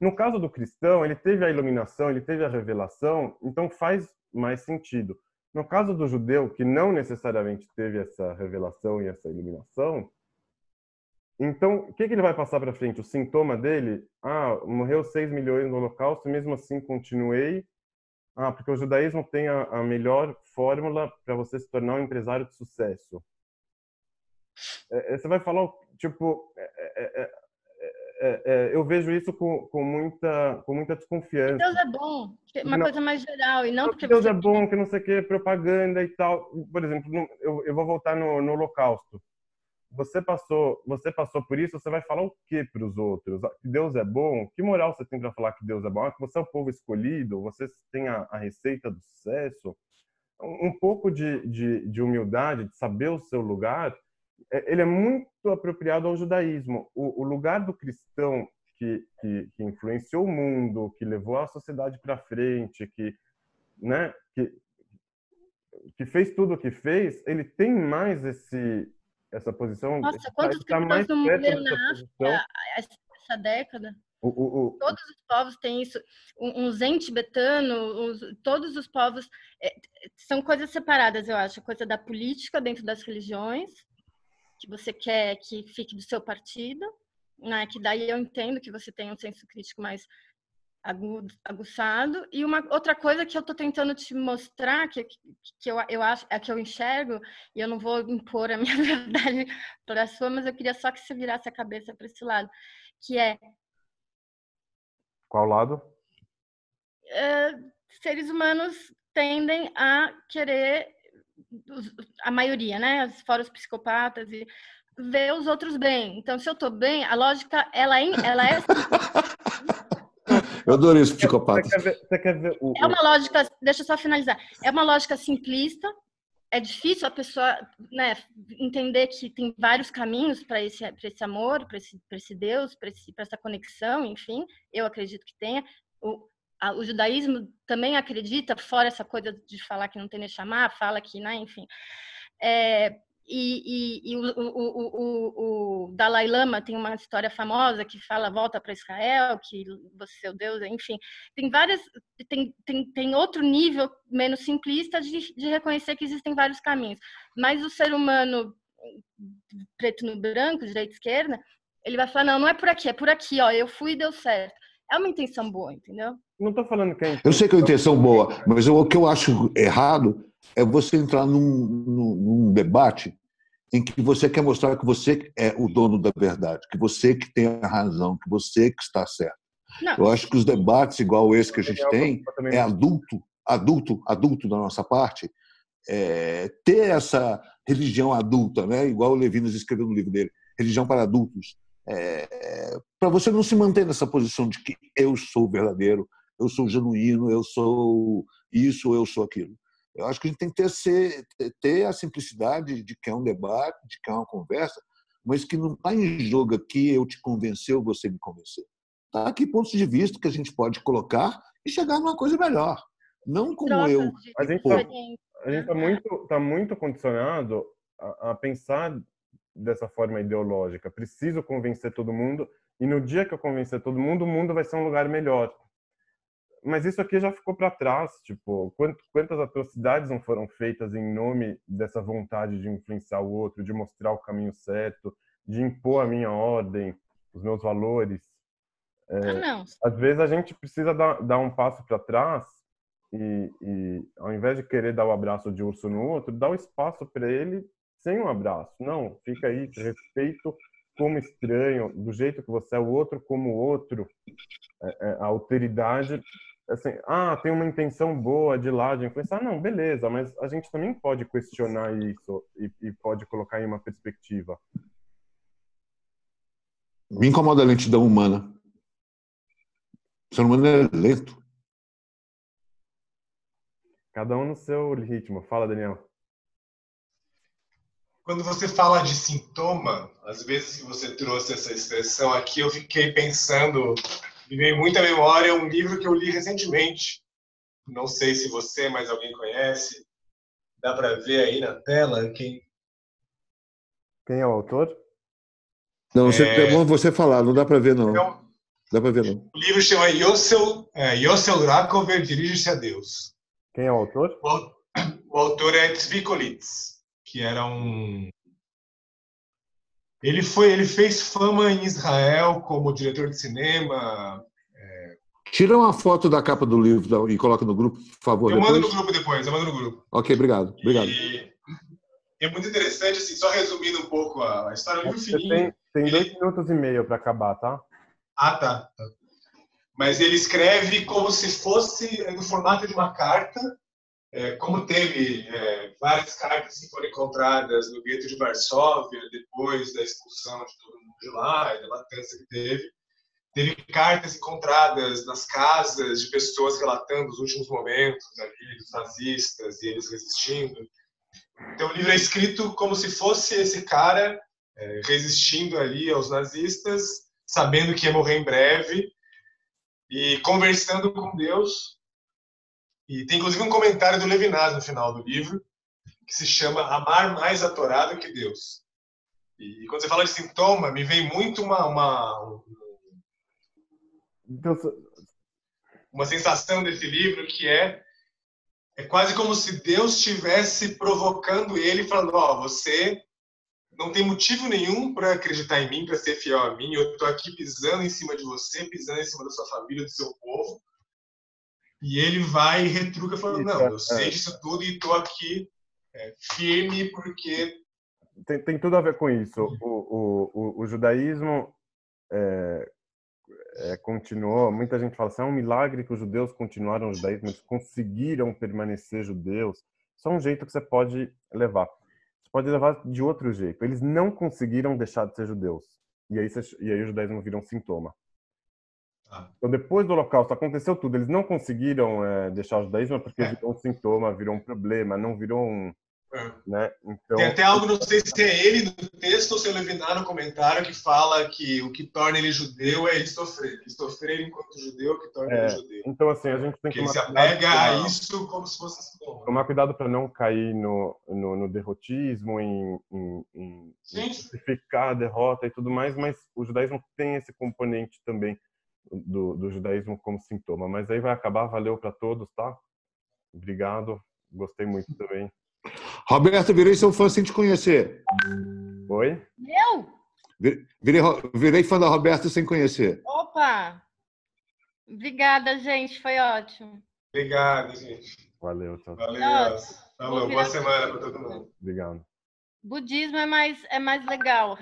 [SPEAKER 1] No caso do cristão, ele teve a iluminação, ele teve a revelação, então faz mais sentido. No caso do judeu, que não necessariamente teve essa revelação e essa iluminação, então, o que, que ele vai passar para frente? O sintoma dele? Ah, morreu 6 milhões no Holocausto mesmo assim continuei. Ah, porque o judaísmo tem a, a melhor fórmula para você se tornar um empresário de sucesso. É, é você vai falar, tipo, é, é, é é, é, eu vejo isso com, com, muita, com muita desconfiança.
[SPEAKER 3] Deus é bom, uma não, coisa mais geral, e não porque
[SPEAKER 1] Deus é bom, que não sei o que, propaganda e tal. Por exemplo, eu, eu vou voltar no, no Holocausto. Você passou, você passou por isso, você vai falar o que para os outros? Que Deus é bom? Que moral você tem para falar que Deus é bom? Ah, que você é o povo escolhido? Você tem a, a receita do sucesso? Um, um pouco de, de, de humildade, de saber o seu lugar, é, ele é muito apropriado ao judaísmo. O, o lugar do cristão que, que, que, influenciou o mundo, que levou a sociedade para frente, que, né, que, que fez tudo o que fez, ele tem mais esse essa posição.
[SPEAKER 3] Nossa, quantos cristãos no mundo na África essa década?
[SPEAKER 1] O, o, o,
[SPEAKER 3] todos os povos têm isso. Um, um zen tibetano, todos os povos é, são coisas separadas, eu acho. A coisa da política dentro das religiões que você quer que fique do seu partido, né? Que daí eu entendo que você tem um senso crítico mais aguçado. E uma outra coisa que eu estou tentando te mostrar, que, que eu, eu acho, é que eu enxergo, e eu não vou impor a minha verdade para a sua, mas eu queria só que você virasse a cabeça para esse lado, que é.
[SPEAKER 1] Qual lado?
[SPEAKER 3] É, seres humanos tendem a querer a maioria, né? Fora os psicopatas e ver os outros bem. Então, se eu tô bem, a lógica ela é, ela é
[SPEAKER 4] Eu adorei esse psicopata.
[SPEAKER 3] É uma lógica, deixa eu só finalizar. É uma lógica simplista, é difícil a pessoa né, entender que tem vários caminhos para esse, esse amor, para esse, esse Deus, para essa conexão, enfim, eu acredito que tenha. O, a, o judaísmo também acredita, fora essa coisa de falar que não tem nem chamar, fala que, né, enfim. É, e, e, e o, o, o, o, Dalai Lama tem uma história famosa que fala volta para Israel, que você é o Deus, enfim. Tem várias, tem, tem, tem outro nível menos simplista de, de reconhecer que existem vários caminhos. Mas o ser humano preto no branco, direita esquerda, ele vai falar, não, não é por aqui, é por aqui, ó, eu fui e deu certo. É uma intenção boa, entendeu?
[SPEAKER 1] Não estou falando que é
[SPEAKER 4] Eu sei que é uma intenção boa, mas eu, o que eu acho errado é você entrar num, num, num debate em que você quer mostrar que você é o dono da verdade, que você que tem a razão, que você que está certo. Não. Eu acho que os debates igual esse que a gente tem é adulto, adulto, adulto da nossa parte, é, ter essa religião adulta, né? Igual o Levinas escreveu no livro dele, religião para adultos, é, para você não se manter nessa posição de que eu sou verdadeiro, eu sou genuíno, eu sou isso, eu sou aquilo. Eu acho que a gente tem que ter, ser, ter a simplicidade de que é um debate, de que é uma conversa, mas que não está em jogo aqui eu te convencer ou você me convencer. Está aqui pontos de vista que a gente pode colocar e chegar numa coisa melhor. Não como Troca eu.
[SPEAKER 1] A gente está tá muito, tá muito condicionado a, a pensar dessa forma ideológica. Preciso convencer todo mundo e no dia que eu convencer todo mundo, o mundo vai ser um lugar melhor mas isso aqui já ficou para trás, tipo, quantas atrocidades não foram feitas em nome dessa vontade de influenciar o outro, de mostrar o caminho certo, de impor a minha ordem, os meus valores.
[SPEAKER 3] É, ah, não.
[SPEAKER 1] Às vezes a gente precisa dar, dar um passo para trás e, e, ao invés de querer dar o abraço de urso no outro, dar o espaço para ele sem um abraço. Não, fica aí, respeito como estranho, do jeito que você é, o outro como o outro. É, é, a alteridade assim, ah, tem uma intenção boa de lá de influenciar. Não, beleza, mas a gente também pode questionar isso e, e pode colocar em uma perspectiva.
[SPEAKER 4] Me incomoda a lentidão humana. O ser humano é lento.
[SPEAKER 1] Cada um no seu ritmo. Fala, Daniel.
[SPEAKER 2] Quando você fala de sintoma, às vezes que você trouxe essa expressão aqui, eu fiquei pensando me veio muita memória um livro que eu li recentemente. Não sei se você, mas alguém conhece. Dá para ver aí na tela quem.
[SPEAKER 1] Quem é o autor?
[SPEAKER 4] Não, você, é... é bom você falar, não dá para ver não. Então, dá para ver não.
[SPEAKER 2] O livro chama Yossel, é, Yossel Rakover Dirige-se a Deus.
[SPEAKER 1] Quem é o autor?
[SPEAKER 2] O, o autor é Tzvikolitz, que era um ele foi, ele fez fama em Israel como diretor de cinema.
[SPEAKER 4] É... Tira uma foto da capa do livro e coloca no grupo, por favor.
[SPEAKER 2] Eu depois. mando no grupo depois, eu mando no grupo.
[SPEAKER 4] Ok, obrigado, obrigado. E
[SPEAKER 2] é muito interessante, assim, só resumindo um pouco a, história, do livro Tem,
[SPEAKER 1] tem dois ele... minutos e meio para acabar, tá?
[SPEAKER 2] Ah, tá. Mas ele escreve como se fosse no formato de uma carta é, como teve é, várias cartas que foram encontradas no gueto de Varsóvia depois da expulsão de todo mundo de lá e da matança que teve, teve cartas encontradas nas casas de pessoas relatando os últimos momentos ali dos nazistas e eles resistindo. Então o livro é escrito como se fosse esse cara é, resistindo ali aos nazistas, sabendo que ia morrer em breve e conversando com Deus e tem inclusive um comentário do Levinas no final do livro, que se chama Amar mais a Torá do que Deus. E quando você fala de sintoma, me vem muito uma, uma, uma sensação desse livro que é é quase como se Deus estivesse provocando ele, falando: Ó, oh, você não tem motivo nenhum para acreditar em mim, para ser fiel a mim. Eu estou aqui pisando em cima de você, pisando em cima da sua família, do seu povo. E ele vai e retruca falando, não, eu sei disso tudo e estou aqui é, firme porque...
[SPEAKER 1] Tem, tem tudo a ver com isso. O, o, o, o judaísmo é, é, continuou, muita gente fala assim, é um milagre que os judeus continuaram judaísmo, eles conseguiram permanecer judeus. Isso é um jeito que você pode levar. Você pode levar de outro jeito. Eles não conseguiram deixar de ser judeus. E aí, e aí o judaísmo vira um sintoma. Ah. Então, depois do Holocausto, aconteceu tudo. Eles não conseguiram é, deixar o judaísmo porque é. virou um sintoma, virou um problema, não virou um,
[SPEAKER 2] É.
[SPEAKER 1] né? Então,
[SPEAKER 2] Tem até algo, não sei se é ele no texto ou se é Levinar no comentário, que fala que o que torna ele judeu é ele sofrer. Ele sofrer enquanto judeu que torna
[SPEAKER 1] É,
[SPEAKER 2] ele judeu.
[SPEAKER 1] então assim, a gente tem que
[SPEAKER 2] ele se apega a isso como se fosse assim.
[SPEAKER 1] tomar cuidado para não cair no, no, no derrotismo, em, em, em, em justificar a derrota e tudo mais, mas o judaísmo tem esse componente também do, do judaísmo como sintoma. Mas aí vai acabar, valeu para todos, tá? Obrigado, gostei muito também.
[SPEAKER 4] Roberto, virei seu fã sem te conhecer.
[SPEAKER 1] Oi?
[SPEAKER 3] Eu?
[SPEAKER 4] Vi- Virei, virei fã da Roberta sem conhecer.
[SPEAKER 3] Opa! Obrigada, gente. Foi ótimo.
[SPEAKER 2] Obrigado, gente.
[SPEAKER 1] Valeu, tchau.
[SPEAKER 2] Valeu.
[SPEAKER 3] Nossa,
[SPEAKER 2] Falou.
[SPEAKER 3] vou
[SPEAKER 2] Boa semana para todo mundo.
[SPEAKER 1] Obrigado.
[SPEAKER 3] Budismo é mais, é mais legal.